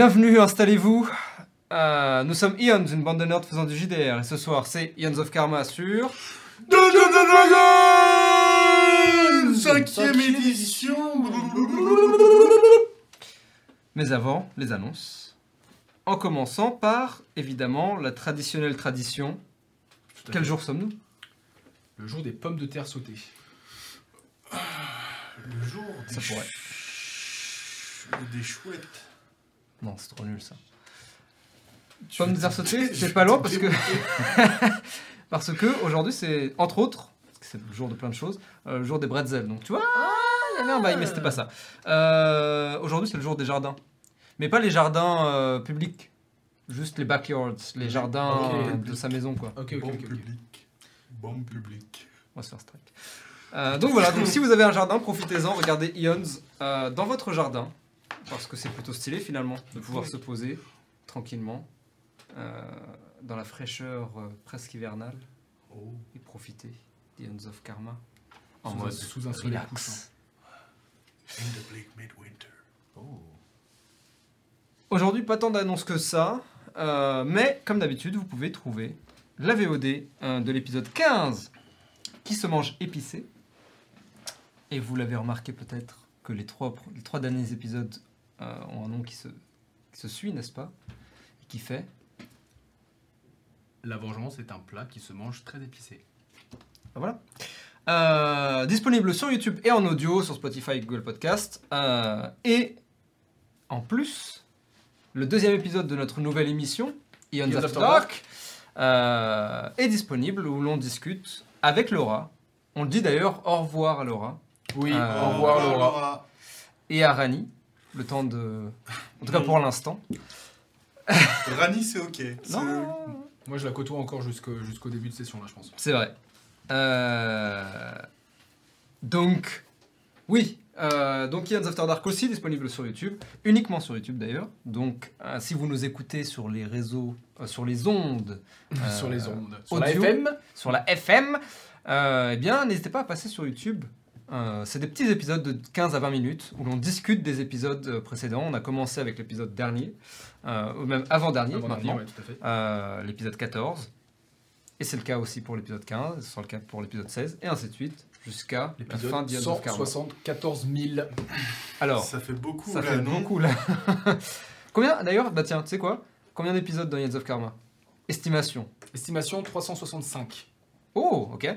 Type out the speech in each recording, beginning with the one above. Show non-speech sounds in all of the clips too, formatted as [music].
Bienvenue, installez-vous. Euh, nous sommes Ions, une bande de nerds faisant du JDR. Et ce soir, c'est Ions of Karma sur. Dungeons and Dragons Cinquième édition Mais avant, les annonces. En commençant par, évidemment, la traditionnelle tradition. À Quel fait. jour sommes-nous? Le jour des pommes de terre sautées. Le jour des, Ça pourrait. ch- des chouettes. Non, c'est trop nul ça. Tu Pommes de veux terre te- sautées, je c'est pas loin parce que-. [laughs] [laughs] Parce que aujourd'hui, c'est, entre autres, parce que c'est le jour de plein de choses, euh, le jour des bretzels. Donc tu vois, il y avait un bail, mais c'était pas ça. Euh, aujourd'hui, c'est le jour des jardins. Mais pas les jardins euh, publics. Juste les backyards, les jardins Ok. euh, de sa maison, quoi. Ok, ok, Bombe ok. ok. publique. Bombe publique. On va se faire strike. Euh, donc voilà, donc si vous avez un jardin, profitez-en, regardez Ions euh, dans votre jardin, parce que c'est plutôt stylé finalement de pouvoir Oui. se poser tranquillement euh, dans la fraîcheur euh, presque hivernale Oh. et profiter d'Ions of Karma en Sous un- mode sous un soleil relax. In the bleak midwinter. Oh. Aujourd'hui, pas tant d'annonces que ça, euh, mais comme d'habitude, vous pouvez trouver la VOD euh, de l'épisode 15 qui se mange épicé. Et vous l'avez remarqué peut-être que les trois, pr- les trois derniers épisodes euh, ont un nom qui se, qui se suit, n'est-ce pas? Et qui fait La vengeance est un plat qui se mange très épicé. Ben Voilà. Euh, disponible sur YouTube et en audio, sur Spotify et Google Podcast. Euh, et en plus, le deuxième épisode de notre nouvelle émission, Ions After After Dark, est disponible où l'on discute avec Laura. On dit d'ailleurs au revoir à Laura Oui, Euh, au revoir Laura. et à Rani. Le temps de. En tout cas pour l'instant. [laughs] Rani, c'est ok. Non, Moi, je la côtoie encore jusqu'au jusqu'au début de session, là, je pense. C'est vrai. Euh, Donc, oui. euh, donc, Ian's After Dark aussi disponible sur YouTube, uniquement sur YouTube d'ailleurs. Donc, euh, si vous nous écoutez sur les réseaux, euh, sur les ondes, [laughs] euh, sur les ondes. Sur la. FM. sur la FM, euh, eh bien, n'hésitez pas à passer sur YouTube. Euh, c'est des petits épisodes de 15 à 20 minutes où l'on discute des épisodes euh, précédents. On a commencé avec l'épisode dernier, euh, ou même avant-dernier maintenant ouais, euh, l'épisode 14. Et c'est le cas aussi pour l'épisode 15, ce sera le cas pour l'épisode 16, et ainsi de suite, jusqu'à la fin Karma. 174 000. Alors, Ça fait beaucoup ça là, fait non beaucoup là. [laughs] Combien, d'ailleurs, bah tiens, tu sais quoi? Combien d'épisodes dans Ions of Karma Estimation. Estimation 365. Oh, ok.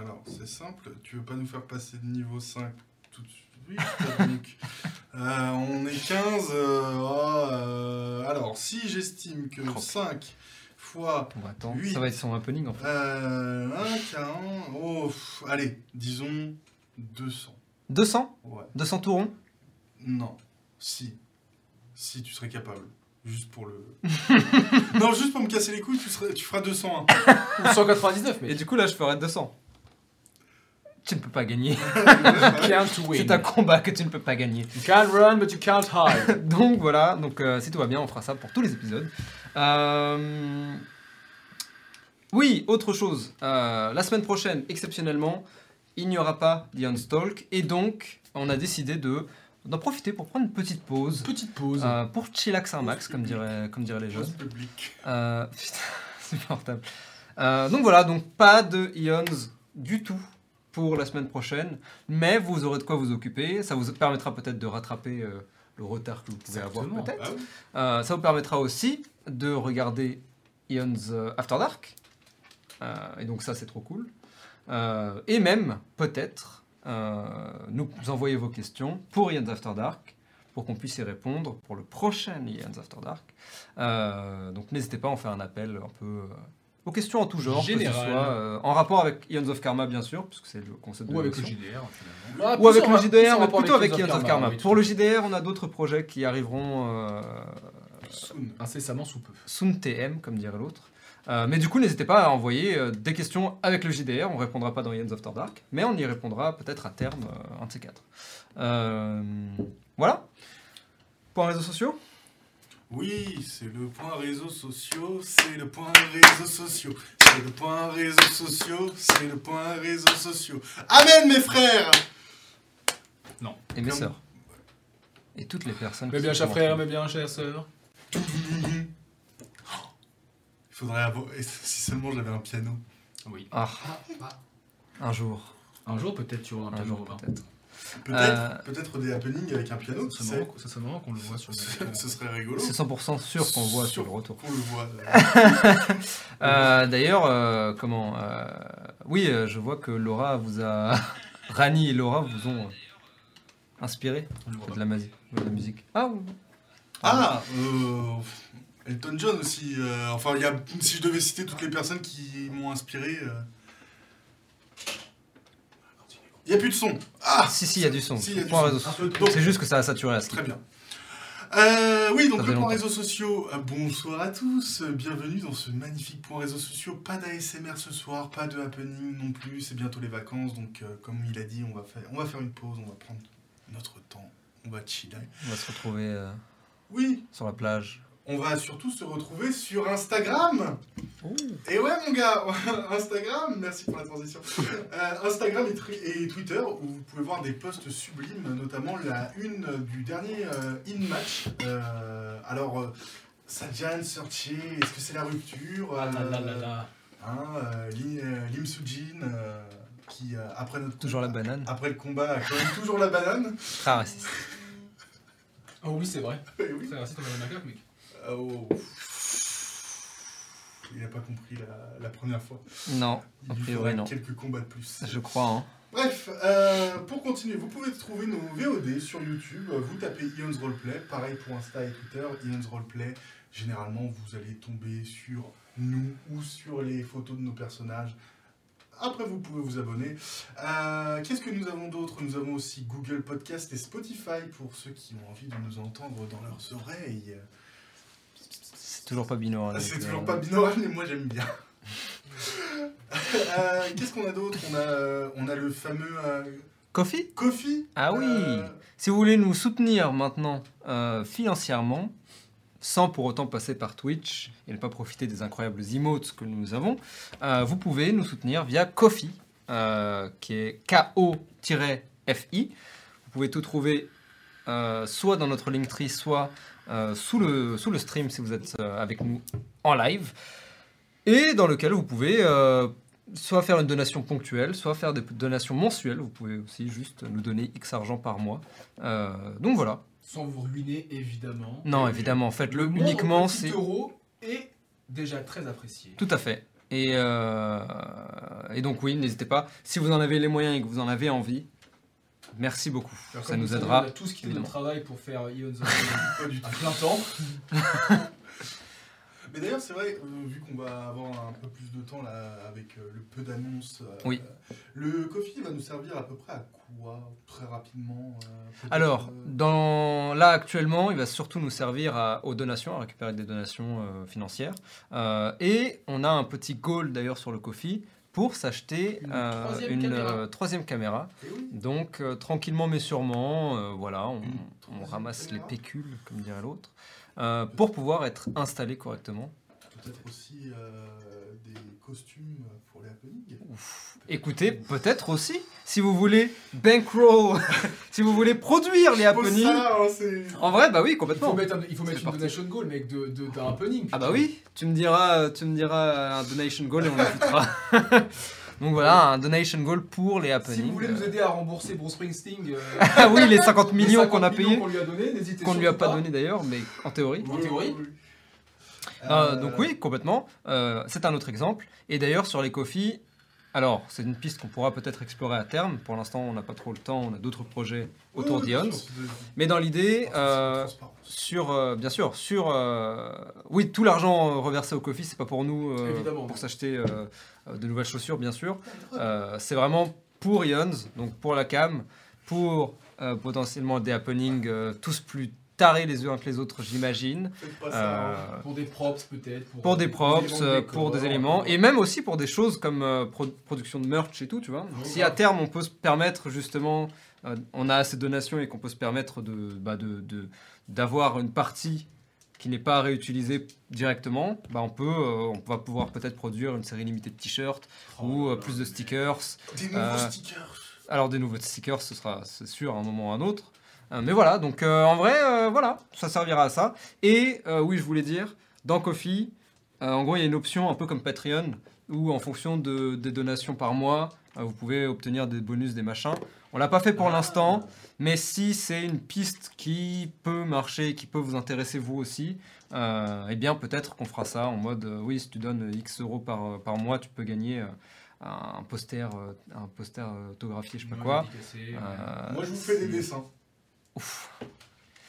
Alors, c'est simple. Tu veux pas nous faire passer de niveau 5 tout de suite? Donc, [laughs] euh, On est 15. euh, oh, euh, alors, si j'estime que Croc. 5 fois Bon, attends, Huit. ça va être son happening en fait. euh, 1, 40, oh, pff, allez, disons 200. 200 Ouais. 200 tourons Non. Si. Si, tu serais capable. Juste pour le. [laughs] non, juste pour me casser les couilles, tu, serais, tu feras 201. Ou 199, mais. Et du coup, là, je ferai 200. Tu ne peux pas gagner. [laughs] C'est un combat que tu ne peux pas gagner. You can't run, but you can't hide. [laughs] Donc voilà, donc euh, si tout va bien, on fera ça pour tous les épisodes. Euh, Oui, autre chose. Euh, la semaine prochaine, exceptionnellement, il n'y aura pas The Unstalk. Et donc, on a décidé de d'en profiter pour prendre une petite pause. Petite pause. euh, pour chillax un max, comme diraient, comme diraient les jeunes. Publique. Euh, [laughs] putain, c'est supportable. Euh, donc voilà, donc pas de Ions du tout pour la semaine prochaine, mais vous aurez de quoi vous occuper. Ça vous permettra peut-être de rattraper euh, le retard que vous pouvez avoir Exactement. peut-être. Ah Euh, ça vous permettra aussi de regarder Ions euh, After Dark. Euh, et donc ça c'est trop cool. Et même peut-être nous envoyer vos questions pour Ions After Dark pour qu'on puisse y répondre pour le prochain Ions After Dark. Donc n'hésitez pas à en faire un appel un peu aux questions en tout genre, que ce soit euh, en rapport avec Ions of Karma bien sûr, puisque c'est le concept de Ou avec le l'émission. JDR, finalement. Ou avec le JDR, mais plutôt avec Ions of Karma. oui, Pour le. JDR, on a d'autres projets qui arriveront euh, Soon. Incessamment sous peu. soon TM, comme dirait l'autre. Euh, mais du coup, n'hésitez pas à envoyer euh, des questions avec le JDR. On répondra pas dans Ions After Dark, mais on y répondra peut-être à terme, euh, un de ces quatre. Euh, voilà. Point réseaux sociaux? Oui, c'est le point réseaux sociaux, c'est le point réseaux sociaux, c'est le point réseaux sociaux, c'est le point réseaux sociaux. Amen mes frères et mes Comme- sœurs. Et toutes les personnes Mais qui bien, sont cher frère, mortes. mais bien, chère sœur. Il faudrait avoir. et Si seulement j'avais un piano. Oui. Ah, un jour. Un jour, peut-être, tu auras un Un piano, jour Robin. peut-être. Peut-être Euh, peut-être des happenings avec un piano, Ça serait marrant- qu'on le voit sur le [laughs] Ce serait rigolo. C'est 100% sûr qu'on voit sur le retour. Qu'on le voit. [laughs] Euh, D'ailleurs, euh, comment euh, Oui, je vois que Laura vous a. [laughs] Rani et Laura vous ont inspiré On le de la, de la musique. Ah. Ah euh, Elton John aussi. euh, enfin, y a, si je devais citer toutes les personnes qui m'ont inspiré. euh, Il n'y a plus de son. Ah Si, si, il y a du son. Si, y a du son. C'est juste que ça a saturé la Très bien. Euh, oui, donc le point réseaux sociaux. Euh, bonsoir à tous. euh, Bienvenue dans ce magnifique point réseaux sociaux. Pas d'ASMR ce soir, pas de happening non plus. C'est bientôt les vacances, donc euh, comme il a dit, on va faire, on va faire une pause, on va prendre notre temps, on va chiller. On va se retrouver euh, Oui, sur la plage. On va surtout se retrouver sur Instagram. Et ouais, mon gars, [laughs] Instagram, merci pour la transition. [laughs] Euh, Instagram et, Twitter, où vous pouvez voir des posts sublimes, notamment la une du dernier euh, In-Match. Euh, alors, euh, Sajan Searché, est-ce que c'est la rupture Ah là là là Euh, là. hein, euh, Lim, euh, Lim Soo-jin, euh, qui, euh, après, notre Toujours la banane. après le combat, a quand même toujours la banane. Très raciste. Oh oui, c'est vrai. [laughs] Eh oui. C'est raciste mec. Oh. Il n'a pas compris la, la première fois. Non, Il a lui priori, non. quelques combats de plus. Je crois. Hein. Bref, euh, pour continuer, vous pouvez trouver nos VOD sur YouTube. Vous tapez Ion's Roleplay, pareil pour Insta et Twitter, Ion's Roleplay. Généralement, vous allez tomber sur nous ou sur les photos de nos personnages. Après, vous pouvez vous abonner. Euh, Qu'est-ce que nous avons d'autre? Nous avons aussi Google Podcast et Spotify pour ceux qui ont envie de nous entendre dans leurs oreilles. C'est toujours pas binaural. C'est toujours euh, pas binaural, mais moi j'aime bien. Euh, Qu'est-ce qu'on a d'autre? On a, euh, on a le fameux Coffee Kofi? Ah oui. Si vous voulez nous soutenir maintenant financièrement, sans pour autant passer par Twitch et ne pas profiter des incroyables emotes que nous avons, vous pouvez nous soutenir via Kofi, euh, qui est K-O-F-I. Vous pouvez tout trouver euh, soit dans notre Linktree, soit euh, sous, le, sous le stream si vous êtes euh, avec nous en live, et dans lequel vous pouvez euh, soit faire une donation ponctuelle, soit faire des donations mensuelles. Vous pouvez aussi juste nous donner X argent par mois. Euh, donc voilà. Sans vous ruiner, évidemment. Non, évidemment, faites-le moindre uniquement petit si... euro est déjà très apprécié. Tout à fait. Et, et donc oui, n'hésitez pas. Si vous en avez les moyens et que vous en avez envie, merci beaucoup. Alors, Ça nous savez, aidera. On a tous quitté notre travail pour faire Ion's Pas du tout. à plein temps. [laughs] Mais d'ailleurs, c'est vrai, euh, vu qu'on va avoir un peu plus de temps là, avec euh, le peu d'annonces, euh, Oui. le Kofi va nous servir à peu près à quoi Très rapidement euh, Alors, dans, là actuellement, il va surtout nous servir à- aux donations, à récupérer des donations financières. Et on a un petit goal d'ailleurs sur le Kofi pour s'acheter Une euh, troisième une caméra. euh, troisième caméra. eh oui, Donc euh, tranquillement mais sûrement, euh, voilà, on, ramasse caméra. les pécules, comme dirait l'autre, euh, pour pouvoir être installé correctement. peut-être aussi euh, des costumes pour les happenings. Ouf. Écoutez, peut-être aussi, si vous voulez bankroll, [laughs] si vous voulez produire les happenings. ça, hein, En vrai, bah oui, Il faut complètement. mettre, un- il faut mettre une parti. donation goal, mec, de, de, d'un happening. Ah bah oui, tu me diras, tu me diras un donation goal et on l'ajoutera. [laughs] Donc voilà, un donation goal pour les Si happenings. vous voulez nous aider à rembourser Bruce Springsteen, euh, [laughs] Ah oui, les 50 les millions 50 qu'on a payés, qu'on lui a donné, n'hésitez qu'on ne lui a pas donné d'ailleurs, mais en théorie. En théorie. Euh, Euh, donc oui, complètement. Euh, c'est un autre exemple. Et d'ailleurs, sur les coffees, alors c'est une piste qu'on pourra peut-être explorer à terme. Pour l'instant, on n'a pas trop le temps, on a d'autres projets autour oui, d'Ions. Mais dans l'idée, euh, sur, euh, bien sûr, sur, euh, oui, tout l'argent reversé au coffee, c'est pas pour nous, Évidemment. pour s'acheter de nouvelles chaussures, bien sûr. C'est vraiment pour Ions, donc pour la cam, pour potentiellement des happenings tous plus tarés les uns que les autres, j'imagine. Euh, hein. Pour des props, peut-être. pour des props, euh, pour des éléments, et même aussi pour des choses comme euh, pro- production de merch et tout, tu vois. Si à terme on peut se permettre justement, euh, on a assez de donations et qu'on peut se permettre de, bah, de, de- d'avoir une partie qui n'est pas réutilisée directement, bah, on peut, euh, on va pouvoir peut-être produire une série limitée de t-shirts Oh ou euh, plus de stickers. Des nouveaux stickers. Alors des nouveaux stickers, ce sera c'est sûr à un moment ou à un autre. Euh, mais voilà, donc euh, en vrai, euh, voilà, ça servira à ça. Et euh, oui, je voulais dire, dans Kofi, euh, en gros, il y a une option un peu comme Patreon, où en fonction de, des donations par mois, euh, vous pouvez obtenir des bonus, des machins. On l'a pas fait pour l'instant, mais si c'est une piste qui peut marcher, qui peut vous intéresser vous aussi, euh, eh bien peut-être qu'on fera ça en mode, euh, oui, si tu donnes X euros par, par mois, tu peux gagner euh, un poster, un poster autographié, je sais pas quoi. Euh, Moi, je vous fais des dessins. Ouf.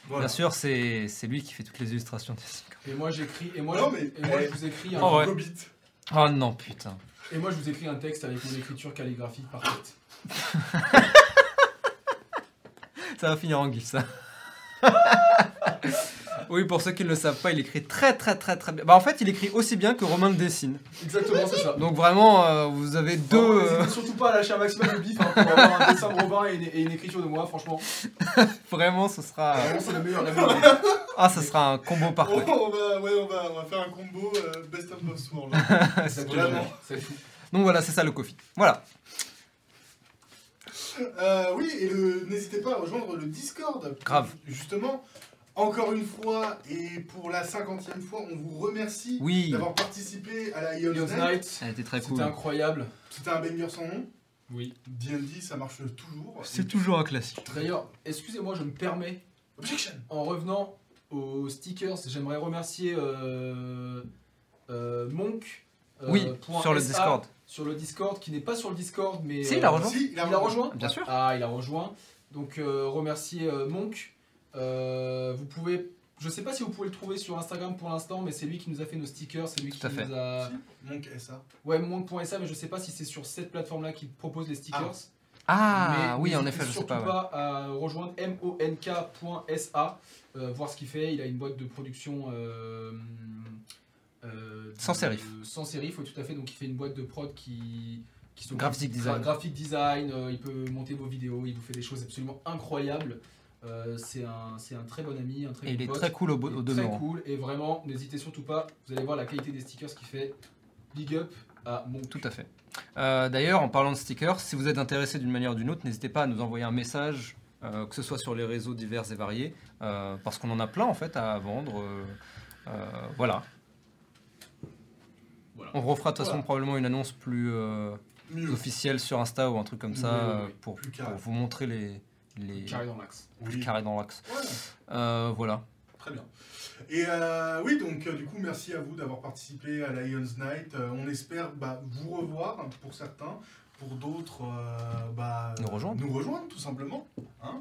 Voilà. Bien sûr, c'est c'est lui qui fait toutes les illustrations des Sims. Et moi j'écris. Et moi, Non, je, mais- et moi eh. je vous écris un. Oh, ouais. Hobbit. Oh non, putain. Et moi je vous écris un texte avec mon écriture calligraphique parfaite. [laughs] Ça va finir en gif, ça. [laughs] oui, pour ceux qui ne le savent pas, il écrit très très très très bien. Bah en fait, il écrit aussi bien que Romain le dessine. Exactement, c'est ça. Donc vraiment, euh, vous avez deux... Euh, N'hésitez surtout pas à lâcher un maximum de bif hein, pour avoir un dessin de Robin et une, et une écriture de moi, franchement. [laughs] vraiment, ce sera... Vraiment, c'est. La meilleure. Ah, ce sera un combo Oh, parfait. on, va, ouais, on, va, on va faire un combo euh, Best of Both Worlds. [laughs] Exactement. Vraiment. C'est fou. Donc voilà, c'est ça le coffee. Voilà. Euh, oui, et le- n'hésitez pas à rejoindre le Discord. Grave. Justement, encore une fois, et pour la cinquantième fois, on vous remercie Oui, d'avoir participé à la Ion Ions Night. Night, elle était très c'était cool. incroyable. C'était un banger sans nom. Oui. D&D, ça marche toujours. C'est toujours un classique. D'ailleurs, excusez-moi, je me permets, Objection en revenant aux stickers, j'aimerais remercier euh, euh, Monk. euh, Oui, sur le SA, Discord. Sur le Discord, qui n'est pas sur le Discord, mais. Si, il a rejoint. Si, Il a rejoint Bien sûr. Ah, il a rejoint. Donc, euh, remercier euh, Monk. Euh, vous pouvez. Je sais pas si vous pouvez le trouver sur Instagram pour l'instant, mais c'est lui qui nous a fait nos stickers. C'est lui Tout qui à fait. nous a. Monk SA. Ouais, Monk.sa, mais je sais pas si c'est sur cette plateforme-là qu'il propose les stickers. Ah, Mais oui, en n'hésitez effet, je sais surtout pas. ouais. à rejoindre monk.sa, euh, voir ce qu'il fait. Il a une boîte de production. euh, euh, Sans sérif. Sans sérif, oui, tout à fait. Donc, il fait une boîte de prod qui. qui s'occupe Graphic design. graphic design, euh, il peut monter vos vidéos, il vous fait des choses absolument incroyables. Euh, c'est un, c'est un très bon ami, un très Et il bon est pote. très cool au, Il est au très demeurant. cool et vraiment n'hésitez surtout pas vous allez voir la qualité des stickers qu'il fait big up à mon Tout à fait. Euh, D'ailleurs, en parlant de stickers, si vous êtes intéressé d'une manière ou d'une autre, n'hésitez pas à nous envoyer un message, euh, que ce soit sur les réseaux divers et variés, euh, parce qu'on en a plein en fait à vendre. euh, euh, voilà. Voilà. On refera de toute façon Voilà. probablement une annonce plus euh, Mieux. officielle sur Insta ou un truc comme ça Oui, oui, euh, oui. pour, Plus pour carré. vous montrer les, les carré dans l'axe Oui. carrés dans l'axe. Ouais. Euh, voilà. Très bien. Et euh, oui, donc euh, du coup, merci à vous d'avoir participé à Lions Night. Euh, on espère bah, vous revoir hein, pour certains, pour d'autres, euh, bah, Nous rejoindre. Nous rejoindre, tout simplement.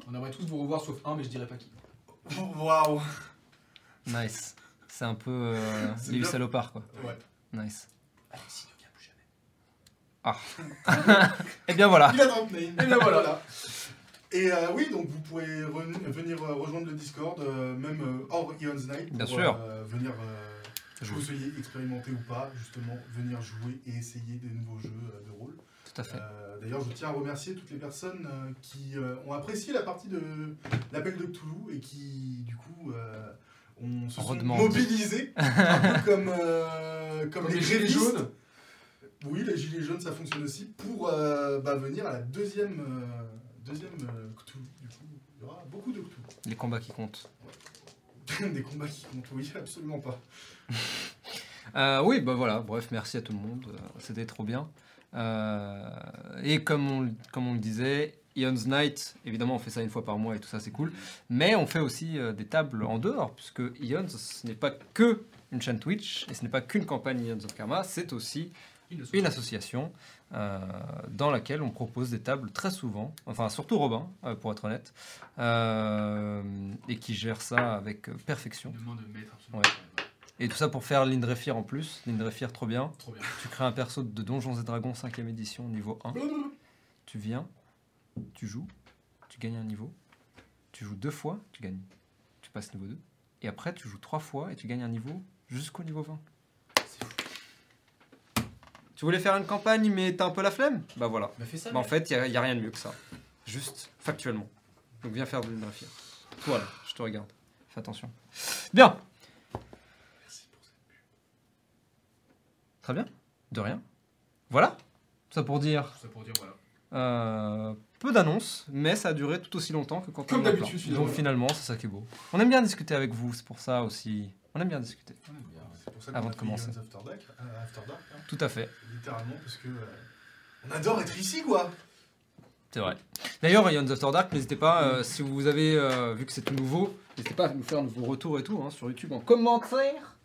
on aimerait tous vous revoir sauf un mais je dirais pas qui Waouh Nice. C'est un peu euh, [laughs] C'est Lille bien. salopard quoi. Ouais. Nice. Alexis ne vient plus jamais [laughs] Et bien voilà. Il a. Et bien voilà. [laughs] Et euh, oui, donc vous pouvez re- venir euh, rejoindre le Discord, euh, même hors Ions Night, pour Bien sûr. venir, que vous soyez expérimenté ou pas, justement, venir jouer et essayer des nouveaux jeux de rôle. Tout à fait. D'ailleurs, je tiens à remercier toutes les personnes qui ont apprécié la partie de l'appel de Cthulhu et qui, du coup, ont, se On sont mobilisés, un peu [laughs] comme, euh, comme, Comme les, les gilets jaunes. Oui, les gilets jaunes, ça fonctionne aussi pour euh, bah, venir à la deuxième, euh, deuxième euh, Cthulhu. Du coup, il y aura beaucoup de Cthulhu. Les combats qui comptent. [laughs] Des combats qui comptent, oui, absolument pas. [laughs] Euh, oui, bah voilà, bref, merci à tout le monde, euh, c'était trop bien. Euh, et comme on, comme on le disait, Ion's Night, évidemment on fait ça une fois par mois et tout ça c'est cool, mais on fait aussi euh, des tables en dehors, puisque Ions ce n'est pas que une chaîne Twitch, et ce n'est pas qu'une campagne Ions of Karma, c'est aussi une association euh, dans laquelle on propose des tables très souvent, enfin surtout Robin, euh, pour être honnête, euh, et qui gère ça avec perfection. Ouais. Et tout ça pour faire l'Indrefir en plus. L'Indrefir, trop bien. Trop bien. Tu crées un perso de Donjons et Dragons 5ème édition, niveau 1. Tu viens, tu joues, tu gagnes un niveau. Tu joues deux fois, tu gagnes. Tu passes niveau 2. Et après, tu joues trois fois et tu gagnes un niveau jusqu'au niveau 20. Tu voulais faire une campagne, mais t'as un peu la flemme? Bah voilà. Bah fais ça. Bah en fait, il n'y a, rien de mieux que ça. Juste factuellement. Donc viens faire de l'Indrefir. Voilà, je te regarde. Fais attention. Bien Merci pour cette pub. Très bien. De rien. Voilà. Ça pour dire Tout ça pour dire voilà. Euh, peu d'annonces, mais ça a duré tout aussi longtemps que quand Comme on d'habitude, finalement. Donc finalement, c'est ça qui est beau. On aime bien discuter avec vous, c'est pour ça aussi. On aime bien discuter. C'est pour ça Avant a de fait commencer. After Dark, euh, After Dark, hein, Tout à fait, littéralement, parce que euh, on adore être ici, quoi. c'est vrai. D'ailleurs, Ions After Dark, n'hésitez pas, euh, si vous avez euh, vu que c'est tout nouveau, n'hésitez pas à nous faire vos retours et tout hein, sur YouTube en commentaire.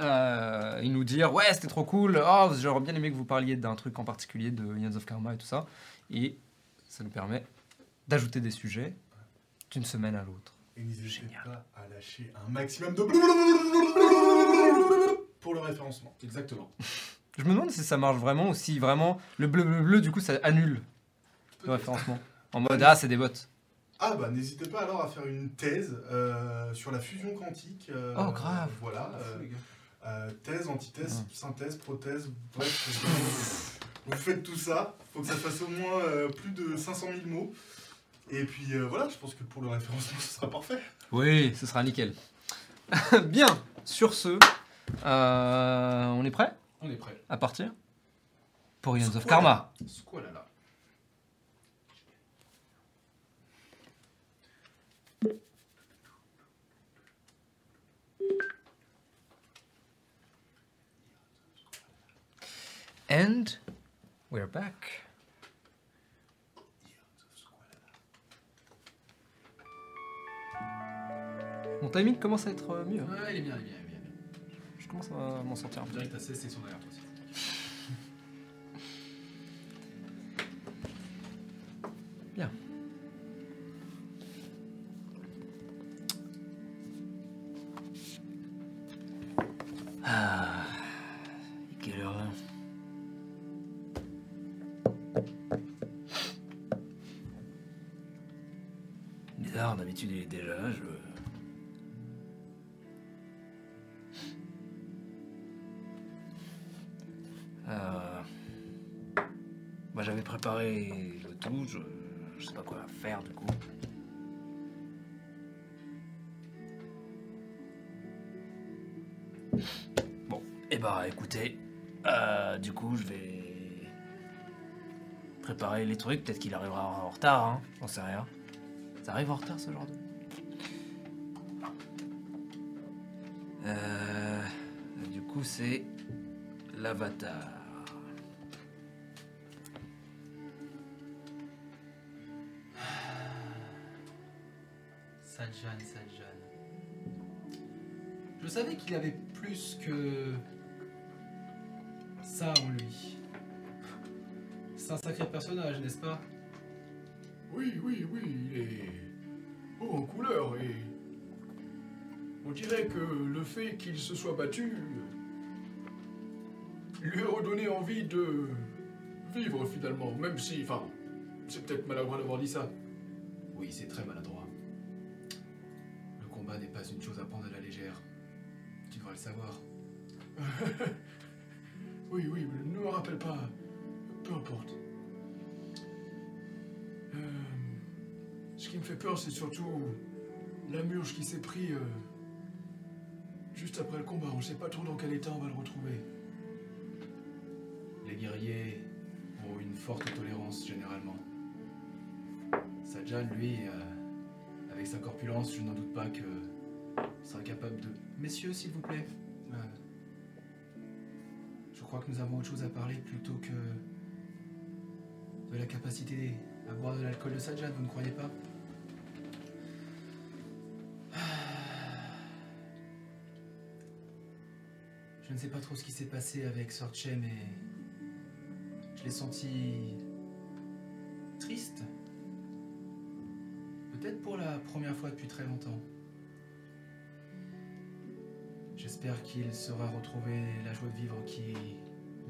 Euh, et nous dire ouais c'était trop cool oh j'aurais bien aimé que vous parliez d'un truc en particulier de Ions of Karma et tout ça et ça nous permet d'ajouter des sujets d'une semaine à l'autre Et n'hésitez Génial. pas à lâcher un maximum de [laughs] pour le référencement. Exactement. Je me demande si ça marche vraiment ou si vraiment le bleu bleu bleu du coup ça annule le référencement. En mode ah c'est des bots. Ah bah n'hésitez pas alors à faire une thèse euh, sur la fusion quantique. euh, Oh, grave. Voilà. Ah, euh, euh, thèse, antithèse, Ah. synthèse, prothèse, bref. [laughs] vous faites tout ça. Faut que ça fasse au moins euh, plus de 500 000 mots. Et puis euh, voilà, je pense que pour le référencement, [laughs] ce sera parfait. Oui, ce sera nickel. [laughs] Bien, sur ce, euh, on est prêt? On est prêt. à partir? Pour Ions of Karma. Squalala. And we're back. Mon timing commence à être euh, mieux. hein. Ouais, il est bien, il est bien, il est bien. Je commence à m'en sortir un On peu. dirait que t'as cessé son derrière toi aussi. [laughs] Bien. Ah, quelle heure là Bizarre, d'habitude il est déjà là, je... Préparé le tout, je, sais pas quoi faire du coup. Bon, et bah écoutez, euh, du coup je vais préparer les trucs, peut-être qu'il arrivera en retard, hein, j'en sais rien. Ça arrive en retard ce genre de... Euh, du coup c'est l'avatar. Sajan, Sajan. Je savais qu'il avait plus que ça en lui. C'est un sacré personnage, n'est-ce pas? Oui, oui, oui, il est haut en couleur et on dirait que le fait qu'il se soit battu lui a redonné envie de vivre finalement, même si, enfin, c'est peut-être maladroit d'avoir dit ça. Oui, c'est très maladroit. Combat n'est pas une chose à prendre à la légère. Tu devrais le savoir. [laughs] Oui, oui, mais ne me rappelle pas, peu importe. Euh, ce qui me fait peur, c'est surtout la murge qui s'est pris euh, juste après le combat. On ne sait pas trop dans quel état on va le retrouver. Les guerriers ont une forte tolérance généralement. Sajan, lui, euh, avec sa corpulence, je n'en doute pas que sera capable de. Messieurs, s'il vous plaît. euh, je crois que nous avons autre chose à parler plutôt que de la capacité à boire de l'alcool de Sajan, vous ne croyez pas? Je ne sais pas trop ce qui s'est passé avec Sorche, mais je l'ai senti triste. Peut-être pour la première fois depuis très longtemps. J'espère qu'il saura retrouver la joie de vivre qui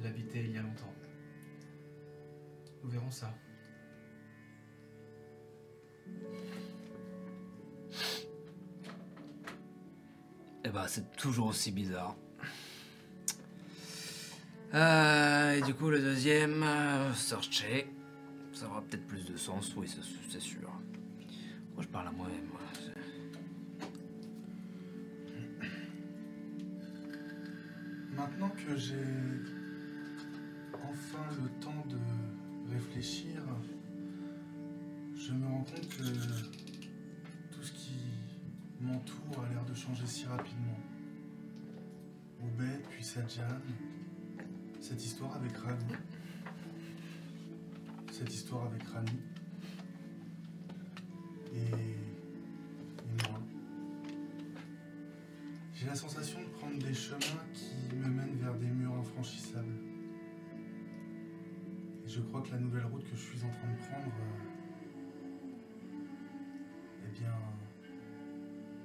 l'habitait il y a longtemps. Nous verrons ça. Eh ben, c'est toujours aussi bizarre. Euh, et du coup, le deuxième, euh, Sorche, ça aura peut-être plus de sens, oui, c'est sûr. Moi, je parle à moi-même. moi, Maintenant que j'ai enfin le temps de réfléchir, je me rends compte que tout ce qui m'entoure a l'air de changer si rapidement. Obed, puis Sadjan, cette histoire avec Rago, cette histoire avec Rani, la sensation de prendre des chemins qui me mènent vers des murs infranchissables. Je crois que la nouvelle route que je suis en train de prendre, euh, eh bien,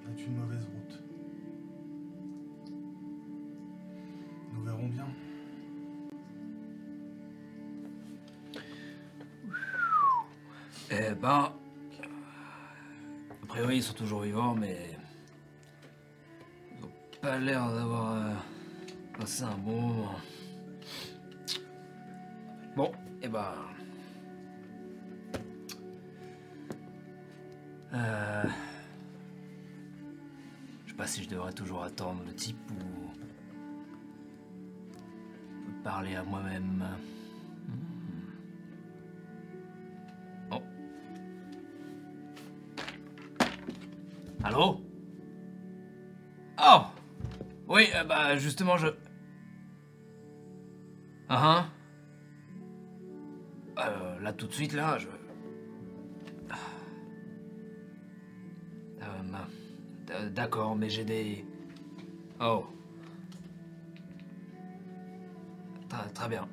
est une mauvaise route. Nous verrons bien. Eh ben. A priori, ils sont toujours vivants, mais. Pas l'air d'avoir euh, passé un bon moment. Bon, eh ben. Euh. Je sais pas si je devrais toujours attendre le type ou. parler à moi-même. Euh, bah justement, je... Ah ah. Euh, là, tout de suite, là, je... Ah. Euh, D'accord, mais j'ai des... Oh. Très, très bien.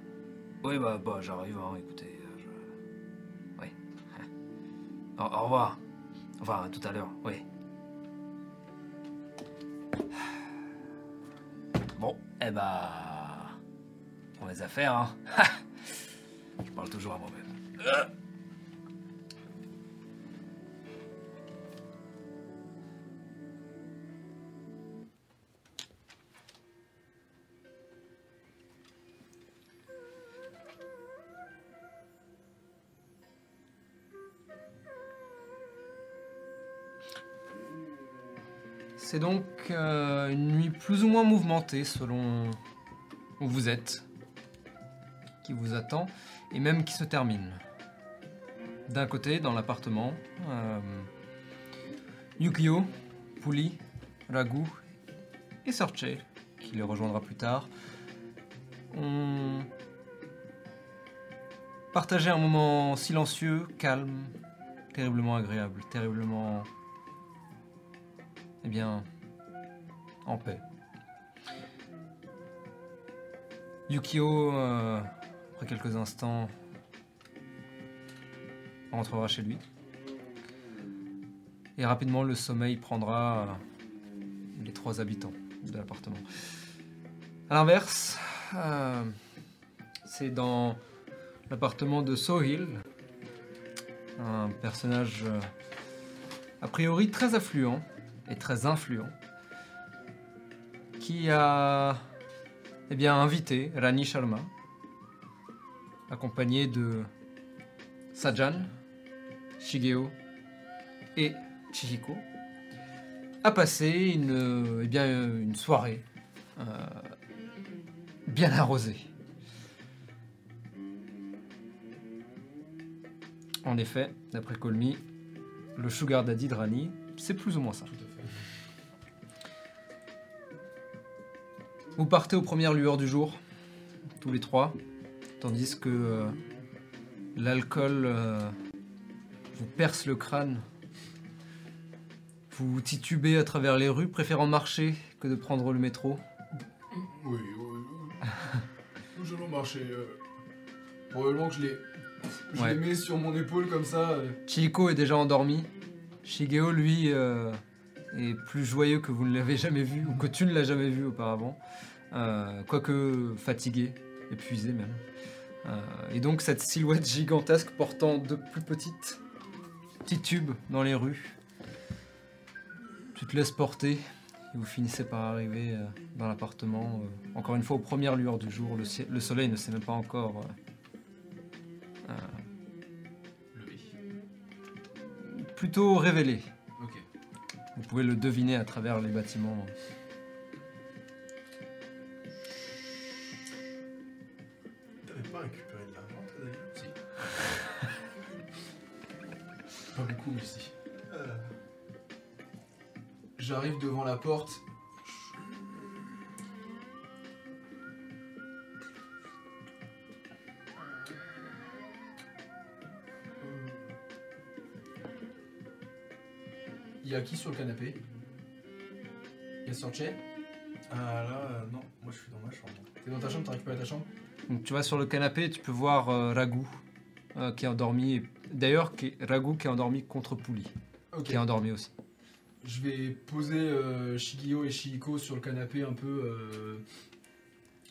Oui, bah, bah j'arrive, hein, écoutez, euh. Oui. [laughs] Au, au revoir. Enfin, à tout à l'heure, oui. Bon, eh bah. Pour les affaires, hein. Je parle toujours à moi-même. C'est donc selon où vous êtes, qui vous attend, et même qui se termine. D'un côté, dans l'appartement, euh, Yukio, Puli, Ragu et Sorche, qui les rejoindra plus tard, ont partagé un moment silencieux, calme, terriblement agréable, terriblement eh bien, en paix. Yukio, euh, après quelques instants, rentrera chez lui. Et rapidement, le sommeil prendra euh, les trois habitants de l'appartement. A l'inverse, euh, c'est dans l'appartement de Sohil, un personnage a priori très affluent et très influent, qui a eh bien, invité Rani Sharma, accompagné de Sajan, Shigeo et Chihiko, à passer une, eh soirée euh, bien arrosée. En effet, d'après Colmy, le sugar daddy de Rani, c'est plus ou moins ça. Vous partez aux premières lueurs du jour, tous les trois, tandis que euh, l'alcool euh, vous perce le crâne. Vous titubez à travers les rues, préférant marcher que de prendre le métro. Oui, oui, oui. Nous allons marcher. euh, Probablement que je les. Je Ouais. les mets sur mon épaule comme ça. euh. Chihiko est déjà endormi. Shigeo, lui, est plus joyeux que vous ne l'avez jamais vu, ou que tu ne l'as jamais vu auparavant. Euh, quoique fatigué, épuisé même. Euh, et donc cette silhouette gigantesque portant de plus petites titubes dans les rues. Tu te laisses porter et vous finissez par arriver euh, dans l'appartement. encore une fois, aux premières lueurs du jour, le, soleil ne s'est même pas encore euh, plutôt révélé. Vous pouvez le deviner à travers les bâtiments. Pas Si. ici. J'arrive devant la porte. Il y a qui sur le canapé? Il y a Sorche? Ah là, euh, non, moi je suis dans ma chambre. T'es dans ta chambre, t'as récupéré ta chambre? Donc tu vas sur le canapé tu peux voir euh, Ragout euh, qui est endormi. et- D'ailleurs, Ragout qui est endormi contre Pouli, Ok. qui est endormi aussi. Je vais poser euh, Shigio et Shihiko sur le canapé un peu, euh,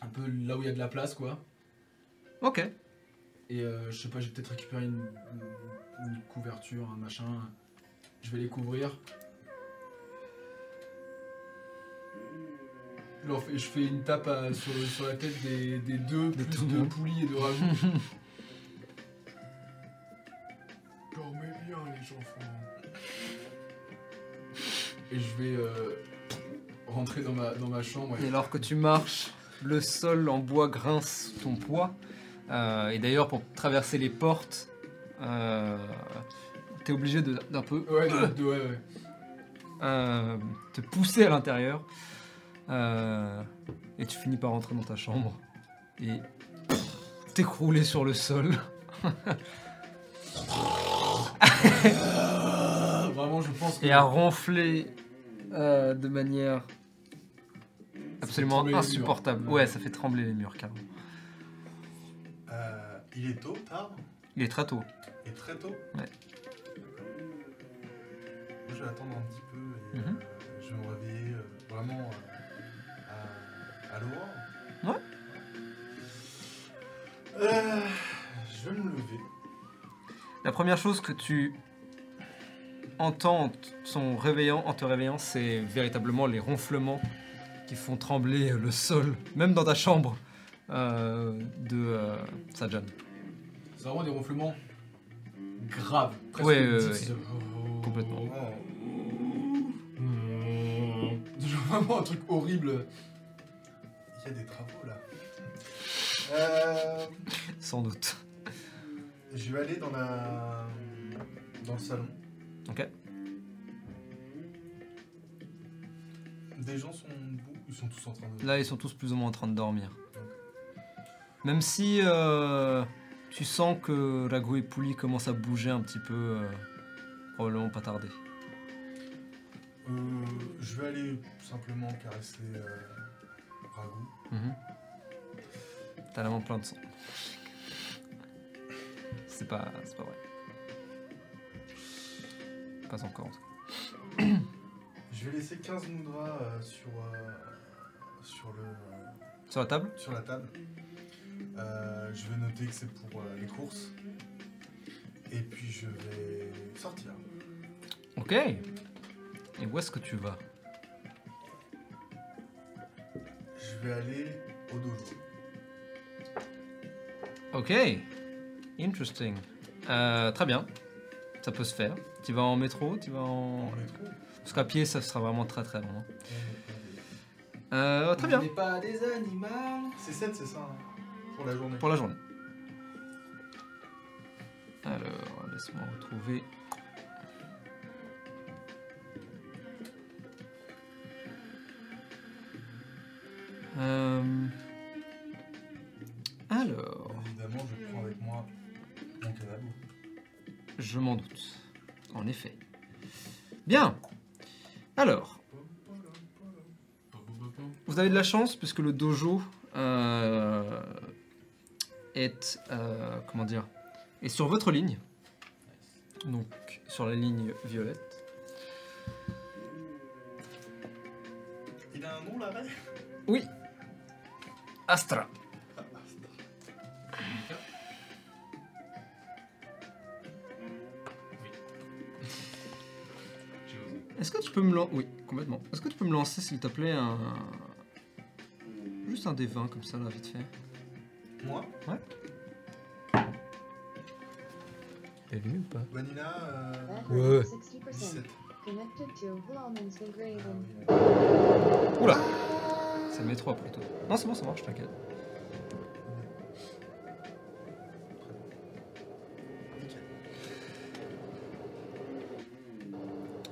un peu là où il y a de la place quoi. Ok. Et euh, je sais pas, j'ai peut-être récupéré une, couverture, un machin. Je vais les couvrir. Je, leur fais, je fais une tape à- sur, sur la tête des, des deux, De plus de poulies et de ragoût. [laughs] Dormez bien, les enfants. et je vais euh, rentrer dans ma, dans ma chambre. Et alors que tu marches, le sol en bois grince ton poids. Euh, et d'ailleurs, pour traverser les portes, euh, t'es obligé de- d'un peu Ouais, de- ouais, ouais. euh, te pousser à l'intérieur. Et tu finis par rentrer dans ta chambre et t'écrouler sur le sol. [laughs] Vraiment, je pense que. et à ronfler euh, de manière absolument insupportable. Ouais. Ça fait trembler les murs carrément. Euh, il est tôt, tard? Il est très tôt. et très tôt? Ouais. Moi je vais attendre un petit peu et Mhm. euh, je vais me réveiller euh, vraiment euh, à, à l'aurore. Ouais. Euh, je vais me lever. La première chose que tu entends en t- son réveillant, en te réveillant, c'est véritablement les ronflements qui font trembler le sol, même dans ta chambre, euh, de euh, Sajan. C'est vraiment des ronflements graves. presque Ouais. Complètement. [laughs] Genre vraiment un truc horrible. il y a des travaux là. Euh, Sans doute. Je vais aller dans la dans le salon. Ok. Des gens sont debout, ils sont tous en train de. Là, ils sont tous plus ou moins en train de dormir. Même si euh, tu sens que Rago et Pouli commencent à bouger un petit peu, euh, probablement pas tarder. Euh, je vais aller simplement caresser Ragout. Mhm. T'as la main plein de sang. C'est pas, c'est pas vrai. Pas encore en tout cas. [coughs] Je vais laisser 15 moudras euh, sur, euh, sur, le, Sur la table? sur la table. Euh, je vais noter que c'est pour euh, les courses. Et puis je vais sortir. Ok. Et où est-ce que tu vas? Je vais aller au dojo. Ok. Interesting. Euh, très bien. Ça peut se faire. Tu vas en métro Tu vas en. En métro. Parce qu'à pied, ça sera vraiment très très long. hein. Euh, très bien. On n'est pas des animaux. C'est 7, c'est ça, hein, pour la journée. Pour la journée. Alors, laisse-moi retrouver. Euh, Alors, je m'en doute. En effet. Bien. Alors, Vous avez de la chance puisque le dojo euh, est euh, comment dire est sur votre ligne, donc sur la ligne violette. Il a un nom l'arrêt Oui. Astra. Est-ce que tu peux me lancer Oui, complètement. Est-ce que tu peux me lancer s'il te plaît un juste un des 20 comme ça là vite fait. Moi? T'es venu ou pas? Vanilla euh, Ouais. 17. Connected to Wellman's Engraving. Oula. C'est le métro plutôt. Non, c'est bon, ça marche, t'inquiète.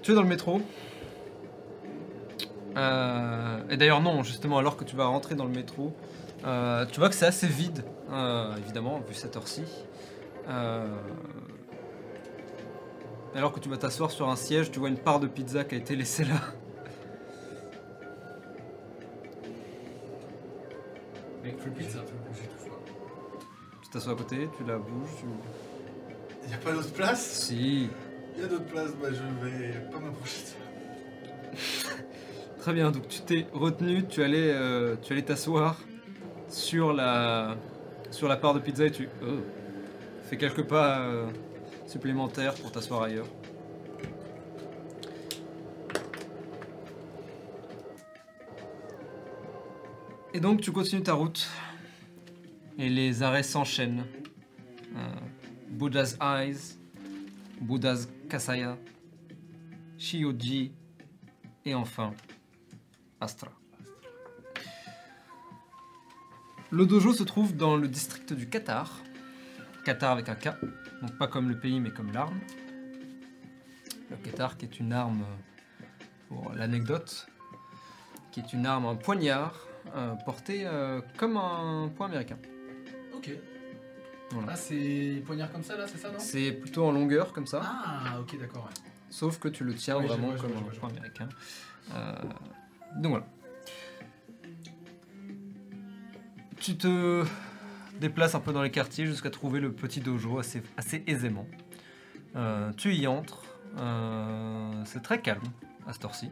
Tu es dans le métro. Euh, et d'ailleurs non, justement, alors que tu vas rentrer dans le métro, euh, tu vois que c'est assez vide, euh, évidemment, vu cette heure-ci. Alors que tu vas t'asseoir sur un siège, tu vois une part de pizza qui a été laissée là. Pizza. Tu t'assois à côté, tu la bouges, tu... Il n'y a pas d'autre place? Si. Il y a d'autres places, bah je vais pas m'approcher de ça. [laughs] Très bien, donc tu t'es retenu, tu allais euh, tu allais t'asseoir sur la, sur la part de pizza et tu oh, fais quelques pas euh, supplémentaires pour t'asseoir ailleurs. Et donc tu continues ta route et les arrêts s'enchaînent. Euh, Buddha's Eyes, Buddha's Kasaya, Shioji et enfin Astra. Le dojo se trouve dans le district du Qatar. Qatar avec un K, donc pas comme le pays mais comme l'arme. Le Qatar qui est une arme, pour l'anecdote, qui est une arme, un poignard euh, porté euh, comme un poing américain. Voilà. Ah, c'est poignard comme ça là, c'est ça, non? C'est plutôt en longueur comme ça, Ah, ok, d'accord. ouais. sauf que tu le tiens Oui, je vraiment vois, je comme vois, je un vois, je américain. Euh, donc voilà. Tu te déplaces un peu dans les quartiers jusqu'à trouver le petit dojo assez, assez aisément. Euh, tu y entres. euh, c'est très calme à cette heure-ci.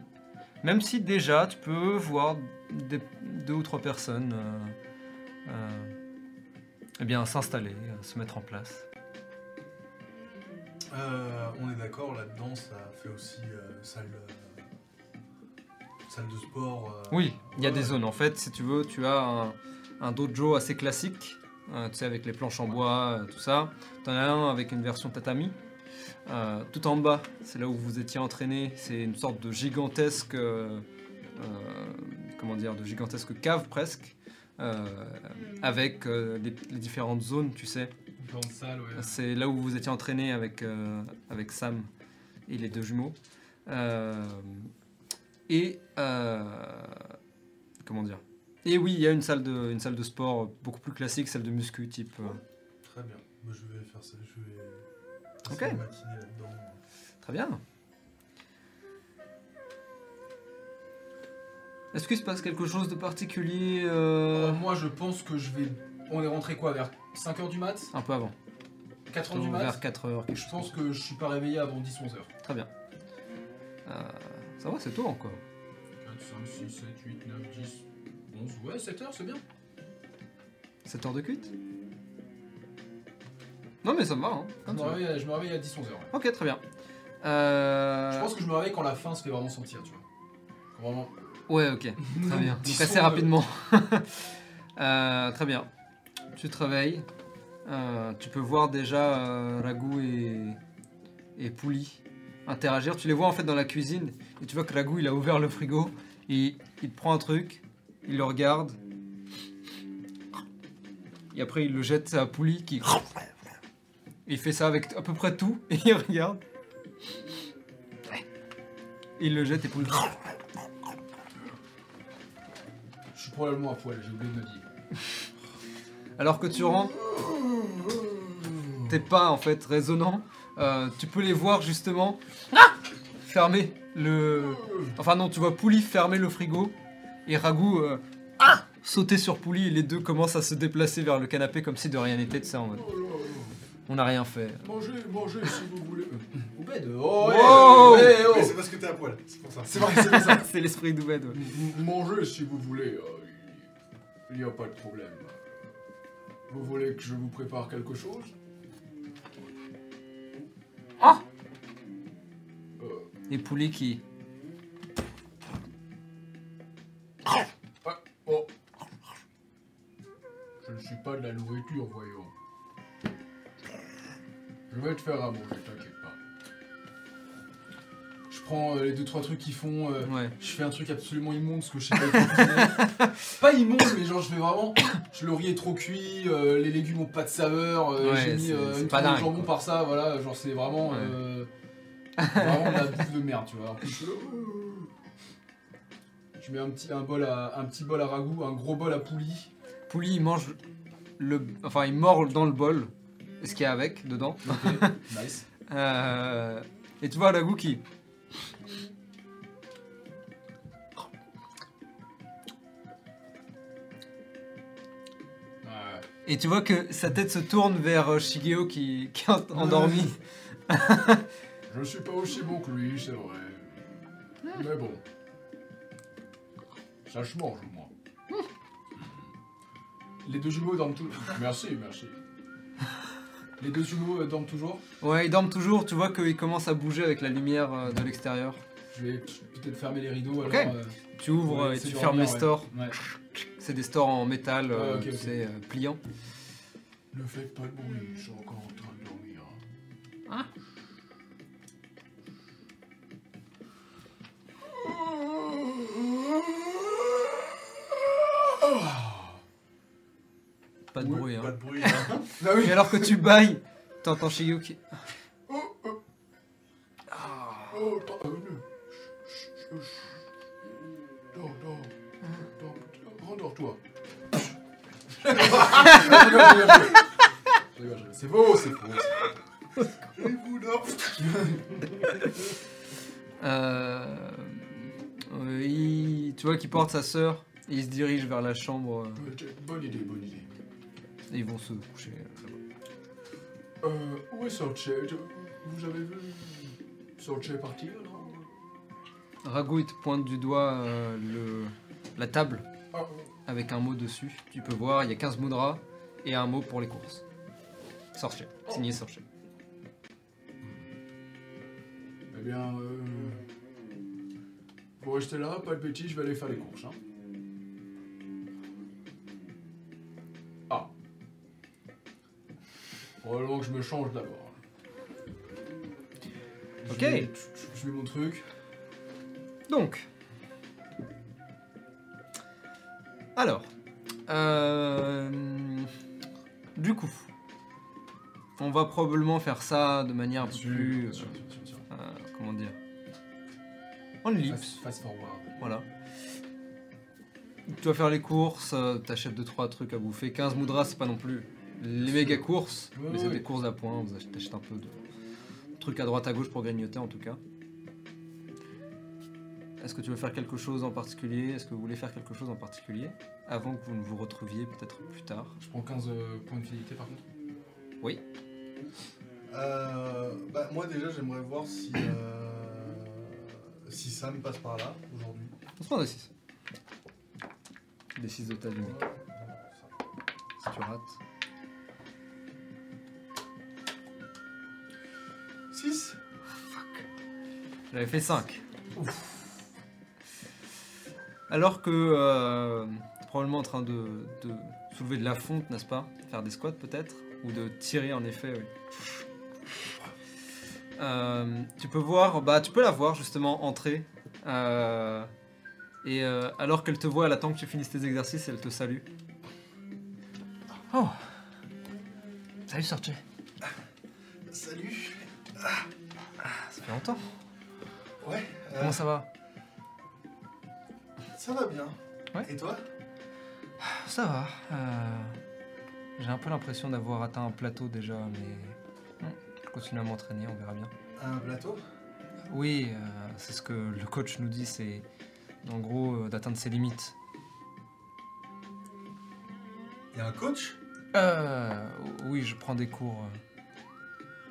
Même si déjà tu peux voir des- deux ou trois personnes euh, euh, eh bien s'installer, euh, se mettre en place. Euh, on est d'accord, là-dedans, ça fait aussi euh, salle, euh, salle de sport. Oui, il y a des zones. En fait, si tu veux, tu as un, un dojo assez classique, tu sais, avec les planches en bois, tout ça. Tu en as un avec une version tatami. Tout en bas, c'est là où vous étiez entraîné. C'est une sorte de gigantesque, comment dire, de gigantesque cave presque, avec euh, les, les différentes zones, tu sais. Salle, ouais. C'est là où vous étiez entraîné avec, euh, avec Sam et les deux jumeaux. Euh, et euh, comment dire? Et oui, il y a une salle de, une salle de sport beaucoup plus classique, celle de muscu type. euh, Très bien. Bah, je vais faire ça. Je vais Ok. matinée là-dedans. Très bien. Est-ce qu'il se passe quelque chose de particulier euh, Euh, moi, je pense que je vais. On est rentré quoi Vers 5h du mat? Un peu avant. 4h du mat? Vers 4 heures. quelque Je chose pense que je suis pas réveillé avant 10-11h. Très bien. Euh, ça va, c'est tôt encore. 4, 5, 6, 7, 8, 9, 10, 11. Ouais, 7h, c'est bien. 7 heures de cuite? Non mais ça me va, hein. Je me réveille, à- je me réveille à 10-11h. Ouais. Ok, très bien. Je pense que je me réveille quand la faim se fait vraiment sentir, tu vois. Vraiment. Ouais, ok. Très bien. Donc assez rapidement. [laughs] Euh, très bien. Tu te réveilles. Euh, tu peux voir déjà euh, Ragou et, et Pouli interagir. Tu les vois en fait dans la cuisine. Et tu vois que Ragou il a ouvert le frigo. Et il prend un truc. Il le regarde. Et après il le jette à Pouli qui. Il fait ça avec à peu près tout. [laughs] Et il regarde. Il le jette et Pouli. Probablement à poil, j'ai oublié de le dire. [laughs] Alors que tu rentres, t'es pas en fait résonnant. Euh, tu peux les voir justement fermer le. Enfin non, tu vois Pouli fermer le frigo et Ragout euh, sauter sur Pouli et les deux commencent à se déplacer vers le canapé comme si de rien n'était de ça en mode. On n'a rien fait. Mangez, mangez si vous voulez. Oubed Oh, oh. C'est parce que t'es à poil, c'est pour ça. C'est vrai, c'est pour ça. [laughs] C'est l'esprit d'Oubed. ouais. Mangez si vous voulez. euh, Il n'y a pas de problème. Vous voulez que je vous prépare quelque chose? Ah Euh, Et Pouli qui. Oh Je ne suis pas de la nourriture, voyons. Je vais te faire à manger, t'inquiète prends euh, les deux trois trucs qu'ils font. euh, Ouais. Je fais un truc absolument immonde parce que je sais pas. [laughs] Pas immonde, mais genre je fais vraiment. Le riz est trop cuit, euh, les légumes ont pas de saveur. Ouais, J'ai mis une pas de jambon quoi. par ça, voilà. Genre c'est vraiment. Vraiment la bouffe de merde, tu vois. Je, mets un petit, un, bol à, un petit bol à ragoût, un gros bol à poulie. Pouli, il mange le. Enfin, il mord dans le bol. Ce qu'il y a avec, dedans. [laughs] Nice. Euh, et tu vois Ragu qui. Et tu vois que sa tête se tourne vers euh, Shigeo qui, qui est en- endormi. [laughs] Je suis pas aussi bon que lui, c'est vrai. Mais bon. Ça je mange, moi. Les deux jumeaux dorment toujours. Merci, merci. Les deux jumeaux euh, dorment toujours. Ouais, il dorment toujours. Tu vois qu'il commence à bouger avec la lumière euh, de l'extérieur. Je vais peut-être fermer les rideaux. Ok. Alors, euh, Tu ouvres ouais, et c'est tu fermes les stores. Ouais. C'est des stores en métal, euh, Ouais, sais, euh, pliants. Ne faites pas de bruit, je suis encore en train de dormir. Pas de Oui, bruit. Hein. Pas de bruit. hein. [laughs] Ah oui. Et alors que tu bailles, t'entends Shigeo qui. Oh. Dors, dors. Dors, dors, Rendors-toi. [laughs] C'est faux, c'est faux. Et vous, Euh, il- tu vois qu'il porte sa sœur et il se dirige vers la chambre Bonne idée, bonne idée. Et ils vont se coucher. Euh, où est Sorche Vous avez vu Sorche partir non Rago il te pointe du doigt euh, le, la table Ah, avec un mot dessus. Tu peux voir, il y a 15 moudras et un mot pour les courses. Sorchet, signé Sorchet. Eh bien, euh, vous restez là, pas de bêtises, je vais aller faire les courses. Hein. Probablement que je me change d'abord. Ok. Je mets- Je mets mon truc. Donc. Alors. euh, du coup. On va probablement faire ça de manière un peu plus. Sûr, sûr, euh, comment dire En ellipse. Fast, fast forward. Voilà. Tu vas faire les courses, euh, t'achètes 2-3 trucs à bouffer. 15 moudras, c'est pas non plus les méga courses, Ouais, mais c'est ouais. des courses à points. Vous achetez un peu de trucs à droite à gauche pour grignoter en tout cas. Est-ce que tu veux faire quelque chose en particulier? Est-ce que vous voulez faire quelque chose en particulier? Avant que vous ne vous retrouviez peut-être plus tard Je prends 15 euh, points de fidélité par contre. Oui. Euh, bah, moi déjà j'aimerais voir si euh, si Sam passe par là aujourd'hui. On se prend des 6. Des 6 de ta vie. Si tu rates. 6 J'avais fait 5. Alors que euh, t'es probablement en train de, de soulever de la fonte, n'est-ce pas? Faire des squats peut-être? Ou de tirer en effet, oui. Euh, tu peux voir, bah tu peux la voir justement entrer. euh, et euh, alors qu'elle te voit, elle attend que tu finisses tes exercices et elle te salue. Oh Salut Sorche Salut Ça fait longtemps. Ouais, euh, Comment ça va? ça va bien. Ouais. Et toi? Ça va. euh, J'ai un peu l'impression d'avoir atteint un plateau déjà, mais hmm, je continue à m'entraîner, on verra bien. Un plateau? Oui, euh, c'est ce que le coach nous dit, c'est en gros euh, d'atteindre ses limites. Y a un coach? Euh, oui, je prends des cours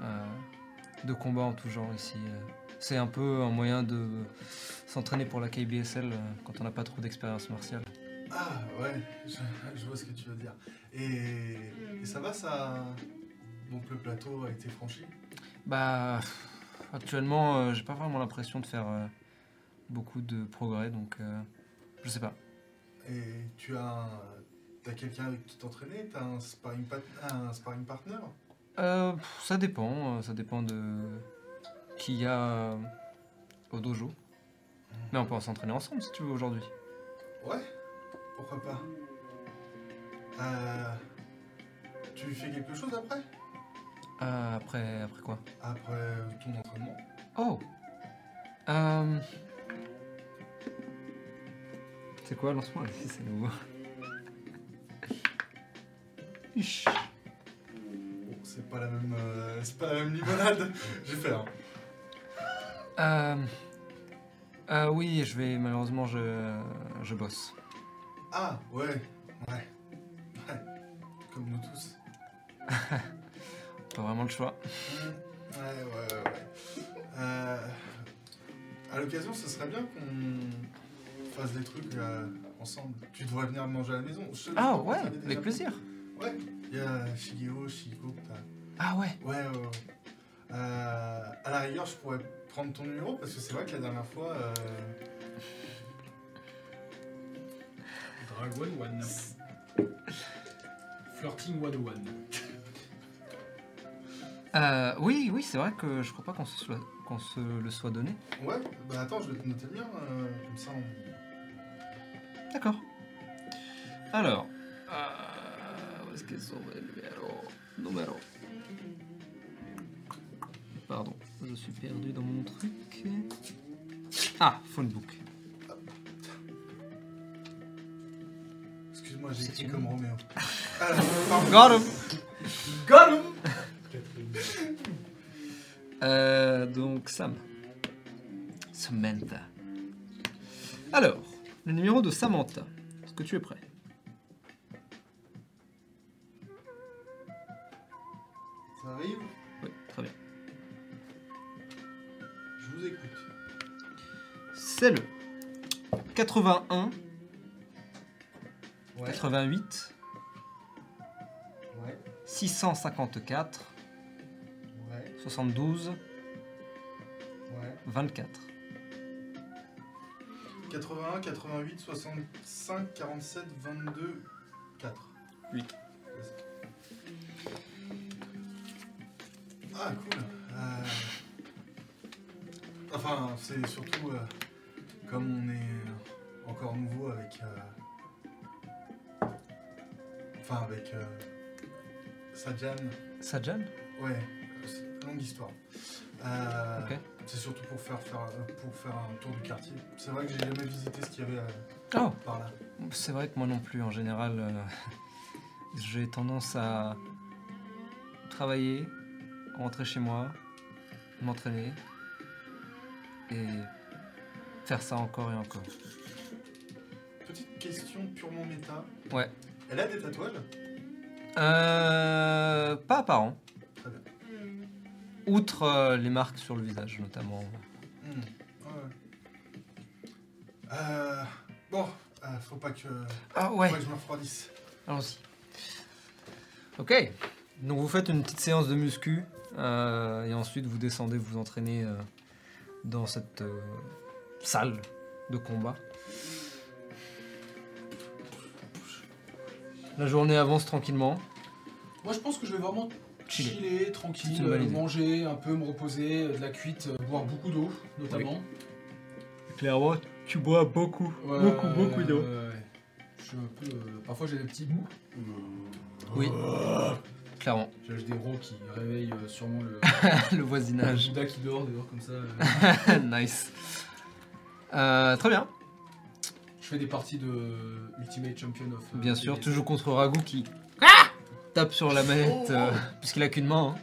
euh, euh, de combat en tout genre ici. euh. C'est un peu un moyen de s'entraîner pour la KBSL euh, quand on n'a pas trop d'expérience martiale. Ah ouais, je, je vois ce que tu veux dire. Et, et ça va ça Donc le plateau a été franchi? Bah, actuellement, euh, j'ai pas vraiment l'impression de faire euh, beaucoup de progrès, donc euh, je sais pas. Et tu as, quelqu'un avec qui t'entraîner? T'as un sparring, un sparring partner? Euh, ça dépend, euh, ça dépend de qui y a euh, au dojo. Mais on peut s'entraîner ensemble si tu veux aujourd'hui. Ouais, pourquoi pas. Euh, tu fais quelque chose après? Euh, après, après quoi? Après ton entraînement Oh Euh, C'est quoi, lance-moi [laughs] c'est nouveau. C'est pas la même, euh, c'est pas la même limonade. [laughs] Je vais faire. Euh, euh, oui, je vais, malheureusement, je, je bosse. Ah, ouais, ouais, ouais. Comme nous tous. [laughs] Pas vraiment le choix. Ouais, ouais, ouais, ouais. Euh, à l'occasion, ce serait bien qu'on fasse des trucs euh, ensemble. Tu devrais venir manger à la maison. Je- Ah ouais, avec plaisir. Ouais, il y a Shigeo, Shiko. t'as- Ah ouais. Ouais, ouais, ouais. Euh, à la rigueur, je pourrais prendre ton numéro parce que c'est vrai que la dernière fois. euh, Dragon One. Flirting 101. Euh, oui, oui, c'est vrai que je crois pas qu'on se, soit- qu'on se le soit donné. Ouais, bah attends, je vais te noter le mien. euh, comme ça, on. D'accord. Alors, euh, qu'ils sont les numéros Numéro. Pardon, je suis perdu dans mon truc. Ah, phonebook. Excuse-moi, j'ai écrit comme Roméo. [laughs] Got him Got him Euh, donc Sam. Samantha. Alors, le numéro de Samantha. Est-ce que tu es prêt? Ça arrive Oui, très bien. Je vous écoute. C'est le 81, Ouais. 88, Ouais. 654, Ouais. 72, Ouais. 24. 81, 88, 65, 47, 22, 4. Oui. Ah, cool. Euh, Enfin, c'est surtout euh, comme on est encore nouveau avec. euh, Enfin, avec. euh, Sajan. Sajan? Ouais, longue histoire. C'est surtout pour faire, faire, pour faire un tour du quartier. C'est vrai que j'ai jamais visité ce qu'il y avait Oh par là. C'est vrai que moi non plus, en général, [laughs] j'ai tendance à travailler, rentrer chez moi, m'entraîner et faire ça encore et encore. Petite question purement méta. Ouais. Elle a des tatouages? Euh, pas apparent. Très bien. Outre euh, les marques sur le visage, notamment. Hmm, ouais. Euh, bon, euh, faut pas que, Ah faut ouais, pas que je me refroidisse. allons-y. Ok, donc vous faites une petite séance de muscu et ensuite vous descendez vous entraîner euh, dans cette euh, salle de combat. La journée avance tranquillement. Moi, je pense que je vais vraiment Chiller. chiller, tranquille, euh, manger un peu, me reposer, euh, de la cuite, euh, boire beaucoup d'eau, notamment. Clairement, tu bois beaucoup, Ouais, ouais, ouais, ouais. Je suis un peu. euh, parfois, j'ai des petits bouts. Oui, clairement. J'ai des rots qui réveillent euh, sûrement le. [laughs] Le voisinage. Bouddha qui dort dehors comme ça. euh. [laughs] nice. Euh, très bien. Je fais des parties de Ultimate Champion of. euh, Bien sûr, toujours contre Ragout qui tape sur la manette euh, puisqu'il a qu'une main.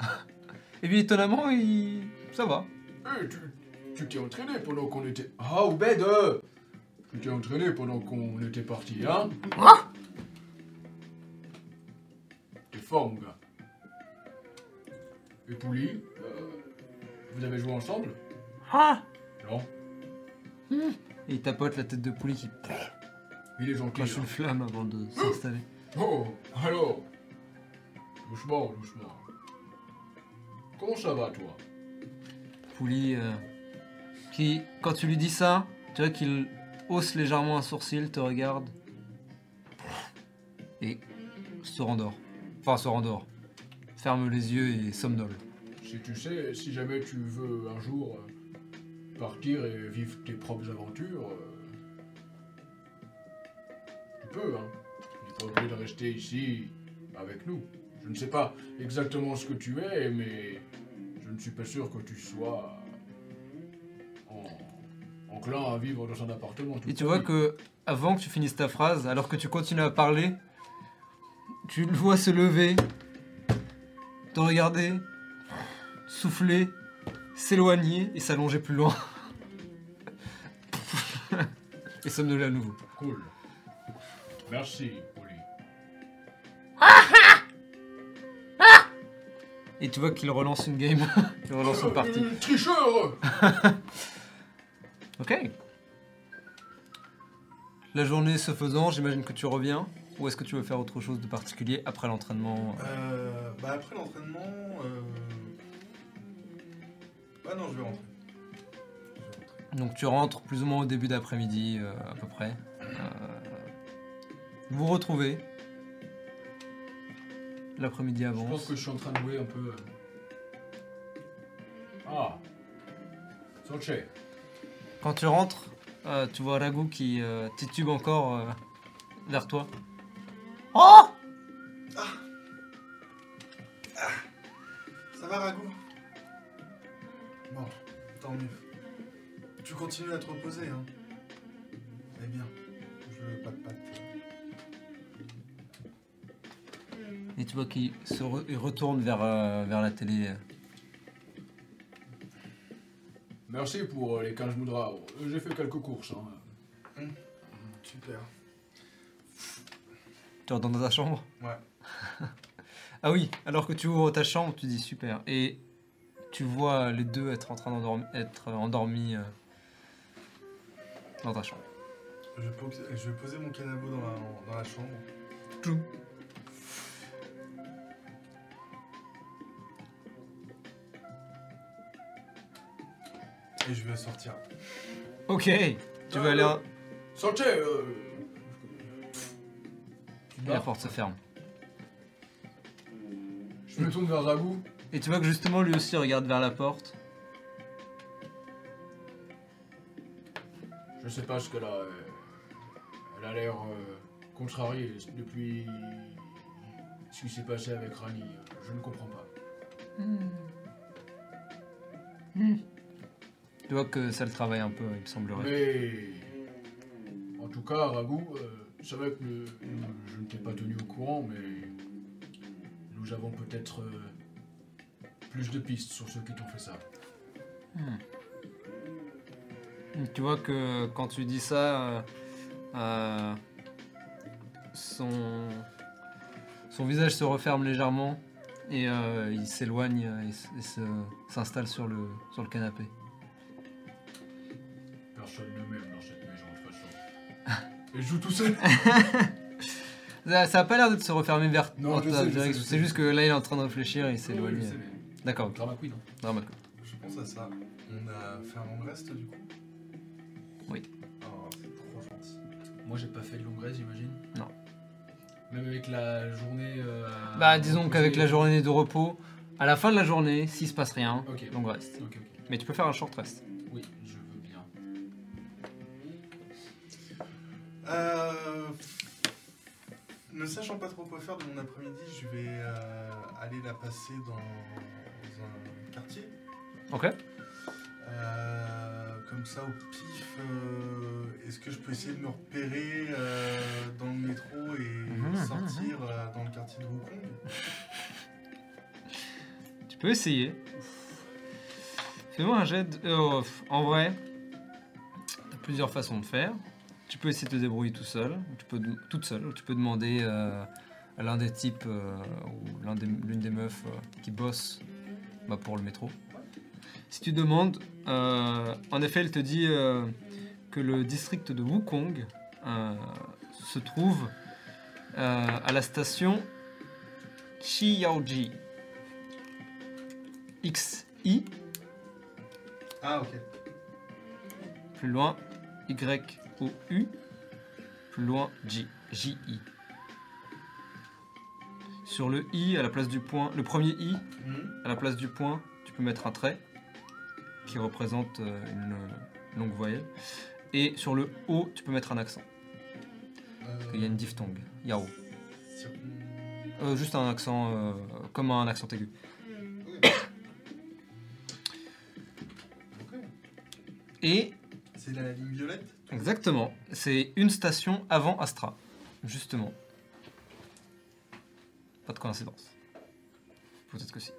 hein. [laughs] Et puis étonnamment, il... ça va. Eh, tu tu t'es entraîné pendant qu'on était. Ah, Oubed euh, Tu t'es entraîné pendant qu'on était parti, hein Et Pouli, euh, vous avez joué ensemble Ah Non Et il tapote la tête de poulie qui Il est gentil. crache hein. une flamme avant de s'installer. Oh, alors Doucement, doucement. Comment ça va, toi? Poulie euh, qui, quand tu lui dis ça, tu vois qu'il hausse légèrement un sourcil, te regarde et se rendort. Enfin, se rendort. Ferme les yeux et somnole. Si tu sais, si jamais tu veux un jour euh, partir et vivre tes propres aventures, euh, tu peux, hein. Tu n'es pas obligé de rester ici avec nous. Je ne sais pas exactement ce que tu es, mais je ne suis pas sûr que tu sois en- enclin à vivre dans un appartement. toute Et tu vois que, avant que tu finisses ta phrase, alors que tu continues à parler, tu le vois se lever, te regarder, souffler, s'éloigner et s'allonger plus loin. [laughs] et somnoler à nouveau. Cool. Merci. Et tu vois qu'il relance une game. [laughs] Il relance une partie. Euh, tricheur [laughs] Ok. La journée se faisant, j'imagine que tu reviens. Ou est-ce que tu veux faire autre chose de particulier après l'entraînement Euh, bah après l'entraînement... Euh... Bah non, je vais rentrer. Je vais rentrer. Donc tu rentres plus ou moins au début d'après-midi, euh, à peu près. Euh, vous retrouvez. L'après-midi Je pense que je suis en train de jouer un peu. euh, Ah. Solche. Quand tu rentres, euh, tu vois Ragu qui euh, titube encore euh, vers toi. Oh Ça va, Ragout Bon, tant mieux. Tu continues à te reposer, hein Eh bien, je le pat-pat. Et tu vois qu'il se re- retourne vers, euh, vers la télé. Merci pour euh, les 15 moudras. J'ai fait quelques courses. hein. Super. Dans ta chambre Ouais. [laughs] ah oui, alors que tu ouvres ta chambre, tu dis super. Et tu vois les deux être en train d'endormir, être endormis euh, dans ta chambre. Je vais, po- je vais poser mon canapé dans la, dans la chambre. Tchou. Et je vais sortir. Ok, tu veux aller. Solche euh, Et la porte se ferme. Je me tourne vers Ragout. Et tu vois que justement lui aussi regarde vers la porte. Je sais pas ce qu'elle a. euh, Elle a l'air euh, contrariée depuis ce qui s'est passé avec Rani. Je ne comprends pas. Tu vois que ça le travaille un peu, il me semblerait. Mais en tout cas, Ragout, euh, c'est vrai que je ne t'ai pas tenu au courant, mais nous avons peut-être euh, plus de pistes sur ceux qui t'ont fait ça. Tu vois que quand tu dis ça, euh, euh, son, son visage se referme légèrement et il s'éloigne et, s- et se- s'installe sur le, sur le canapé. Personne ne m'aime je joue tout seul. [laughs] Ça, ça a pas l'air de se refermer vers Non, ta direction. C'est juste que là il est en train de réfléchir et il s'éloigne. Oui, mais- D'accord, ok. Drama Queen. hein. Drama queen. Je pense à ça. On a fait un long reste du coup Oui. Oh, c'est trop gentil. Moi, j'ai pas fait de longue reste, j'imagine. Non. Même avec la journée. euh, Bah disons qu'avec la journée de repos, à la fin de la journée, s'il se passe rien, Ok. long reste. Ok, ok. Mais tu peux faire un short rest. Oui, je Euh, ne sachant pas trop quoi faire de mon après-midi, je vais euh, aller la passer dans un quartier. Ok. Euh, comme ça, au pif, est-ce que je peux essayer de me repérer dans le métro et Mhm, sortir euh, dans le quartier de Wukong [laughs] Tu peux essayer. Fais-moi un jet. de- en vrai, t'as plusieurs façons de faire. Tu peux essayer de te débrouiller tout seul, ou tu peux toute seule, ou tu peux demander euh, à l'un des types euh, ou l'un des- l'une des meufs euh, qui bosse bah, pour le métro. Si tu demandes, en effet, elle te dit que le district de Wukong se trouve à la station Chiyaoji. XI, Ah, ok. plus loin Y-O-U, plus loin J, J-I. Sur le I, à la place du point, le premier I, Mhm. à la place du point, tu peux mettre un trait qui représente euh, une euh, longue voyelle. Et sur le O, tu peux mettre un accent. Il y a une diphtongue, Yao. Euh, juste un accent, euh, comme un accent aigu. [coughs] Et C'est la ligne violette? Exactement, c'est une station avant Astra, justement. Pas de coïncidence. Peut-être que si.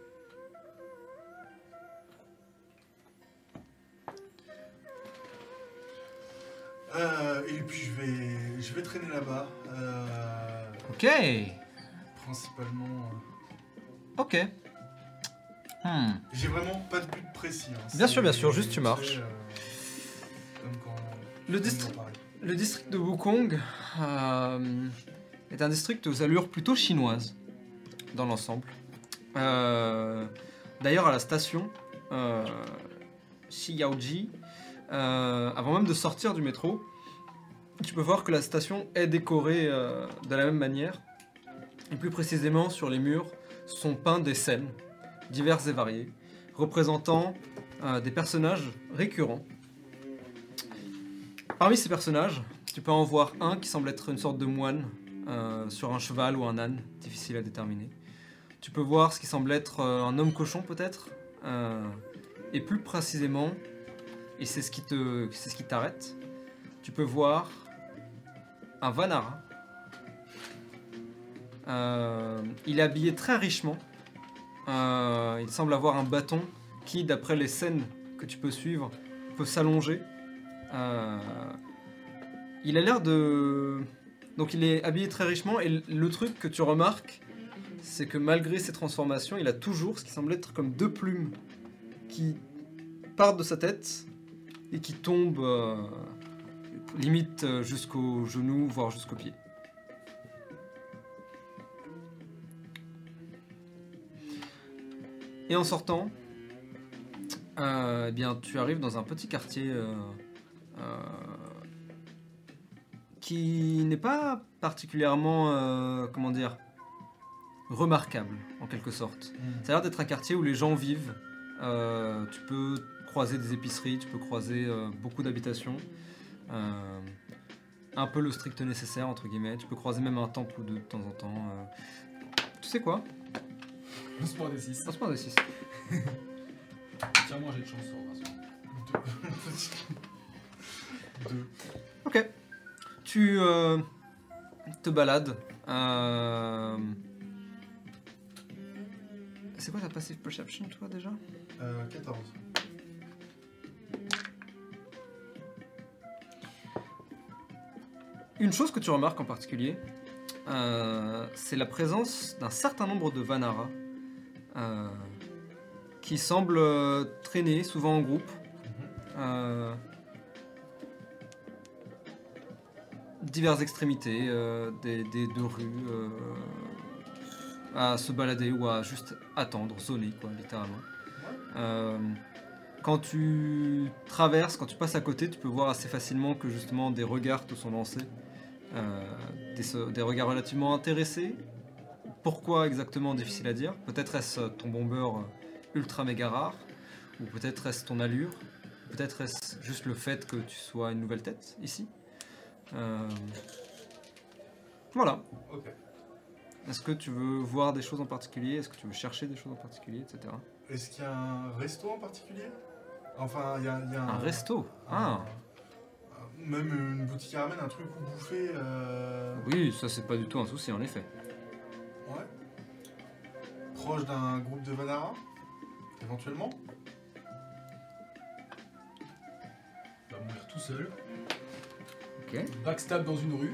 Euh, et puis je vais, je vais traîner là-bas. euh, Ok, principalement. euh, ok. Hmm. J'ai vraiment pas de but précis. hein. Bien sûr, bien sûr, juste tu marches. Le district-. Le de Wukong euh, est un district aux allures plutôt chinoises dans l'ensemble. Euh, D'ailleurs, à la station euh, Xiaoji, euh, avant même de sortir du métro, tu peux voir que la station est décorée de la même manière. Et plus précisément, sur les murs sont peints des scènes diverses et variées, représentant des personnages récurrents. Parmi ces personnages, tu peux en voir un qui semble être une sorte de moine euh, sur un cheval ou un âne, difficile à déterminer. Tu peux voir ce qui semble être euh, un homme cochon peut-être, euh, et plus précisément, et c'est ce qui c'est ce qui t'arrête, tu peux voir un Vanara. Il est habillé très richement. Il semble avoir un bâton qui, d'après les scènes que tu peux suivre, peut s'allonger. Euh, il a l'air de. Donc il est habillé très richement et le- truc que tu remarques, c'est que malgré ses transformations, il a toujours ce qui semble être comme deux plumes qui partent de sa tête et qui tombent euh, limite euh, jusqu'au genou, voire jusqu'au pied. Et en sortant, eh bien, tu arrives dans un petit quartier qui n'est pas particulièrement, euh, comment dire, remarquable en quelque sorte. Ça a l'air d'être un quartier où les gens vivent. Euh, tu peux croiser des épiceries, tu peux croiser euh, beaucoup d'habitations. Euh, un peu le strict nécessaire, entre guillemets. Tu peux croiser même un temple ou deux de temps en temps. euh. Tu sais quoi? Se prend des 6. Passe-moi des 6. [laughs] Tiens-moi, j'ai de chance sur. Deux. Ok. Tu euh, te balades. euh, C'est quoi ta passive perception, toi, déjà? Euh, 14. Une chose que tu remarques en particulier, euh, c'est la présence d'un certain nombre de Vanara euh, qui semblent euh, traîner, souvent en groupe. euh, diverses extrémités euh, des, deux rues euh, à se balader ou à juste attendre, zoner quoi, littéralement. Euh, quand tu traverses, quand tu passes à côté, tu peux voir assez facilement que justement des regards te sont lancés, des, des regards relativement intéressés. Pourquoi exactement, difficile à dire. Peut-être est-ce ton bomber ultra méga rare, ou peut-être est-ce ton allure, peut-être est-ce juste le fait que tu sois une nouvelle tête ici. Euh, Voilà. Ok. Est-ce que tu veux voir des choses en particulier? Est-ce que tu veux chercher des choses en particulier, etc. Est-ce qu'il y a un resto en particulier? Enfin, il y a, y a Un resto? Ah un- Même une boutique à ramen, un truc où bouffer. euh, Oui, ça c'est pas du tout un souci en effet. Ouais. Proche d'un groupe de Vanara? Éventuellement? Il va mourir tout seul. Ok. Backstab dans une rue.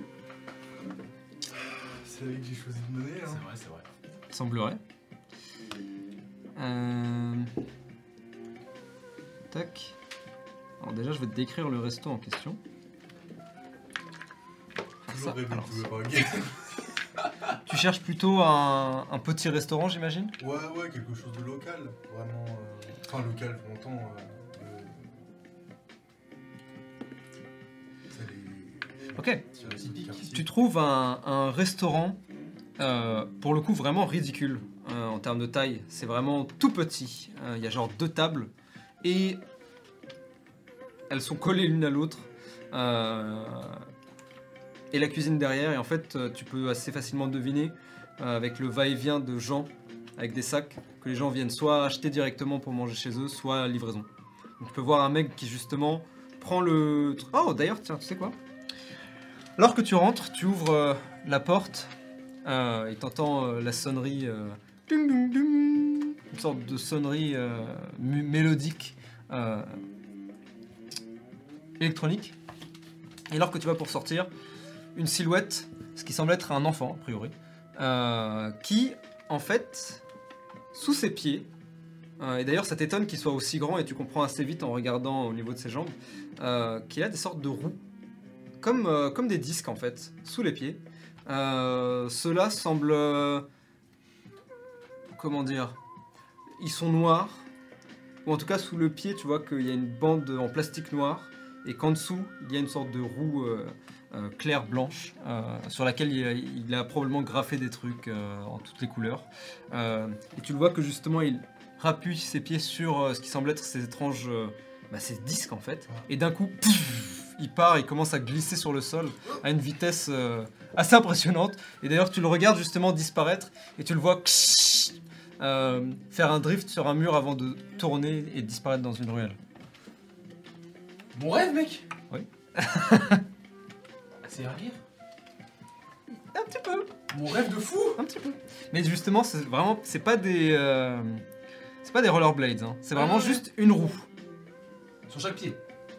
C'est la vie que j'ai choisi de mener. C'est Hein. vrai, c'est vrai. Semblerait. Euh... Tac. Alors déjà, je vais te décrire le resto en question. Faire ça. Toujours Alors, [laughs] tu cherches plutôt un, un petit restaurant, j'imagine? Ouais, ouais, quelque chose de local. Vraiment. euh, Enfin, local, pour longtemps. euh, Ok. Tu trouves un, un restaurant, euh, pour le coup, vraiment ridicule euh, en termes de taille. C'est vraiment tout petit. Euh, Il y a genre deux tables et elles sont collées l'une à l'autre. Euh, et la cuisine derrière. Et en fait, tu peux assez facilement deviner euh, avec le va-et-vient de gens avec des sacs que les gens viennent soit acheter directement pour manger chez eux, soit livraison. Donc tu peux voir un mec qui justement prends le. Oh, d'ailleurs, tiens, tu sais quoi? Alors que tu rentres, tu ouvres euh, la porte euh, et t'entends euh, la sonnerie. une sorte de sonnerie mélodique électronique. Et alors que tu vas pour sortir, une silhouette, ce qui semble être un enfant, a priori, qui, en fait, sous ses pieds, et d'ailleurs ça t'étonne qu'il soit aussi grand, et tu comprends assez vite en regardant au niveau de ses jambes, qu'il a des sortes de roues, comme, euh, comme des disques en fait, sous les pieds. Euh, Ceux-là semblent... euh, comment dire Ils sont noirs, ou en tout cas sous le pied tu vois qu'il y a une bande en plastique noir, et qu'en dessous il y a une sorte de roue... claire blanche sur laquelle il a, probablement graffé des trucs en toutes les couleurs. Et tu le vois que justement il rappuie ses pieds sur ce qui semble être ces étranges bah, ces disques en fait. Et d'un coup, il part, il commence à glisser sur le sol à une vitesse euh, assez impressionnante. Et d'ailleurs tu le regardes justement disparaître et tu le vois euh, faire un drift sur un mur avant de tourner et disparaître dans une ruelle. Mon rêve, mec Oui. C'est un rire? Un petit peu. Mon rêve de fou Un petit peu. Mais justement, c'est vraiment, c'est pas des, euh, c'est pas des rollerblades. hein. C'est vraiment Ah ouais. juste une roue Sur chaque pied.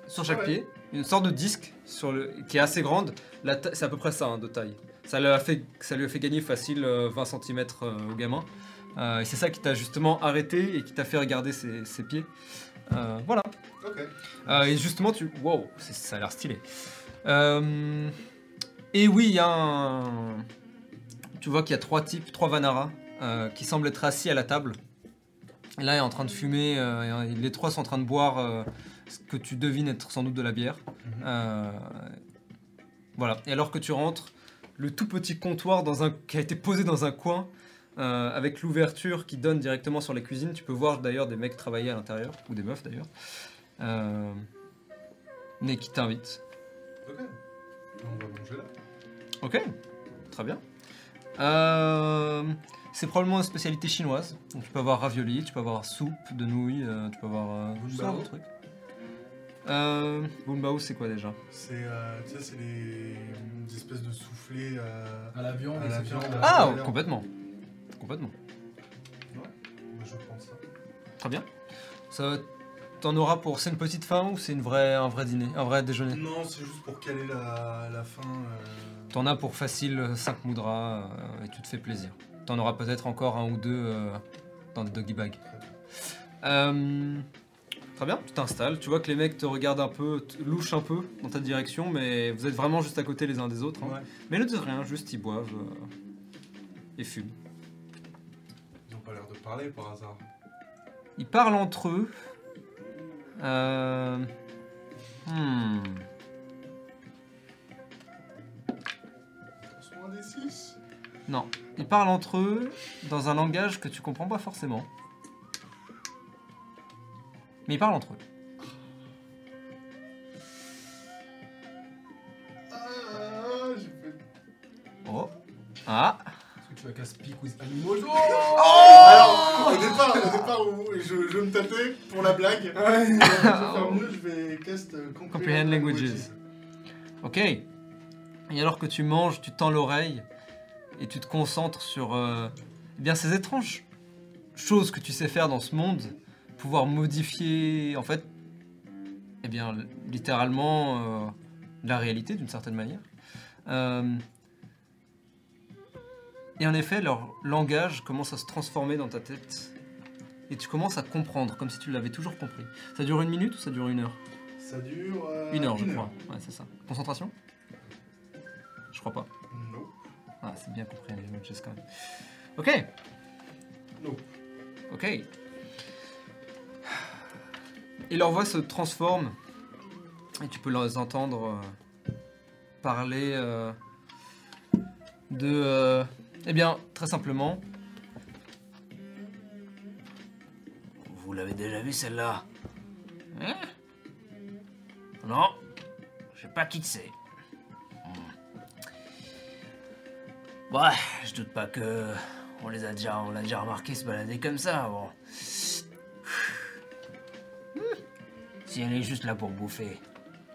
sur chaque Ouais. pied, une sorte de disque sur le, qui est assez grande. C'est à peu près ça hein, de taille. Ça lui a fait, ça lui a fait gagner facile euh, 20 cm au gamin. Euh, et c'est ça qui t'a justement arrêté et qui t'a fait regarder ses, ses pieds. Euh, voilà. Euh, et justement, tu. Wow, ça a l'air stylé. Euh, et oui, il y a un. Tu vois qu'il y a trois types, trois Vanara, euh, qui semblent être assis à la table. Et là, il est en train de fumer. euh, et les trois sont en train de boire euh, ce que tu devines être sans doute de la bière. Mhm. Euh, voilà. Et alors que tu rentres, le tout petit comptoir dans un, qui a été posé dans un coin, euh, avec l'ouverture qui donne directement sur les cuisines. Tu peux voir d'ailleurs des mecs travailler à l'intérieur, ou des meufs d'ailleurs. Euh, mais qui t'invite. Ok. On va manger là. Ok, très bien. Euh, c'est probablement une spécialité chinoise. Donc tu peux avoir ravioli, tu peux avoir soupe de nouilles, tu peux avoir tout ça, Bunbao. de trucs. Euh, Bunbao, c'est quoi déjà C'est, euh, tu sais, c'est les, des espèces de soufflés. euh, À la viande, À la etc. viande. Ah, complètement. Complètement. moi, je prends ça. Très bien. Ça, t'en auras pour. C'est une petite fin ou c'est une vraie, un vrai dîner, un vrai déjeuner? Non, c'est juste pour caler la, la fin. euh, T'en as pour facile 5 moudras euh, et tu te fais plaisir. T'en auras peut-être encore un ou deux euh, dans le doggy bag. Euh, très bien, tu t'installes. Tu vois que les mecs te regardent un peu, louchent un peu dans ta direction, mais vous êtes vraiment juste à côté les uns des autres. hein. Ouais. Mais ne disent rien, juste ils boivent euh, et fument. Ils ont pas l'air de parler par hasard. Ils parlent entre eux. Euh, hmm. Des six. Non, ils parlent entre eux dans un langage que tu comprends pas forcément. Mais ils parlent entre eux. Fait. Oh. Ah. Est-ce que tu vas casse pique with animals Alors, au départ, au départ où je, je me tâtais pour la blague, je vais faire [laughs] mieux, je vais cast euh, Comprehend, Comprehend languages. Ok. Et alors que tu manges, tu tends l'oreille et tu te concentres sur euh, eh bien ces étranges choses que tu sais faire dans ce monde, pouvoir modifier en fait, eh bien littéralement euh, la réalité d'une certaine manière. Euh, et en effet, leur langage commence à se transformer dans ta tête et tu commences à comprendre comme si tu l'avais toujours compris. Ça dure une minute ou ça dure une heure? Ça dure. euh, Une heure, je crois. Ouais, c'est ça. Concentration? Je crois pas. Non. Ah, c'est bien compris, les languages quand même. Ok. Non. Ok. Et leur voix se transforme et tu peux les entendre euh, parler euh, de. euh, eh bien, très simplement. Vous l'avez déjà vu celle-là? Hein? Non Je sais pas qui c'est. Hmm. Ouais, je doute pas que on les a déjà, on l'a déjà remarqué se balader comme ça. Bon. Si elle est juste là pour bouffer,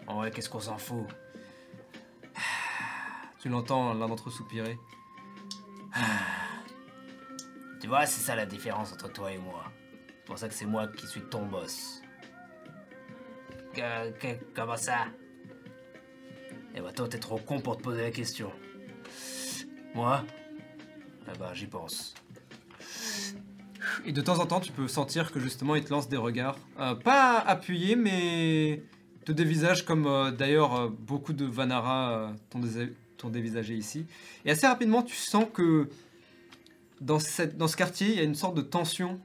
En vrai, qu'est-ce qu'on s'en fout? [sighs] Tu l'entends, l'un d'entre eux soupirer. [sighs] Tu vois, c'est ça la différence entre toi et moi. C'est pour ça que c'est moi qui suis ton boss. Que- que- comment ça? Eh bah toi, t'es trop con pour te poser la question. Moi? Eh bah, j'y pense. Et de temps en temps, tu peux sentir que justement, il te lance des regards. euh, pas appuyés, mais te dévisage comme euh, d'ailleurs euh, beaucoup de Vanara t'ont dévisagé ici. Et assez rapidement, tu sens que dans, cette, dans ce quartier, il y a une sorte de tension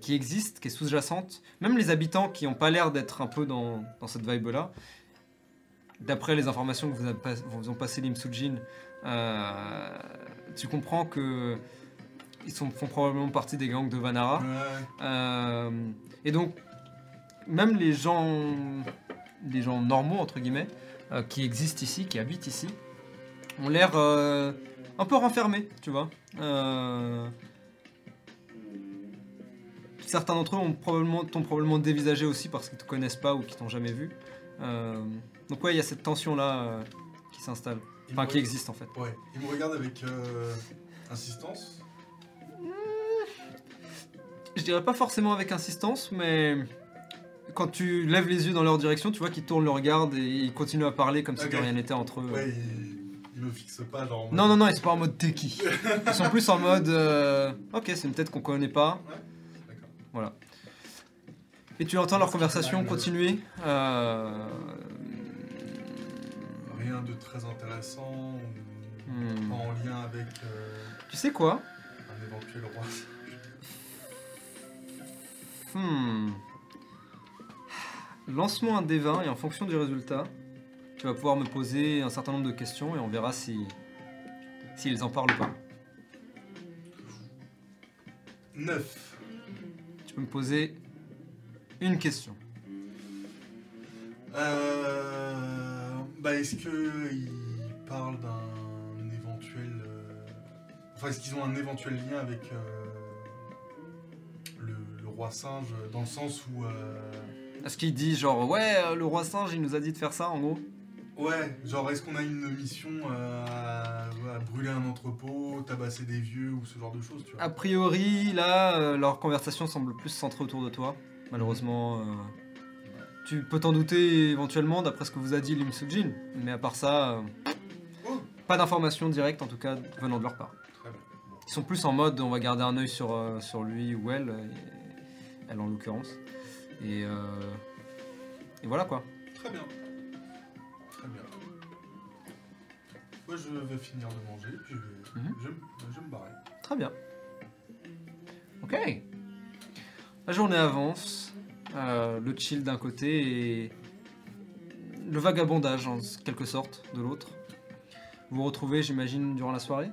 qui existe, qui est sous-jacente. Même les habitants qui n'ont pas l'air d'être un peu dans, dans cette vibe-là, d'après les informations que vous, avez vous ont passé Lim Sujin, tu comprends que ils sont, font probablement partie des gangs de Vanara. Ouais. Euh, et donc, même les gens, les gens normaux, entre guillemets, euh, qui existent ici, qui habitent ici, ont l'air euh, un peu renfermés, tu vois. Certains d'entre eux ont probablement, t'ont probablement dévisagé aussi parce qu'ils te connaissent pas ou qu'ils t'ont jamais vu. Donc ouais, il y a cette tension-là qui s'installe, enfin qui existe en fait. Ouais, il me regarde avec insistance. Je dirais pas forcément avec insistance, mais quand tu lèves les yeux dans leur direction, tu vois qu'ils tournent le regard et ils continuent à parler comme si de rien n'était entre eux. Ouais, il, il me fixe pas, genre. en Non, non, non, ils sont pas en mode t'es qui? [laughs] Ils sont plus en mode euh, ok, c'est une tête qu'on connaît pas. D'accord. Voilà. Et tu entends leur conversation continuer. euh, Rien de très intéressant ou Hmm. pas en lien avec euh, Tu sais quoi? un éventuel roi. Hmm. Lance-moi un D20 et en fonction du résultat, tu vas pouvoir me poser un certain nombre de questions et on verra si s'ils en parlent ou pas. 9. Tu peux me poser une question. Euh, bah, est-ce qu'ils parlent d'un éventuel. euh, Enfin, est-ce qu'ils ont un éventuel lien avec euh, roi singe, dans le sens où. euh, Est-ce qu'il dit genre ouais euh, le roi singe il nous a dit de faire ça en gros? Ouais, genre, est-ce qu'on a une mission euh, à, à brûler un entrepôt, tabasser des vieux ou ce genre de choses, tu vois? A priori là euh, leur conversation semble plus centrée autour de toi. Malheureusement euh, tu peux t'en douter éventuellement d'après ce que vous a dit Lim Sujin, mais à part ça euh, Oh. pas d'informations directes en tout cas venant de leur part. Très bien. Bon. Ils sont plus en mode on va garder un œil sur, euh, sur lui ou elle, euh, et- elle en l'occurrence. Et, euh, et voilà quoi. Très bien. Très bien. Moi, je vais finir de manger, puis je vais, Mhm. je, vais- je vais me barrer. Très bien. Ok. La journée avance, euh, le chill d'un côté et le vagabondage en quelque sorte de l'autre. Vous vous retrouvez, j'imagine, durant la soirée?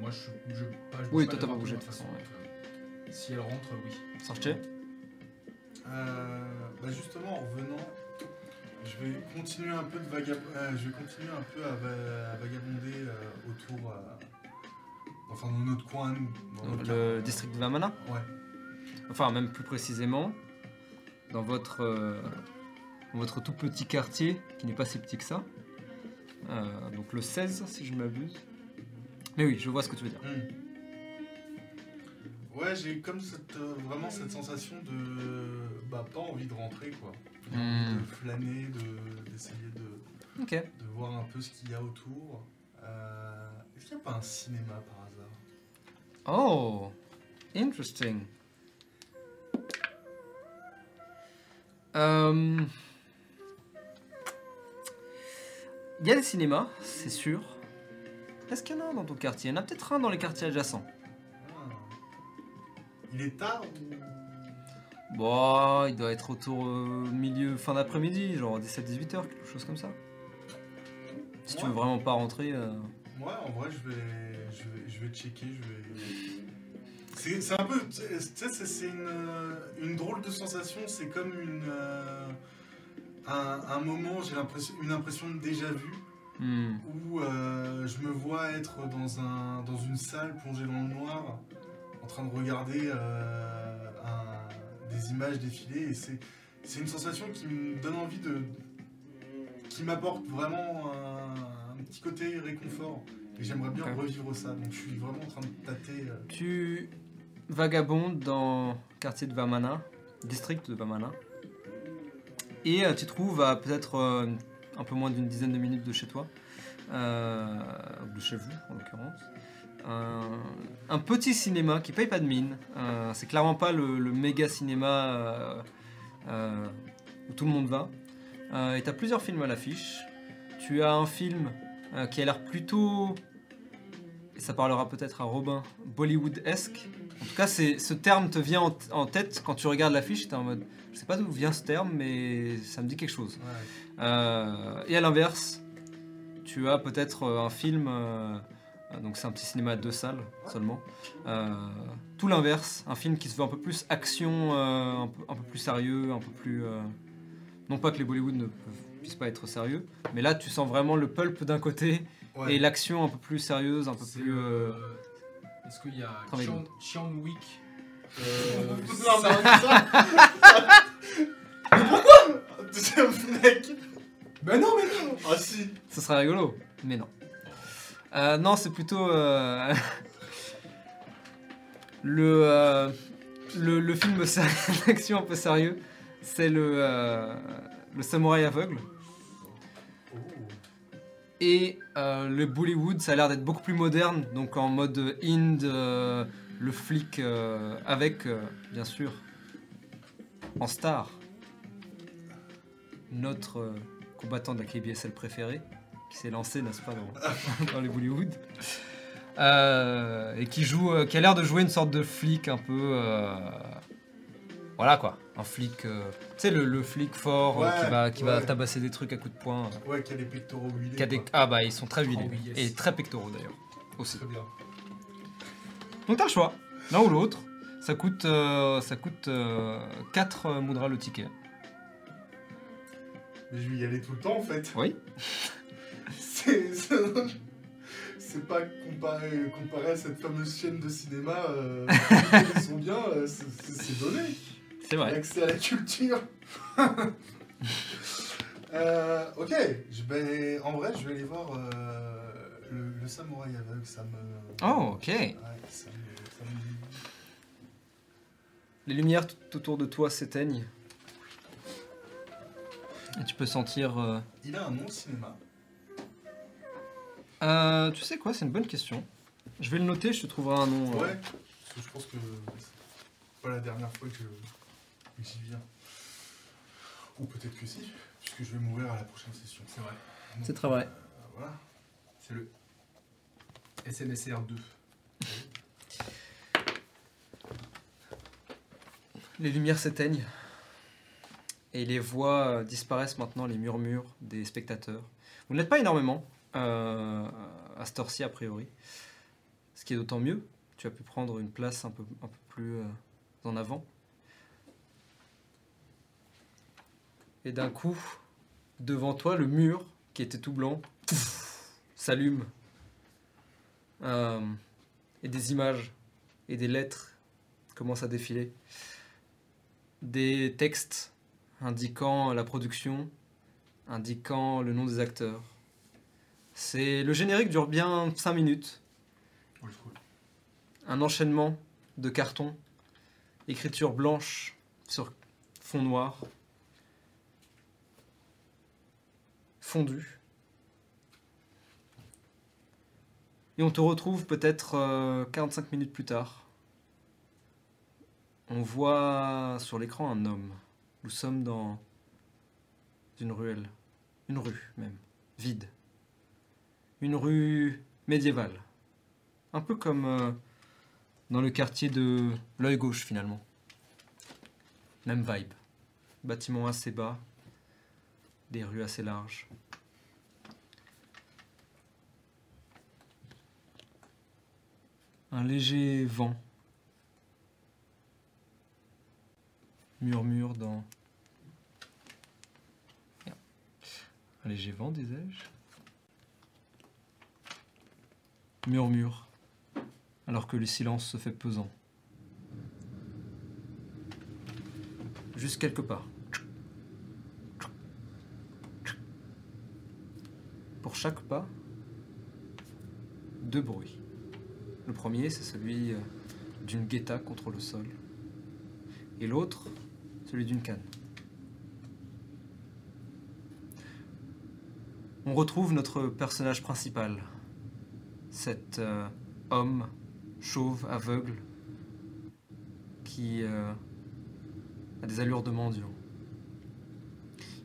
Moi, je, je, pas, je Oui, toi, t'as pas bougé, de toute façon, euh, Si elle rentre, oui. Sortez. Euh, bah justement, en revenant, je vais continuer un peu de vagab... euh, je vais continuer un peu à, va- à vagabonder euh, autour, enfin dans notre coin, nous, dans notre Le district de Vamana Ouais. Enfin, même plus précisément, dans votre, dans votre tout petit quartier, qui n'est pas si petit que ça. Donc le 16, si je m'abuse. Mais oui, je vois ce que tu veux dire. Hmm. Ouais, j'ai comme cette, euh, vraiment cette sensation de bah pas envie de rentrer quoi, Hmm. de flâner, de d'essayer de, Ok. de voir un peu ce qu'il y a autour. Euh, Est-ce qu'il n'y a pas un cinéma par hasard? Oh, interesting. Euh, Il y a des cinémas, c'est sûr. Est-ce qu'il y en a un dans ton quartier? Il y en a peut-être un dans les quartiers adjacents. Il est tard ou Bon, il doit être autour euh, milieu, fin d'après-midi, genre 17-18 heures, quelque chose comme ça. Si tu veux Ouais. vraiment pas rentrer. euh, Ouais, en vrai, je vais, je vais, je vais checker, je vais. C'est un peu, tu sais, c'est- une, euh, une drôle de sensation. C'est comme une, euh, un, un moment, j'ai l'impression, une impression de déjà vu hmm. où euh, je me vois être dans un, dans une salle plongée dans le noir, en train de regarder euh, un- des images défiler et c'est, c'est une sensation qui me donne envie de. qui m'apporte vraiment un, un petit côté réconfort. Et j'aimerais bien revivre ça. Donc je suis vraiment en train de tâter. euh, Tu vagabondes dans le quartier de Vamana, district de Vamana, et euh, tu trouves à peut-être un peu moins d'une dizaine de minutes de chez toi, euh, ou de chez vous en l'occurrence, un, un petit cinéma qui paye pas de mine. Euh, c'est clairement pas le, le méga cinéma euh, euh, où tout le monde va. Et tu as plusieurs films à l'affiche. Tu as un film qui a l'air plutôt et ça parlera peut-être à Robin, Bollywood-esque. En tout cas, ce terme te vient en, tête quand tu regardes l'affiche, tu es en mode, je sais pas d'où vient ce terme, mais ça me dit quelque chose. ouais. Et à l'inverse, tu as peut-être un film, donc c'est un petit cinéma à deux salles seulement. Euh, tout l'inverse, un film qui se veut un peu plus action, euh, un, peu, un peu plus sérieux, un peu plus... euh, non pas que les Bollywood ne puissent pas être sérieux, mais là tu sens vraiment le pulp d'un côté Ouais. et l'action un peu plus sérieuse, un peu plus... euh, euh, Est-ce qu'il y a Chiang Wick euh, [laughs] Non, mais ça- ça- [laughs] Deuxième mec Mais non, mais non Ah si Ce serait rigolo, mais non. Euh, non, c'est plutôt euh, [laughs] le, euh, le le film [laughs] d'action un peu sérieux. C'est le samouraï aveugle et le Bollywood. Ça a l'air d'être beaucoup plus moderne, donc en mode Inde, le flic avec bien sûr en star notre combattant de la KBSL préféré, qui s'est lancé, n'est-ce pas, dans, [laughs] dans les Bollywood, Euh, et qui joue, euh, qui a l'air de jouer une sorte de flic un peu, euh, voilà quoi, un flic, tu sais le, le flic fort Ouais, qui va, qui va tabasser des trucs à coups de poing. Ouais, qui a des pectoraux huilés. qui a des- ah bah ils sont très huilés Oh, yes. et très pectoraux d'ailleurs aussi. Très bien. Donc t'as le choix, l'un ou l'autre. Ça coûte, euh, ça coûte 4 moudras le ticket. Mais je vais y aller tout le temps en fait. Oui. C'est. pas comparé, comparé à cette fameuse chaîne de cinéma. Euh, ils sont bien, euh, c'est- donné. C'est vrai. L'accès à la culture. [laughs] Euh, ok, je vais, en vrai, je vais aller voir euh, le, le samouraï aveugle. Ça me. Oh ok. Ouais, ça me- ça me- Les lumières tout autour de toi s'éteignent. Et tu peux sentir. euh, Il a un nom cinéma? Euh, tu sais quoi, c'est une bonne question. Je vais le noter, je te trouverai un nom. euh. Ouais, parce que je pense que c'est pas la dernière fois que que j'y viens. Ou peut-être que si, puisque je vais mourir à la prochaine session. C'est vrai. C'est très vrai. Euh, voilà. C'est le SMSR 2. Les lumières s'éteignent. Et les voix disparaissent maintenant, les murmures des spectateurs. Vous n'êtes pas énormément, euh, à a priori. Ce qui est d'autant mieux. Tu as pu prendre une place un peu, plus euh, en avant. Et d'un coup, devant toi, le mur, qui était tout blanc, s'allume. Euh, et des images et des lettres commencent à défiler. Des textes indiquant la production, indiquant le nom des acteurs. C'est le générique dure bien 5 minutes. Un enchaînement de cartons, écriture blanche sur fond noir, fondu. Et on te retrouve peut-être euh, 45 minutes plus tard. On voit sur l'écran un homme. Nous sommes dans une ruelle, une rue même, vide. Une rue médiévale. Un peu comme euh, dans le quartier de l'œil gauche finalement. Même vibe. Bâtiment assez bas, des rues assez larges. Un léger vent murmure dans... Un léger vent, disais-je murmure, alors que le silence se fait pesant. Juste quelque part. Pour chaque pas, deux bruits. Le premier, c'est celui euh, d'une guetta contre le sol, et l'autre, celui d'une canne. On retrouve notre personnage principal, cet euh, homme chauve, aveugle, qui euh, a des allures de mendiant.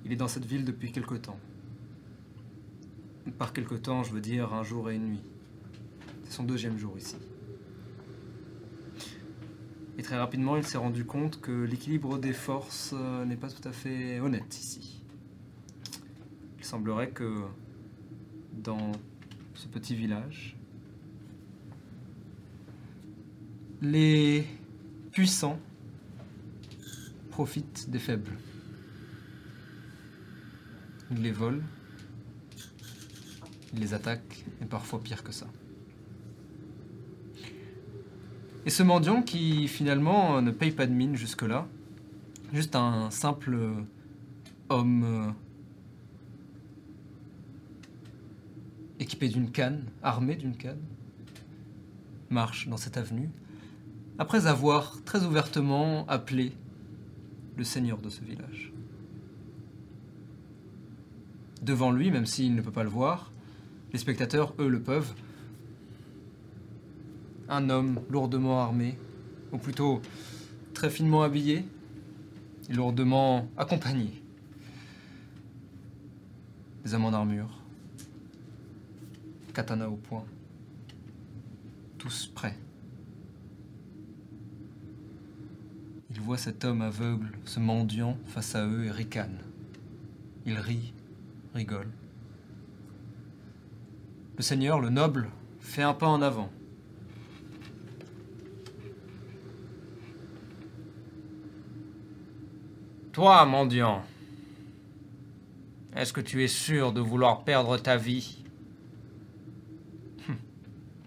Il est dans cette ville depuis quelque temps. Par quelque temps, je veux dire un jour et une nuit. C'est son deuxième jour ici. Et très rapidement, il s'est rendu compte que l'équilibre des forces euh, n'est pas tout à fait honnête ici. Il semblerait que dans ce petit village, les puissants profitent des faibles. Ils les volent, ils les attaquent, et parfois pire que ça. Et ce mendiant qui finalement ne paye pas de mine jusque-là, juste un simple homme euh, équipé d'une canne, armé d'une canne, marche dans cette avenue, après avoir très ouvertement appelé le seigneur de ce village. Devant lui, même s'il ne peut pas le voir, les spectateurs, eux, le peuvent. Un homme lourdement armé, ou plutôt très finement habillé, et lourdement accompagné. Des hommes en armure, katana au poing, tous prêts. Ils voient cet homme aveugle, ce mendiant, face à eux et ricane. Il rit, rigole. Le seigneur, le noble, fait un pas en avant. Toi, mendiant, est-ce que tu es sûr de vouloir perdre ta vie? Hum.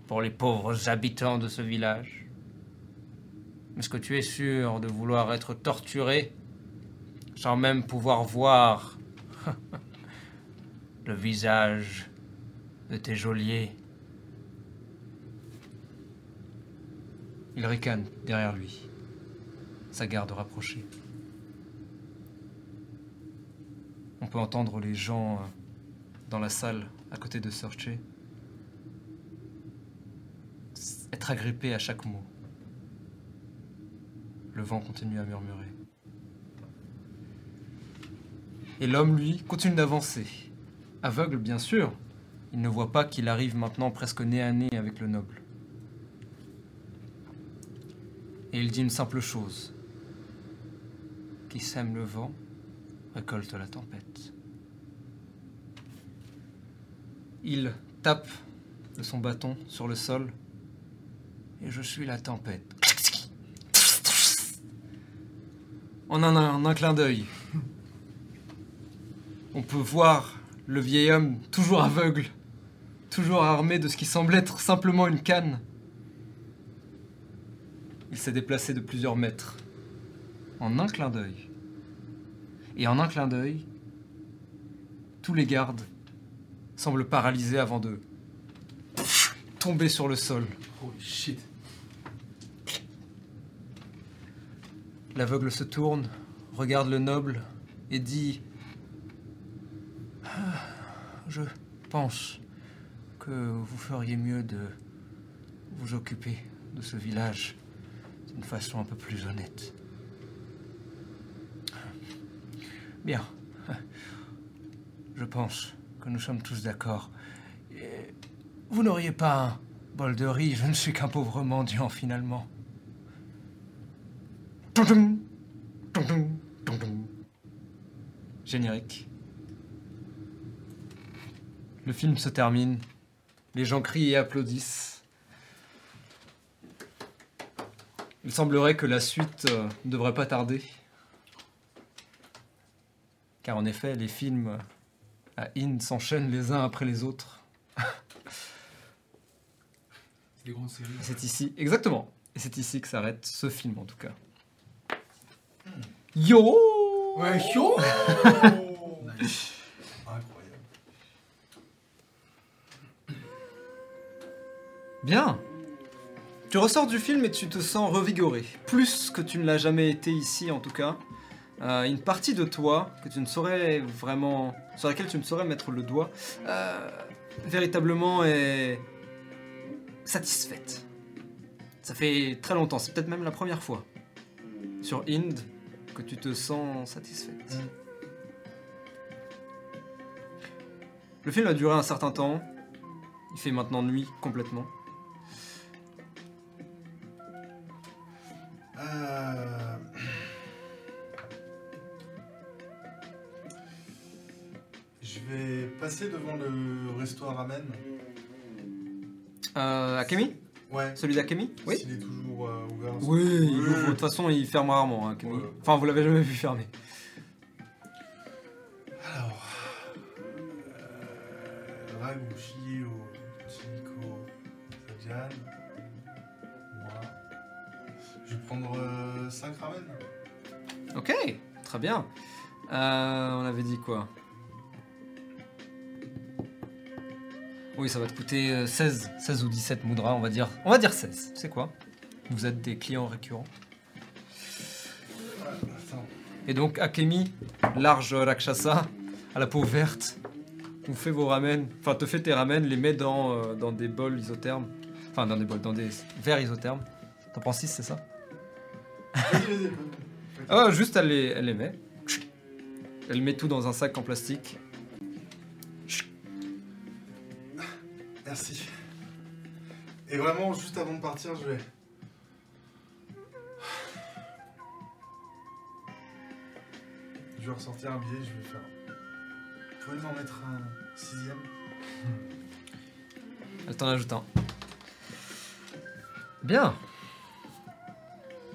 pour les pauvres habitants de ce village Est-ce que tu es sûr de vouloir être torturé sans même pouvoir voir [laughs] le visage de tes geôliers? Il ricane derrière lui, sa garde rapprochée. On peut entendre les gens euh, dans la salle à côté de Sorche être agrippés à chaque mot. Le vent continue à murmurer. Et l'homme, lui, continue d'avancer. Aveugle, bien sûr. Il ne voit pas qu'il arrive maintenant presque nez à nez avec le noble. Et il dit une simple chose. Qui sème le vent récolte la tempête. Il tape de son bâton sur le sol et je suis la tempête. En un, clin d'œil, on peut voir le vieil homme toujours aveugle, toujours armé de ce qui semble être simplement une canne. Il s'est déplacé de plusieurs mètres en un clin d'œil. Et en un clin d'œil, tous les gardes semblent paralysés avant de tomber sur le sol. Holy shit. L'aveugle se tourne, regarde le noble et dit Ah, Je pense que vous feriez mieux de vous occuper de ce village d'une façon un peu plus honnête. Bien. Je pense que nous sommes tous d'accord. Vous n'auriez pas un bol de riz, je ne suis qu'un pauvre mendiant finalement. Générique. Le film se termine. Les gens crient et applaudissent. Il semblerait que la suite euh, ne devrait pas tarder. Car en effet, les films à In s'enchaînent les uns après les autres. C'est des grandes séries. Et C'est ici, exactement. Et c'est ici que s'arrête ce film en tout cas. Yo Ouais, yo [laughs] Incroyable. Bien. Tu ressors du film et tu te sens revigoré. Plus que tu ne l'as jamais été ici, en tout cas. Euh, une partie de toi que tu ne saurais vraiment. sur laquelle tu ne saurais mettre le doigt, euh, véritablement est. satisfaite. Ça fait très longtemps, c'est peut-être même la première fois sur Inde que tu te sens satisfaite. Le film a duré un certain temps. Il fait maintenant nuit complètement. Euh, Je vais passer devant le resto à ramen. Euh, Akemi Ouais. Celui d'Akemi Oui. S'il est toujours euh, ouvert. Oui, il ouvre. de toute façon, il ferme rarement. hein, Akemi. Ouais. Enfin, vous l'avez jamais vu fermer. Alors. Euh, Ragu, Shio, Chiko, Sajan. Moi. Je vais prendre 5 ramen. Ok, très bien. Euh, on avait dit quoi? Oui, ça va te coûter euh, 16, 16 ou 17 moudras, on va dire. On va dire 16, c'est quoi? Vous êtes des clients récurrents? Et donc, Akemi, large Rakshasa, à la peau verte, vous fait vos ramen, enfin, te fait tes ramen, les met dans, euh, dans des bols isothermes. Enfin, dans des bols, dans des verres isothermes. T'en prends 6, c'est ça? [laughs] Ah, juste elle les, elle les met. Elle met tout dans un sac en plastique. Merci. Et vraiment, juste avant de partir, je vais. Je vais ressortir un billet, je vais faire. Vous pouvez m'en mettre un sixième [laughs] Elle t'en ajoute un. Bien.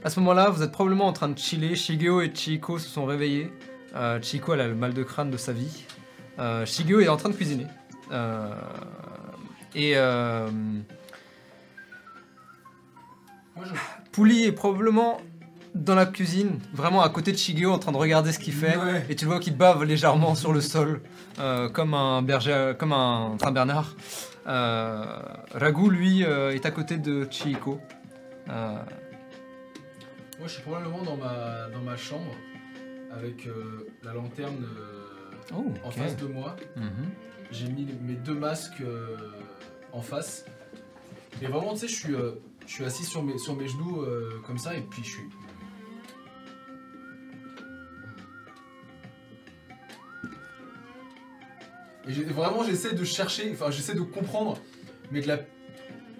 À ce moment-là, vous êtes probablement en train de chiller. Shigeo et Chihiko se sont réveillés. Euh, Chihiko, elle a le mal de crâne de sa vie. Euh, Shigeo est en train de cuisiner. Euh, et euh. Pouli est probablement dans la cuisine, vraiment à côté de Shigeo, en train de regarder ce qu'il fait. Ouais. Et tu le vois qu'il bave légèrement sur le sol, euh, comme un berger, comme un train Bernard. Euh, Ragu, lui, euh, est à côté de Chihiko. Euh, Moi, je suis probablement dans ma, dans ma chambre avec la lanterne Oh, en face de moi. Mhm. J'ai mis mes deux masques en face. Et vraiment, tu sais, je suis, euh, je suis assis sur mes, sur mes genoux euh, comme ça et puis je suis. Et j'ai- vraiment, j'essaie de chercher, enfin, j'essaie de comprendre, mais de la.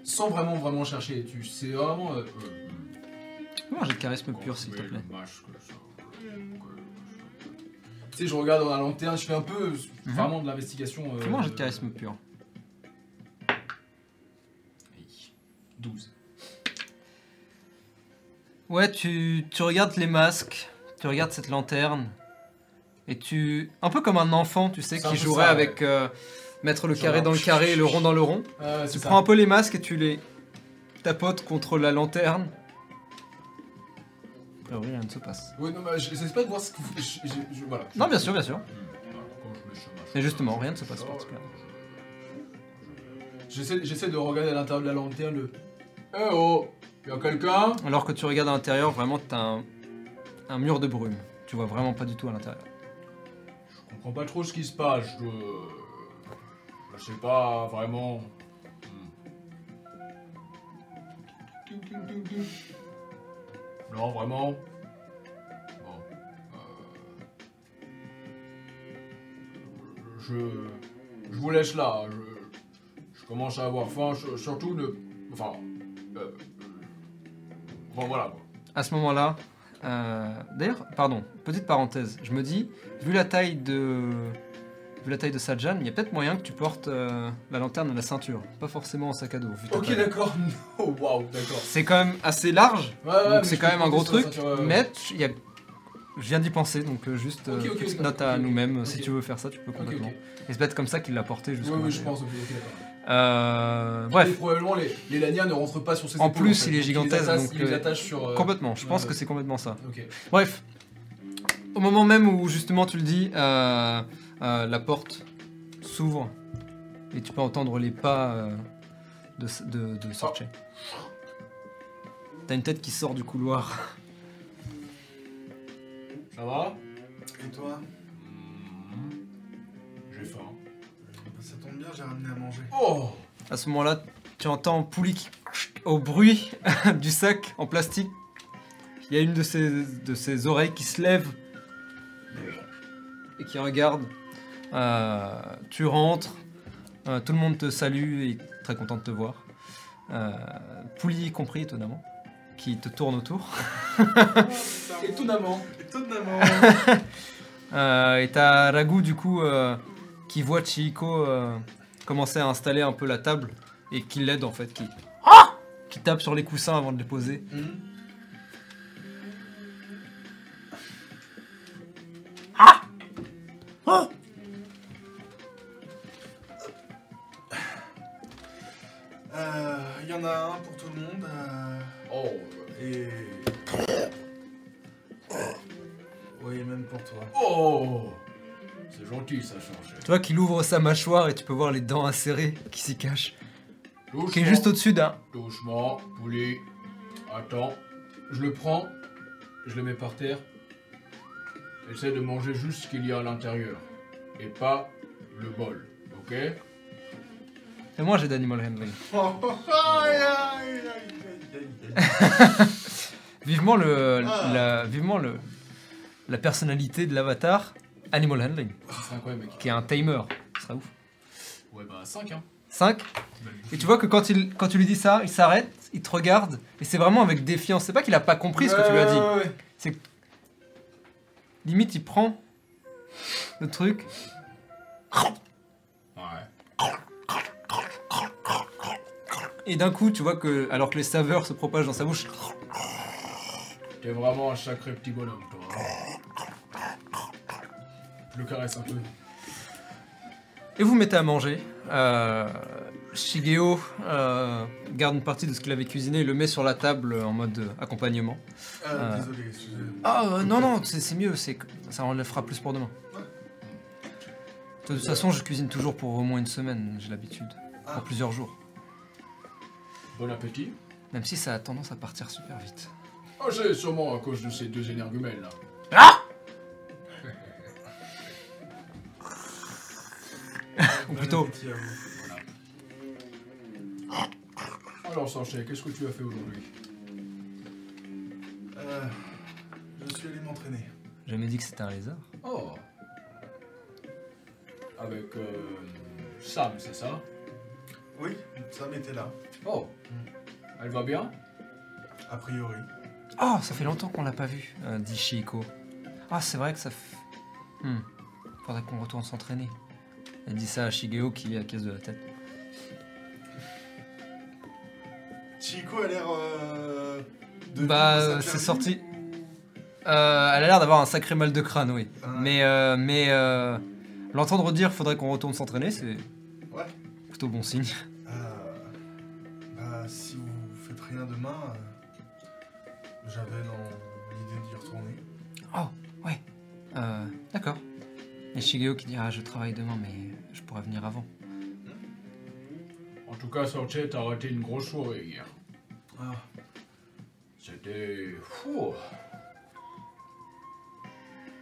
sans vraiment, vraiment chercher. Tu C'est vraiment. euh, un jet de charisme pur, s'il te plaît. Tu sais, je regarde dans la lanterne, je fais un peu Mhm. vraiment de l'investigation. euh, un jet de charisme pur. 12. Ouais, tu, tu regardes les masques, tu regardes cette lanterne, et tu... Un peu comme un enfant, tu sais, qui jouerait ça, ouais. avec... euh, mettre le carré dans le carré et le rond dans le rond. Ah, Tu ça. prends un peu les masques et tu les tapotes contre la lanterne. A priori, rien ne se passe. Oui, non, mais je j'essaie pas de voir ce que vous. je- je- je- voilà. Non, bien sûr, bien sûr. Et Et justement, rien ne se passe particulièrement. J'essaie j'essaie de regarder à l'intérieur de la lanterne le. Eh oh Y'a quelqu'un? Alors que tu regardes à l'intérieur, vraiment, t'as un, un mur de brume. Tu vois vraiment pas du tout à l'intérieur. Je comprends pas trop ce qui se passe. Je, je sais pas vraiment. Ting. Non, vraiment. Bon. Euh, Je, je vous laisse là. Je, je commence à avoir faim. surtout ne. Enfin. Euh, bon, voilà. À ce moment-là, euh, d'ailleurs, pardon, petite parenthèse, je me dis, vu la taille de, vu la taille de Sajan, il y a peut-être moyen que tu portes euh, la lanterne à la ceinture, pas forcément en sac à dos. vu ta Ok, taille. d'accord. [laughs] Oh, waouh, d'accord. C'est quand même assez large, Ouais, ouais, donc mais c'est je quand peux même un gros truc, ouais, mais tu- il y a, je viens d'y penser, donc euh, juste euh, Ok, petite note à ok. nous-mêmes, si Ok. tu veux faire ça, tu peux Ok, complètement. ok. Et c'est peut-être comme ça qu'il l'a porté jusqu'au Oui, oui, je pense. ok, ok, d'accord. Euh, Et bref, probablement les, les lanières ne rentrent pas sur ses En épaules. plus, fait. il est gigantesque, donc, il les euh, attache sur. euh, complètement, je pense que c'est complètement ça. Bref, au moment même où justement tu le dis, euh, euh, la porte s'ouvre et tu peux entendre les pas euh, de, de, de Sorche. T'as une tête qui sort du couloir. Ça va? Et toi? Bien, j'ai ramené à manger. Oh À ce moment-là, tu entends Pouli qui, au bruit [laughs] du sac en plastique. Il y a une de ses, de ses oreilles qui se lève et qui regarde. Euh, tu rentres, euh, tout le monde te salue et est très content de te voir. Euh, Pouli y compris, étonnamment, qui te tourne autour. [laughs] Étonnamment. Étonnamment. [laughs] Euh, et t'as Ragu du coup euh, qui voit Chihiko euh, commencer à installer un peu la table et qui l'aide en fait, qui, qui tape sur les coussins avant de les poser. Hmm. Euh, Il y en a un pour tout le monde. euh, Oh et. Oui, même pour toi. Oh C'est gentil ça, Sorche. Tu vois qu'il ouvre sa mâchoire et tu peux voir les dents acérées qui s'y cachent. Doucement. Qui est juste au-dessus d'un. Doucement, poulet. Attends. Je le prends, je le mets par terre. Essaie de manger juste ce qu'il y a à l'intérieur. Et pas le bol. Ok? Et moi j'ai d'animal handling. Vivement le, Ah. la, vivement le, la personnalité de l'avatar animal handling, C'est incroyable, mec. qui est un timer. Ce serait ouf. Ouais, bah 5 hein. 5. Et tu vois que quand, il, quand tu lui dis ça, il s'arrête, il te regarde, et c'est vraiment avec défiance. C'est pas qu'il a pas compris ce que tu lui as dit. Ouais, ouais, ouais. Limite, il prend le truc. Ouais. Et d'un coup, tu vois que, alors que les saveurs se propagent dans sa bouche, T'es vraiment un sacré petit bonhomme, toi. Je le caresse un peu. et vous mettez à manger. Euh, Shigeo euh, garde une partie de ce qu'il avait cuisiné et le met sur la table en mode accompagnement. Euh, Euh. Désolé, excusez. Ah euh, non, non, c'est c'est mieux, c'est que ça en fera plus pour demain. De toute façon, je cuisine toujours pour au moins une semaine, j'ai l'habitude. Ah. Pour plusieurs jours. Bon appétit. Même si ça a tendance à partir super vite. Oh, c'est sûrement à cause de ces deux énergumènes là. Ou plutôt. Alors, Sanchez, qu'est-ce que tu as fait aujourd'hui Euh, je suis allé m'entraîner. j'ai jamais dit que c'était un lézard. Oh Avec euh, Sam, c'est ça? Oui, Sam était là, Oh Elle va bien? A priori. Oh, ça fait longtemps qu'on l'a pas vu, euh, dit Shihiko. Ah, c'est vrai que ça fait. Hmm. Faudrait qu'on retourne s'entraîner. Elle dit ça à Shigeo qui est à caisse de la tête. Chico a l'air. Euh, de Bah, c'est sorti. Euh, elle a l'air d'avoir un sacré mal de crâne, oui. Ah. Mais, euh, mais euh, l'entendre dire faudrait qu'on retourne s'entraîner, c'est Ouais. plutôt bon signe. Euh, bah, si vous faites rien demain, euh, j'avais dans l'idée d'y retourner. Euh, D'accord. Et Shigeo qui dit Ah, je travaille demain, mais je pourrais venir avant. En tout cas, Sanchez, t'as raté une grosse soirée hier. Ah, C'était fou.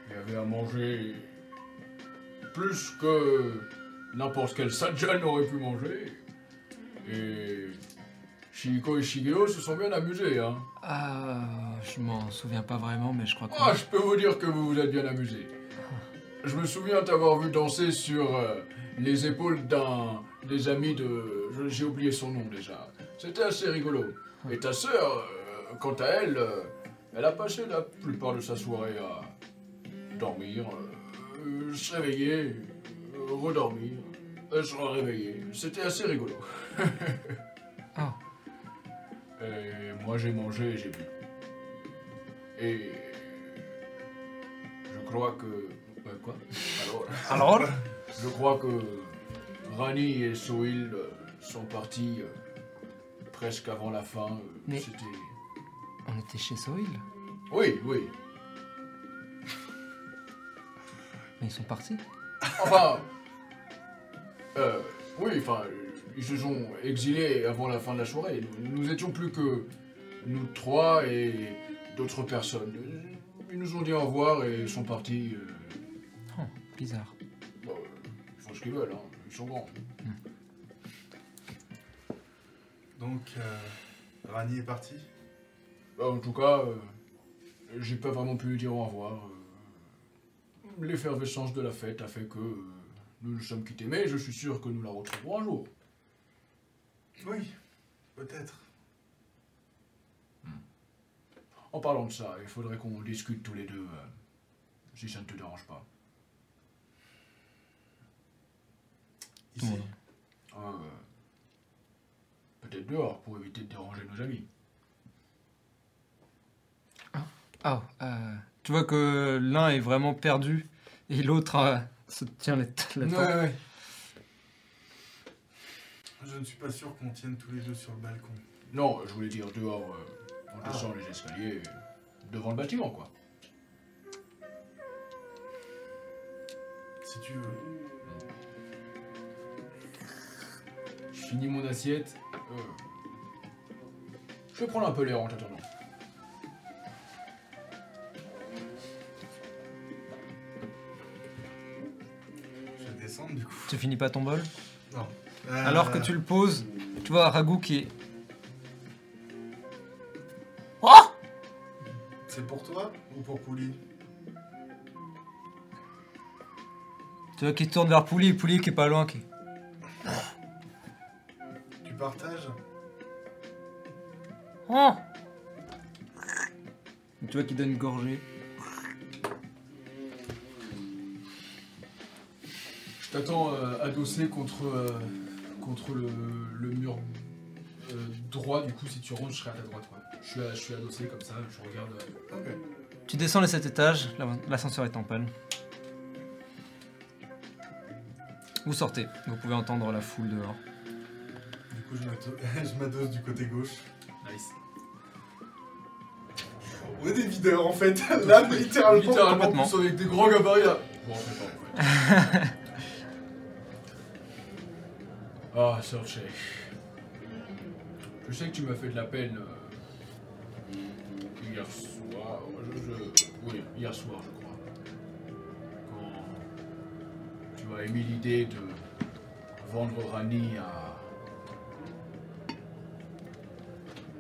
Il y avait à manger plus que n'importe quel Sajan aurait pu manger. Et Shihiko et Shigeo se sont bien amusés, hein. Ah, je m'en souviens pas vraiment, mais je crois que. Ah, je peux vous dire que vous vous êtes bien amusés. Je me souviens t'avoir vu danser sur euh, les épaules d'un des amis de... J'ai oublié son nom déjà. C'était assez rigolo. Et ta sœur, euh, quant à elle, euh, elle a passé la plupart de sa soirée à dormir, se réveiller, redormir, se réveiller. C'était assez rigolo. [laughs] Ah. Et moi j'ai mangé et j'ai bu. Et je crois que. Quoi Alors [laughs] Alors Je crois que Rani et Soil euh, sont partis euh, presque avant la fin. euh, Mais- C'était. On était chez Soil, Oui, oui. mais ils sont partis. Enfin. euh, oui, enfin. ils se sont exilés avant la fin de la soirée. Nous, nous étions plus que nous trois et d'autres personnes. Ils nous ont dit au revoir et sont partis. euh, Bizarre. bah, ils font ce qu'ils veulent, hein. ils sont grands. Donc, euh, Rani est parti Bah, en tout cas, euh, j'ai pas vraiment pu lui dire au revoir. euh. L'effervescence de la fête a fait que euh, nous nous sommes quittés, mais je suis sûr que nous la retrouverons un jour. Oui, peut-être. En parlant de ça, il faudrait qu'on discute tous les deux, euh, si ça ne te dérange pas. Ici. Ouais. Euh, Peut-être dehors, pour éviter de déranger nos amis. Oh, euh, tu vois que l'un est vraiment perdu et l'autre euh, se tient les la tête. ouais. Je ne suis pas sûr qu'on tienne tous les deux sur le balcon. Non, je voulais dire dehors, euh, on Ah. descend les escaliers, devant le bâtiment, quoi. Si tu veux. Finis mon assiette. euh, Je vais prendre un peu l'air en t'attendant. Je vais descendre du coup. Tu finis pas ton bol Non. Alors que Euh, tu le poses, tu vois Ragout qui est. C'est pour toi ou pour Pouli Tu vois qu'il tourne vers Pouli, Pouli qui est pas loin. Qui... Tu partages Oh tu vois qu'il donne une gorgée. Je t'attends euh, adossé contre, euh, contre le, le mur euh, droit, du coup, si tu rentres, je serai à ta droite, quoi. Je suis, à- je suis adossé comme ça, je regarde. euh. Tu descends les 7 étages, la- l'ascenseur est en panne. Vous sortez, vous pouvez entendre la foule dehors. Je m'ado- [laughs] je m'adosse du côté gauche. Nice. On est des videurs en fait. [laughs] Là, littéralement. Littéralement, plus, avec des grands gabarits là. Bon, en fait, pas, en fait. [laughs] ah, Sorche. Je sais que tu m'as fait de la peine euh, hier soir. Je, je- oui, hier soir, je crois. Quand tu as émis l'idée de vendre Rani à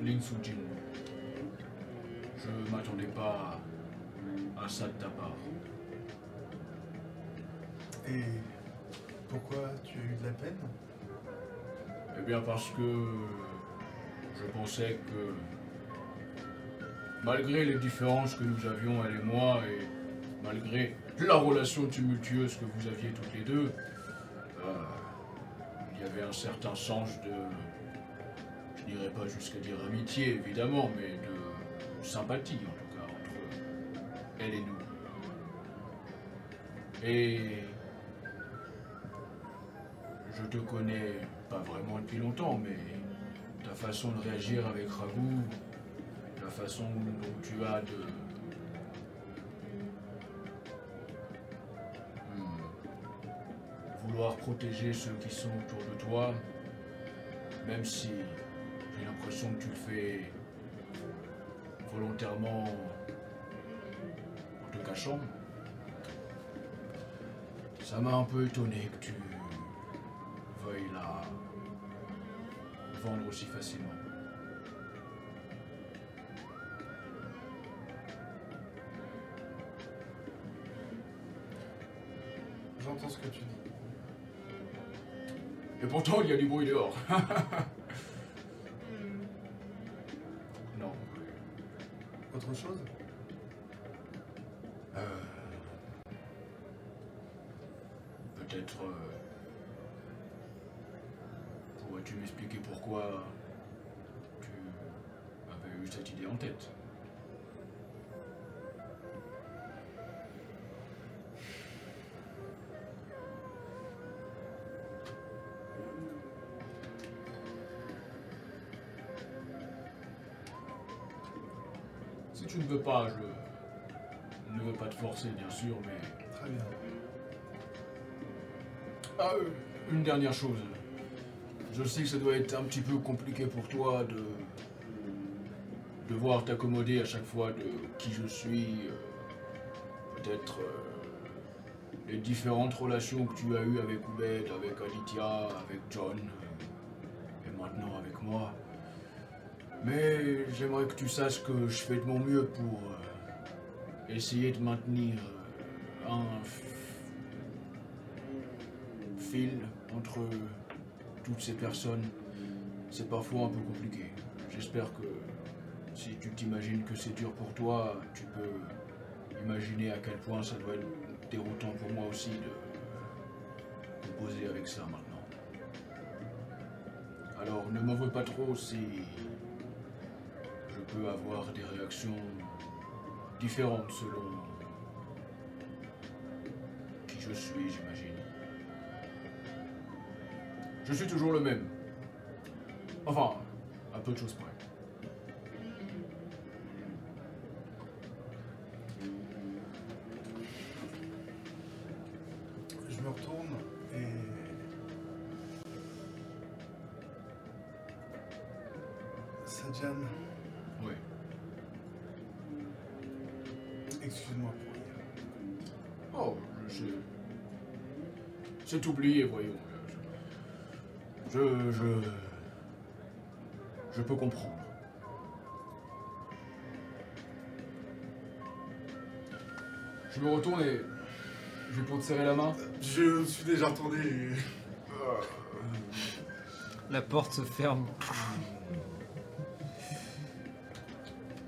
Lin Sujin. Je m'attendais pas à ça de ta part. Et pourquoi tu as eu de la peine? Eh bien parce que je pensais que malgré les différences que nous avions, elle et moi, et malgré la relation tumultueuse que vous aviez toutes les deux, euh, il y avait un certain sens de, je n'irai pas jusqu'à dire amitié évidemment, mais de sympathie en tout cas entre elle et nous. Et je te connais pas vraiment depuis longtemps, mais ta façon de réagir avec Ragout, la façon dont tu as de. Hmm. vouloir protéger ceux qui sont autour de toi, même si l'impression que tu le fais volontairement en te cachant. Ça m'a un peu étonné que tu veuille la vendre aussi facilement. J'entends ce que tu dis. Et pourtant, il y a du bruit dehors. [laughs] Autre chose tu ne veux pas, je ne veux pas te forcer, bien sûr, mais Très bien. Ah, euh, une dernière chose. Je sais que ça doit être un petit peu compliqué pour toi de devoir t'accommoder à chaque fois de qui je suis, euh, peut-être euh, les différentes relations que tu as eues avec Oubed, avec Aditya, avec John, Mais j'aimerais que tu saches que je fais de mon mieux pour euh, essayer de maintenir euh, un fil entre toutes ces personnes. C'est parfois un peu compliqué. J'espère que si tu t'imagines que c'est dur pour toi, tu peux imaginer à quel point ça doit être déroutant pour moi aussi de composer avec ça maintenant. Alors ne m'en veux pas trop si avoir des réactions différentes selon qui je suis, j'imagine. Je suis toujours le même. Enfin, à peu de choses près. Je me retourne et. Sadjan, Oui. Excuse-moi pour hier. Oh, je... C'est oublié, voyons. Je... Je... Je peux comprendre. Je me retourne et... Je vais pour te serrer la main. Je suis déjà retourné et. La porte se ferme.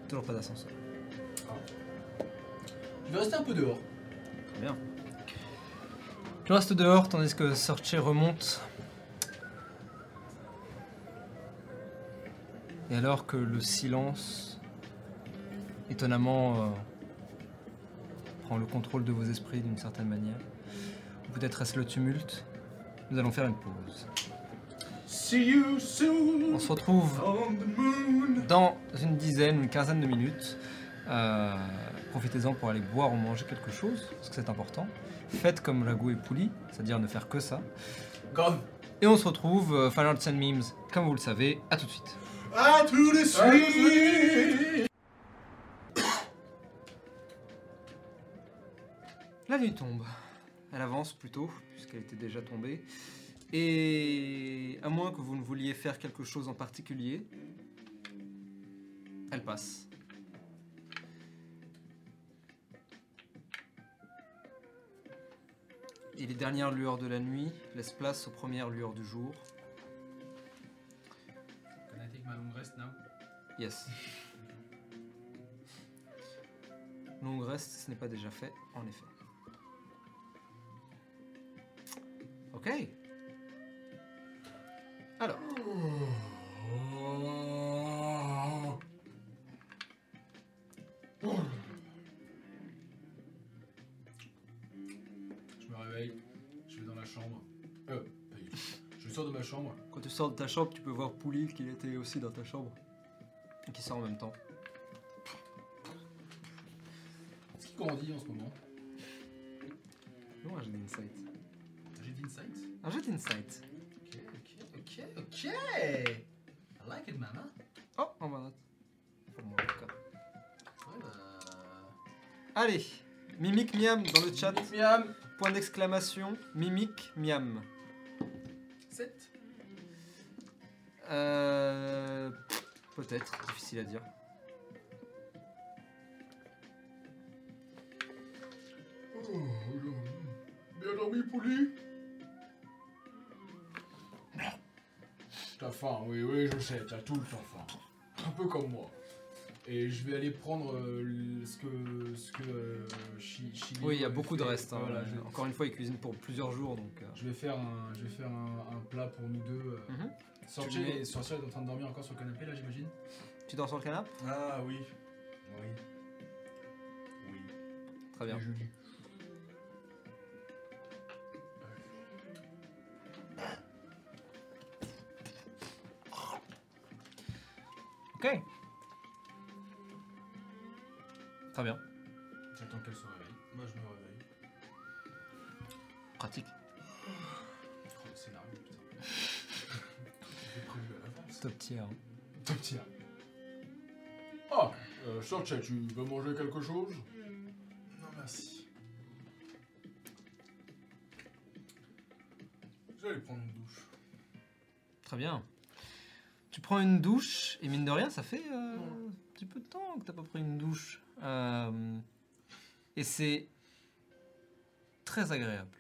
Toujours pas d'ascenseur. Je vais rester un peu dehors. Très bien. Tu restes dehors tandis que Sorche remonte. Et alors que le silence, étonnamment, euh, prend le contrôle de vos esprits d'une certaine manière, ou peut-être est-ce le tumulte, nous allons faire une pause. See you soon On se retrouve on the moon. dans une dizaine, une quinzaine de minutes. Euh, Profitez-en pour aller boire ou manger quelque chose, parce que c'est important. Faites comme Rago et Pouli, c'est-à-dire ne faire que ça. Et on se retrouve, euh, Final Arts and Memes, comme vous le savez, à tout de suite. À tous les suites La nuit tombe. Elle avance plutôt, puisqu'elle était déjà tombée. Et à moins que vous ne vouliez faire quelque chose en particulier, elle passe. Et les dernières lueurs de la nuit laissent place aux premières lueurs du jour. Can I take my long rest now? Yes. Longue reste, ce n'est pas déjà fait, en effet. Ok. Alors. Je Quand tu sors de ta chambre, tu peux voir Pouli qui était aussi dans ta chambre. Et qui sort en même temps. Est-ce qu'il grandit en ce moment? Non, un jet d'insight. J'ai d'insight Un jet d'insight. Ok, ok, ok, ok. I like it, mama. Oh, en bas note. Pour moi, en tout cas. Ouais, bah... Allez, Mimic Miam dans le chat. Miam Point d'exclamation. Mimic Miam. 7 Euh. Peut-être, difficile à dire. Bien dormi, Pouli T'as faim, oui, oui, je sais, t'as tout le temps faim. Un peu comme moi. Et je vais aller prendre euh, ce que. Ce que euh, Chi- Oui, il y a beaucoup de restes. hein. Voilà, je, Encore une fois, il cuisine pour plusieurs jours, donc. euh, je vais faire un, je vais faire un, un plat pour nous deux. mhm. Sorcier, Sorcier, Sorcier est en train de dormir encore sur le canapé là, j'imagine Tu dors sur le canapé? Ah oui. Oui. Oui. Très bien. Ok. Très bien. Top tier. Top tier. Ah, euh, Sorcha, tu veux manger quelque chose? Non, merci. J'allais prendre une douche. Très bien. Tu prends une douche, et mine de rien, ça fait euh, un petit peu de temps que t'as pas pris une douche. Euh, et c'est très agréable.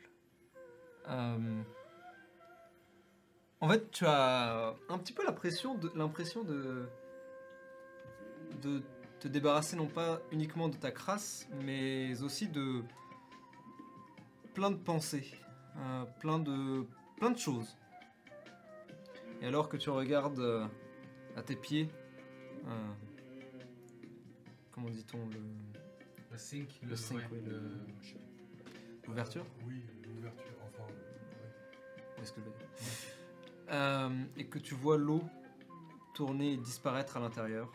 Euh, en fait, tu as un petit peu l'impression de, l'impression de, de te débarrasser non pas uniquement de ta crasse, mais aussi de plein de pensées, euh, plein, de, plein de choses. Et alors que tu regardes euh, à tes pieds, euh, comment dit-on, le- Le sync, Le le- l'ouverture Oui, l'ouverture, enfin. ouais. Où est-ce que je vais dire Euh, Et que tu vois l'eau tourner et disparaître à l'intérieur.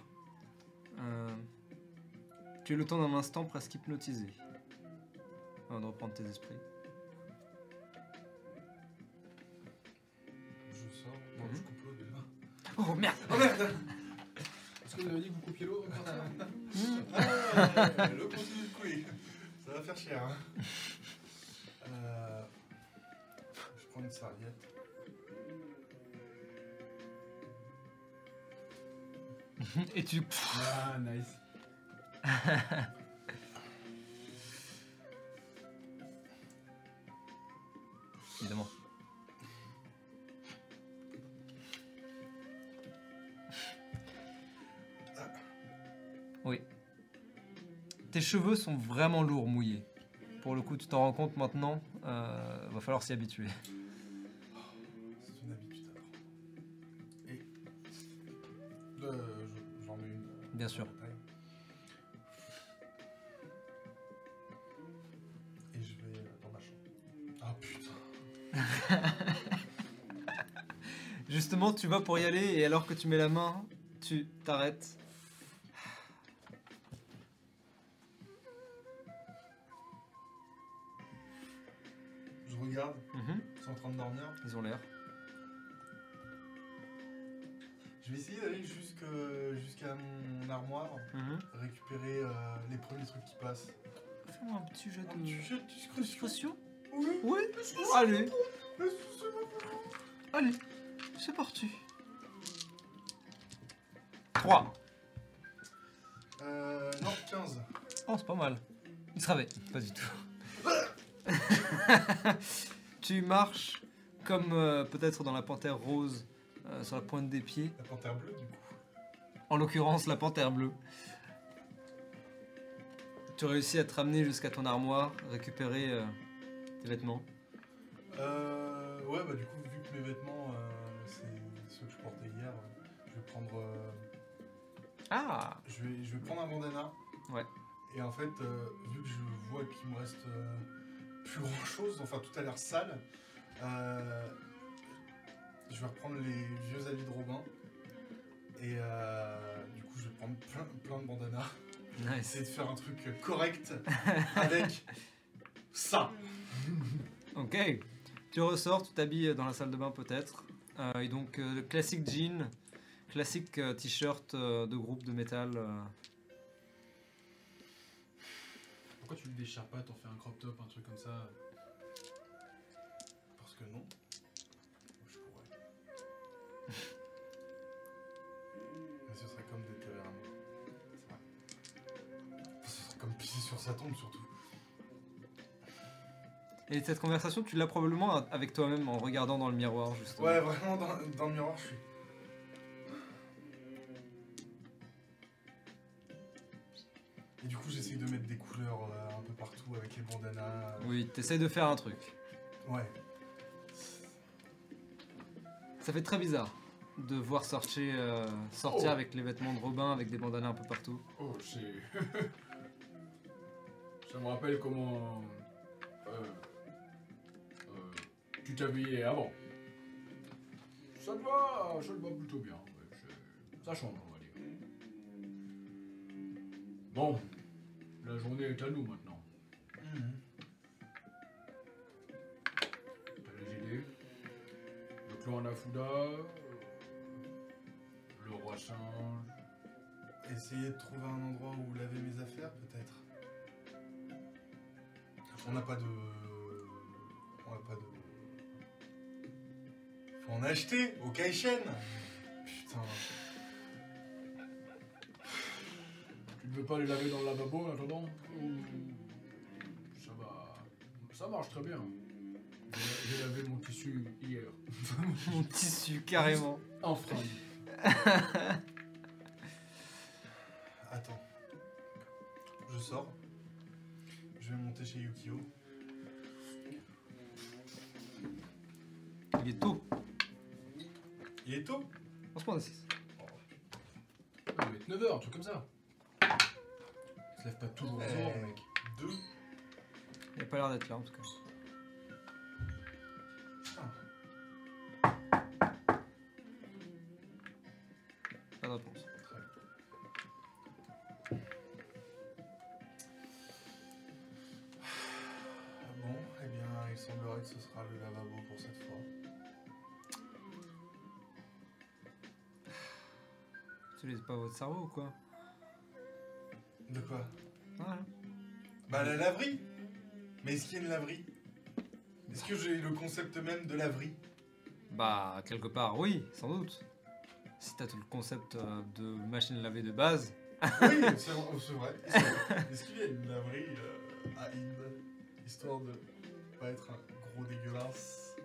Euh, tu es le temps d'un instant presque hypnotisé avant de reprendre tes esprits. Je sors. Non, Mhm. je coupe l'eau déjà. Oh merde Oh merde Est-ce que vous avez dit que vous coupiez l'eau encore ça Ouais, L'eau continue de couler. Ça va faire cher. Hein. Euh, je prends une serviette. Et tu... Ah, nice. [laughs] Évidemment. Oui. Tes cheveux sont vraiment lourds, mouillés. Pour le coup, tu t'en rends compte maintenant. Euh, va falloir s'y habituer. Bien sûr. Et je vais euh, dans ma chambre. Ah putain. [laughs] Justement, tu vas pour y aller et alors que tu mets la main, tu t'arrêtes. Je regarde, Mhm. ils sont en train de dormir. Ils ont l'air. Je vais essayer d'aller jusqu'à mon armoire, Mhm. récupérer euh, les premiers trucs qui passent. Fais-moi un petit jet Un petit de discrétion. discrétion. Oui. Oui, allez, allez, c'est parti. 3. Euh, non, 15. Oh, c'est pas mal. Il se réveille. Pas du tout. [laughs] [laughs] tu marches comme euh, peut-être dans la panthère rose euh, sur la pointe des pieds. La panthère bleue, du coup. En l'occurrence, la panthère bleue. Tu réussis à te ramener jusqu'à ton armoire, récupérer euh, tes vêtements. Euh, ouais, bah du coup, vu que mes vêtements, euh, c'est ceux que je portais hier, je vais prendre, Ah je vais, je vais prendre un bandana. Ouais. Et en fait, vu que je vois qu'il me reste plus grand chose, enfin tout a l'air sale, euh, je vais reprendre les vieux habits de Robin. Et euh, du coup, je vais prendre plein, plein de bandanas. Nice. Essayer de faire un truc correct avec [laughs] ça. Ok. Tu ressors, tu t'habilles dans la salle de bain peut-être. Euh, et donc, euh, classique jean, classique t-shirt de groupe de métal. Pourquoi tu le déchires pas, t'en fais un crop top, un truc comme ça? Parce que non. Mais ce serait comme déterrer un. Ce serait comme pisser sur sa tombe surtout. Et cette conversation, tu l'as probablement avec toi-même en regardant dans le miroir, justement. Ouais, vraiment, dans, dans le miroir, je suis. Et du coup, j'essaye de mettre des couleurs euh, un peu partout avec les bandanas. Oui, t'essayes de faire un truc. Ouais. Ça fait très bizarre de voir sortir, euh, sortir Oh. avec les vêtements de Robin, avec des bandanas un peu partout. Oh, c'est. [laughs] Ça me rappelle comment. euh, euh, tu t'habillais avant. Ça te va, ça te va plutôt bien. ouais, ça change, on va dire. Bon, la journée est à nous maintenant. Le clan euh, trois singes. Essayez de trouver un endroit où laver mes affaires, peut-être. On n'a pas de. On n'a pas de. Faut en acheter au Kaishen Putain. Tu ne veux pas les laver dans le lavabo en attendant? Ou- Ça va. Ça marche très bien. J'ai lavé mon tissu hier. [laughs] Mon tissu, carrément. En fringue. [laughs] Attends. Je sors. Je vais monter chez Yukio. Il est tôt. Il est tôt On se prend des 6. Ah, mais 9h, un truc comme ça. Il se lève pas toujours Eh. heures, mec. Deux. Il a pas l'air d'être là en tout cas. Votre cerveau ou quoi De quoi Ah, Bah, la laverie Mais est-ce qu'il y a une laverie? Est-ce que j'ai le concept même de laverie? Bah, quelque part, oui, sans doute. Si t'as tout le concept euh, de machine à laver de base, Oui, [laughs] c'est vrai. c'est vrai. Est-ce qu'il y a une laverie euh, à Inde Histoire de pas être un gros dégueulasse?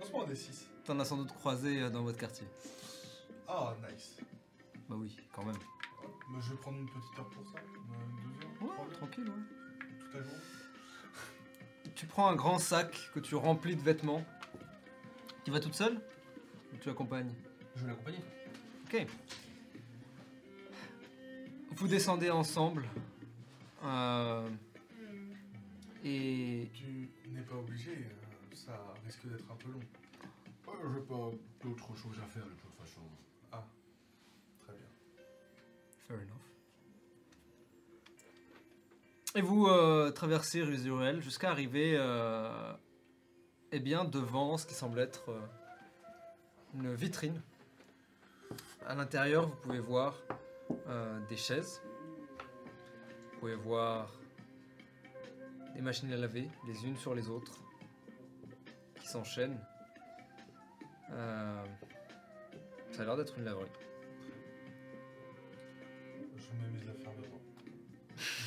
On se prend des 6. t'en as sans doute croisé euh, dans votre quartier. Ah, nice. Bah oui, quand même. Je vais prendre une petite heure pour ça. euh, Deux heures, Ouais, tranquille, ouais. toute la journée. Tu prends un grand sac que tu remplis de vêtements. Tu vas toute seule Ou tu accompagnes? Je vais l'accompagner. Ok. Vous descendez ensemble. Euh, et Tu n'es pas obligé, euh, ça risque d'être un peu long. Ouais, j'ai pas d'autre chose à faire de toute façon. Fair enough. Et vous euh, traversez Rusuel jusqu'à arriver euh, eh bien, devant ce qui semble être euh, une vitrine. À l'intérieur, vous pouvez voir euh, des chaises. Vous pouvez voir des machines à laver, les unes sur les autres, qui s'enchaînent. Ça a l'air d'être une laverie.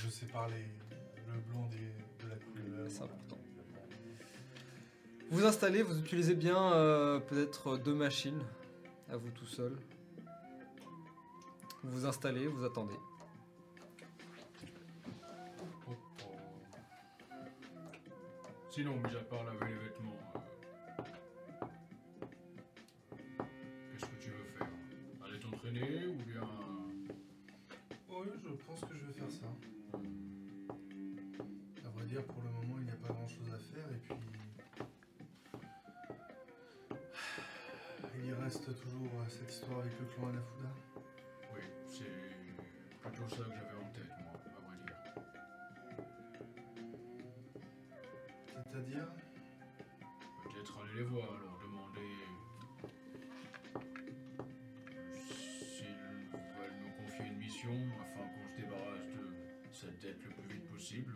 Je sépare les, le blanc des, de la couleur. C'est important. Vous installez, vous utilisez bien euh, peut-être deux machines à vous tout seul. Vous vous installez, vous attendez. Oh, oh. Sinon, mis à part laver les vêtements, euh, qu'est-ce que tu veux faire? Aller t'entraîner ou bien. Oui, je pense que je vais faire ça. Dire, pour le moment, il n'y a pas grand chose à faire et puis. Il y reste toujours euh, cette histoire avec le clan Anafuda. Oui, c'est plutôt ça que j'avais en tête, moi, à vrai dire. C'est-à-dire? Peut-être aller les voir, leur demander s'ils veulent nous confier une mission afin qu'on se débarrasse de cette dette le plus vite possible.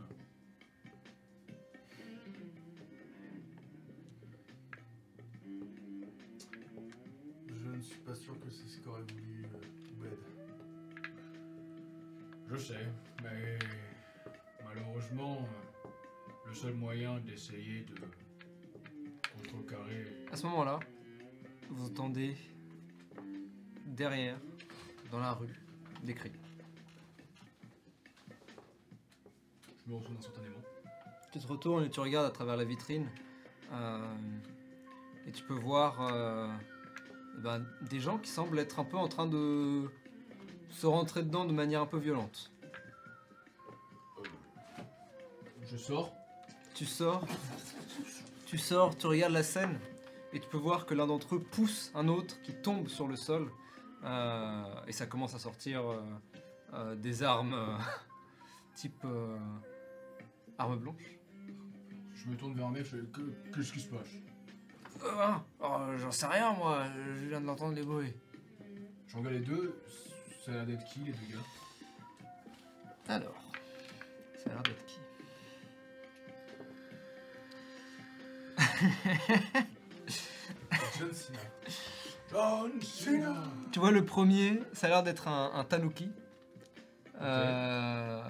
Euh. Je sais, mais malheureusement, euh, le seul moyen d'essayer de contrecarrer. À ce moment-là, vous entendez derrière, dans la rue, des cris. Je me retourne instantanément. Tu te retournes et tu regardes à travers la vitrine. euh, et tu peux voir euh, ben, des gens qui semblent être un peu en train de se rentrer dedans de manière un peu violente. Je sors. Tu sors, tu sors, tu regardes la scène et tu peux voir que l'un d'entre eux pousse un autre qui tombe sur le sol euh, et ça commence à sortir euh, euh, des armes [laughs] type arme blanche. Je me tourne vers un mec. Je fais que- Qu'est-ce qui se passe? Euh, oh, j'en sais rien moi, je viens de l'entendre les bruits. Je regarde les deux. Ça a l'air d'être qui les deux gars? Alors, ça a l'air d'être qui? John Cena. John Cena Tu vois, le premier, ça a l'air d'être un, un tanuki. Euh,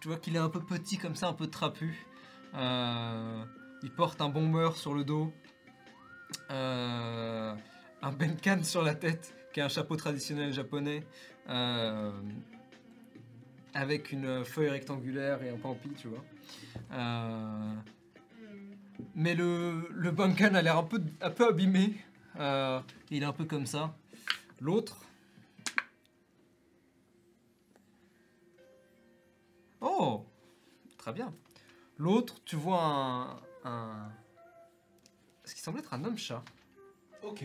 tu vois qu'il est un peu petit comme ça, un peu trapu. Euh, il porte un bomber sur le dos. Euh, un benkan sur la tête, qui est un chapeau traditionnel japonais. euh, avec une feuille rectangulaire et un pampi, tu vois. Euh, mais le, le benkan a l'air un peu, un peu abîmé. Il est un peu comme ça. L'autre. Oh Très bien. L'autre, tu vois un, semble être un homme-chat. Ok.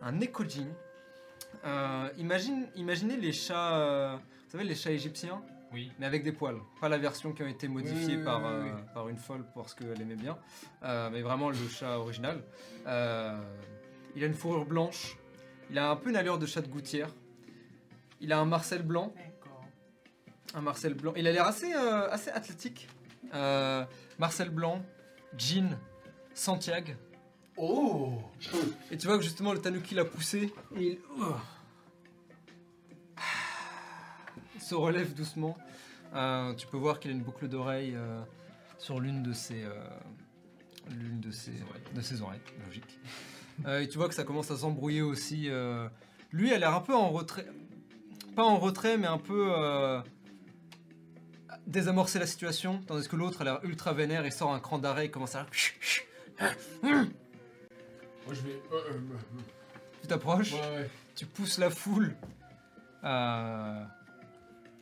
Un Nekojin. Euh, imagine, imaginez les chats. euh, vous savez, les chats égyptiens Oui. mais avec des poils. Pas la version qui a été modifiée Oui, oui, par, oui, euh, par une folle parce qu'elle aimait bien. Euh, mais vraiment le chat original. Euh, il a une fourrure blanche. Il a un peu une allure de chat de gouttière. Il a un Marcel blanc. Un Marcel blanc. Il a l'air assez, euh, assez athlétique. Euh, Marcel blanc, jean, Santiago. Oh Et tu vois que justement le tanuki l'a poussé et il... Oh. Il se relève doucement. Euh, tu peux voir qu'il a une boucle d'oreille euh, sur l'une de ses, euh, l'une de ses, de ses oreilles, logique. Et tu vois que ça commence à s'embrouiller aussi. Lui a l'air un peu en retrait, pas en retrait, mais un peu désamorcer la situation, tandis que l'autre a l'air ultra vénère. Il sort un cran d'arrêt, il commence à. Moi je vais. euh, euh, Tu t'approches. euh, ouais, ouais. Tu pousses la foule. Euh,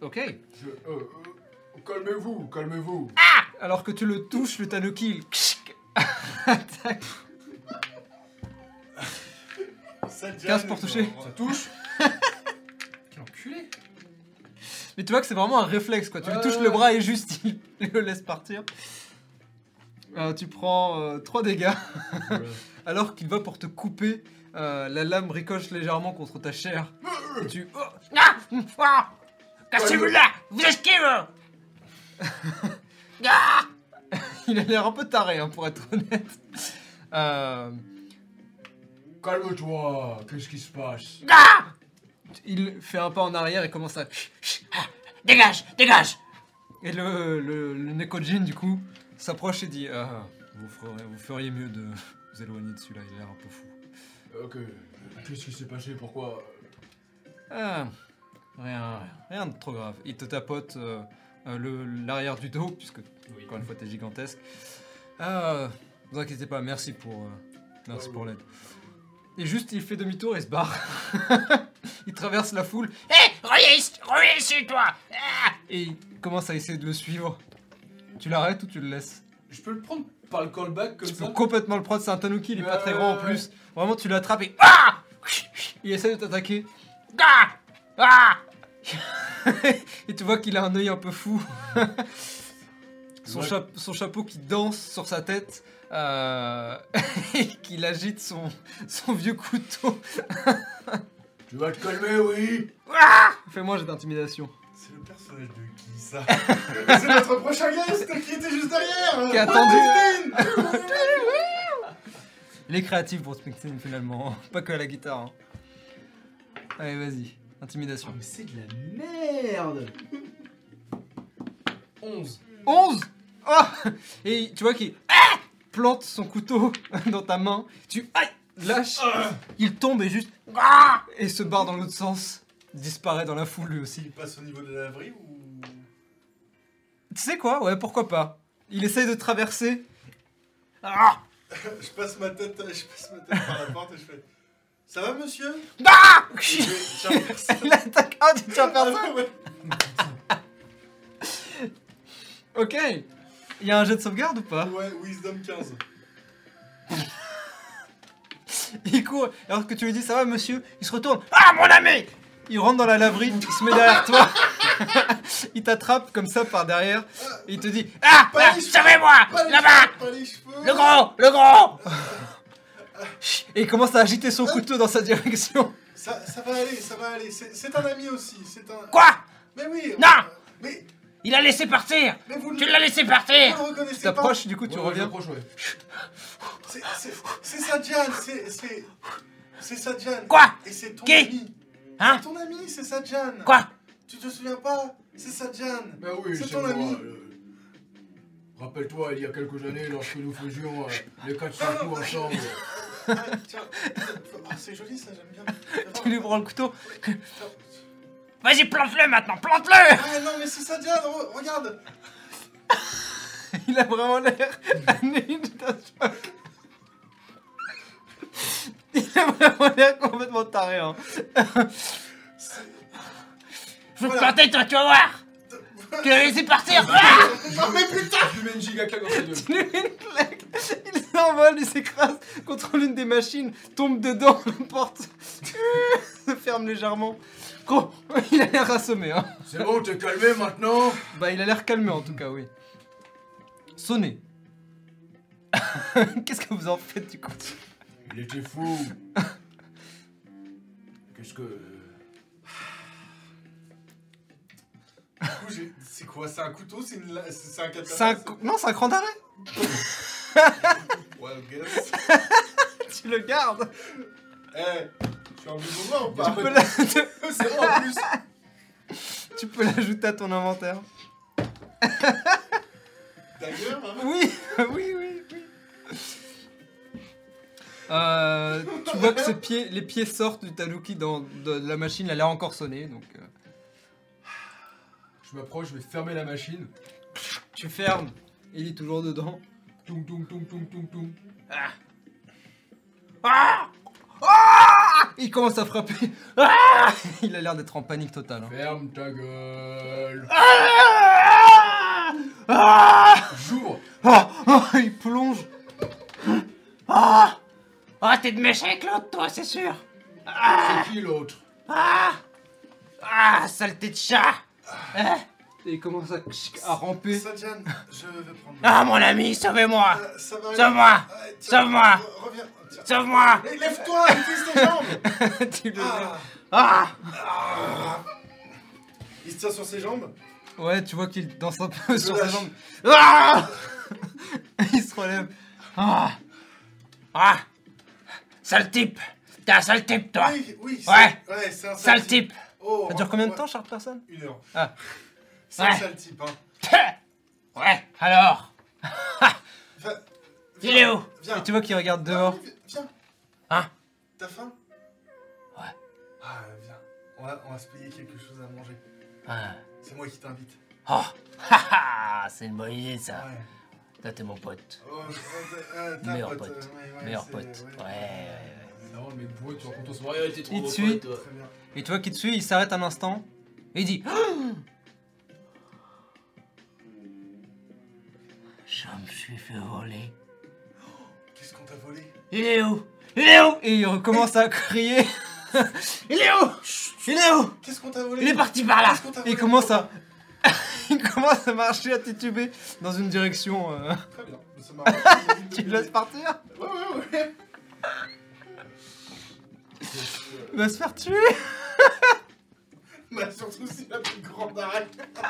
Ok. Je, euh, euh, calmez-vous, calmez-vous. Alors que tu le touches, le tanuki, il [laughs] attaque. Ça déjà, 15 pour toucher. Ça touche [laughs] Quel enculé Mais tu vois que c'est vraiment un réflexe, quoi. Tu lui Ouais, touches ouais, le ouais. bras et juste il [laughs] le laisse partir. Euh, tu prends 3 dégâts. Voilà. [laughs] Alors qu'il va pour te couper, euh, la lame ricoche légèrement contre ta chair. Et tu. oh, Ah Ah Cassez-vous là Vous esquivez Ah [laughs] il a l'air un peu taré, hein, pour être honnête. Euh, Calme-toi, qu'est-ce qui se passe? Ah il fait un pas en arrière et commence à. Dégage Dégage Et le, le, le Nekojin, du coup, s'approche et dit Ah, vous, ferez- vous feriez mieux de [laughs] vous éloigner de celui-là, il a l'air un peu fou. Ok, qu'est-ce qui s'est passé Pourquoi? Ah, rien, rien, rien de trop grave. Il te tapote euh, euh, le- l'arrière du dos, puisque, Oui. encore une fois, t'es gigantesque. Ah, vous inquiétez pas, merci pour, euh, merci pour l'aide. Et juste, il fait demi-tour et se barre. [laughs] il traverse la foule Hé Reviens ici Reviens ici, toi Ah et il commence à essayer de le suivre. Tu l'arrêtes ou tu le laisses Je peux le prendre par le callback comme Tu ça peux complètement le prendre, c'est un tanuki, il est pas très grand en ouais, plus. Vraiment, tu l'attrapes et Ah il essaie de t'attaquer. Ah Ah [laughs] et tu vois qu'il a un œil un peu fou. son, Ouais. cha- son chapeau qui danse sur sa tête. euh, [laughs] et qu'il agite son, son vieux couteau. Tu vas te calmer, oui Fais-moi j'ai d'intimidation. C'est le personnage de ça C'est notre prochain guest qui était juste derrière Qui a attendu. Christine Il est créatif pour Springsteen finalement, pas que à la guitare. hein. Allez, vas-y, intimidation. Oh, mais c'est de la merde 11. 11 Oh Et tu vois qu'il ah plante son couteau [laughs] dans ta main. Tu aïe, lâches, il tombe et juste ah et se barre dans l'autre sens. Disparaît dans la foule lui aussi. Il passe au niveau de la laverie ou. Tu sais quoi? Ouais, pourquoi pas. Il essaye de traverser. Ah [laughs] Je passe ma tête, je passe ma tête par la porte et je fais. Ça va monsieur? Ah je vais-. Il [laughs] attaque. Ah, tu tiens personne Ah. Ok. Il y a un jet de sauvegarde ou pas? Ouais, Wisdom 15. [laughs] Il court. Alors que tu lui dis ça va monsieur, il se retourne. Ah, mon ami Il rentre dans la laverie, il se met derrière toi. [laughs] il t'attrape comme ça par derrière. Et il te dit Ah là, Pas les Là-bas Le gros Le gros Et il commence à agiter son couteau dans sa direction. Ça, ça va aller, ça va aller. C'est c'est un ami aussi. C'est un. Quoi? Mais oui. Non on- Mais, Il a laissé partir mais vous, Tu l'as laissé vous partir le reconnaissez pas. t'approches, du coup, tu Ouais, ouais, reviens. j'approche, ouais. C'est- C'est c'est Sadjan. C'est c'est c'est Sadjan. Quoi? Et c'est ton Qui? ami. Hein C'est ton ami, c'est Sadjan. Quoi Tu te souviens pas C'est Sadjan. Ben oui, C'est ton moi, ami. euh, Rappelle-toi, il y a quelques années, lorsque nous faisions euh, les 4 Ah, 5 coups ensemble. Ah, tiens. C'est joli ça, j'aime bien. [laughs] Tu lui prends le couteau. Vas-y, plante-le maintenant, plante-le Ah non mais c'est Sadjan, re- regarde [laughs] Il a vraiment l'air [laughs] ninja. [laughs] Il a vraiment l'air complètement taré. Hein. Je vais te Voilà. planter, toi, tu vas voir Tu l'as laissé partir Ah Non mais putain Je lui mets une giga claque dans sa gueule. [laughs] Tu lui mets une claque, il s'envole, il s'écrase contre l'une des machines, tombe dedans, la porte se ferme légèrement. Gros, [laughs] il a l'air assommé. Hein. C'est bon, t'es calmé maintenant Bah, il a l'air calmé en tout cas, oui. Sonné. Qu'est-ce que vous en faites du coup? Il était fou. [laughs] Qu'est-ce que. Du coup, j'ai- C'est quoi? C'est un couteau? C'est une la- c'est c'est un katana C'est un... co- Non, c'est un cran d'arrêt [laughs] Wild guess. [laughs] Tu le gardes Eh, je suis en mouvement ou Tu pas peux la- C'est moi en plus Tu peux l'ajouter à ton inventaire. D'ailleurs, hein. Oui, oui, oui, oui. Euh, tu vois que ses pieds, les pieds sortent du tanuki dans de la machine, elle a encore sonné, donc euh, Je m'approche, je vais fermer la machine. tu fermes. Il est toujours dedans. Toum toum toum toum toum toum. Il commence à frapper. Ah Il a l'air d'être en panique totale. hein. Ferme ta gueule. J'ouvre. Ah, ah, il plonge. Ah Ah, t'es de méchant avec l'autre, toi, c'est sûr C'est qui l'autre Ah Ah, saleté de chat Et il commence à, à ramper. Sadjan, je vais prendre. Ah, mon ami, sauvez-moi Euh. Sauve-moi Euh, tiens, Sauve-moi. Sauve-moi Lève-toi, utilise tes jambes [laughs] Tu le- Ah. Ah Ah. Il se tient sur ses jambes Ouais, tu vois qu'il danse un peu sur ses lâche. jambes. Ah [laughs] Il se relève. Ah Ah Sale type T'es un sale type, toi Oui, oui. c'est- Ouais. Ouais, c'est un Sale type Oh, Ça dure combien de temps, chère personne Une heure. Ah. [laughs] C'est Ouais. un sale type, hein. [laughs] Ouais, alors [laughs] Va- Il viens, est où Viens. Et tu vois qu'il regarde dehors. Ah, oui, Viens. Hein T'as faim Ouais. Ah, viens. On va, on va se payer quelque chose à manger. Ah. C'est moi qui t'invite. Oh Haha C'est une bonne idée, ça Ouais. Toi, t'es mon pote. Oh, un Meilleur pote, pote. ouais, ouais, Meilleur pote. ouais. Ouais, mec bourré, tu racontes ton soirée. Ouais, t'es trop Il beau te suit. pote, toi. Et tu vois qu'il te suit, il s'arrête un instant. Et il dit Je me suis fait voler. Qu'est-ce qu'on t'a volé? Il est où? Il est où? Et il recommence à crier. [laughs] Il est où? Il est où? Qu'est-ce qu'on t'a volé? Il est parti par là Et il commence à. Il [laughs] commence à marcher, à tituber dans une direction. euh, Très bien. Ça m'a rappelé une Tu le laisses partir? Ouais, ouais, ouais. Il va se faire tuer [laughs] Bah, surtout si la plus grande arrête. [laughs]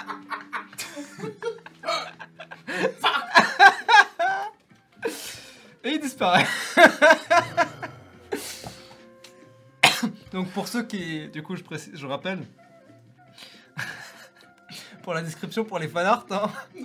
Et il disparaît. Donc pour ceux qui, du coup je précise, je rappelle, pour la description, pour les fanarts, hein, [laughs]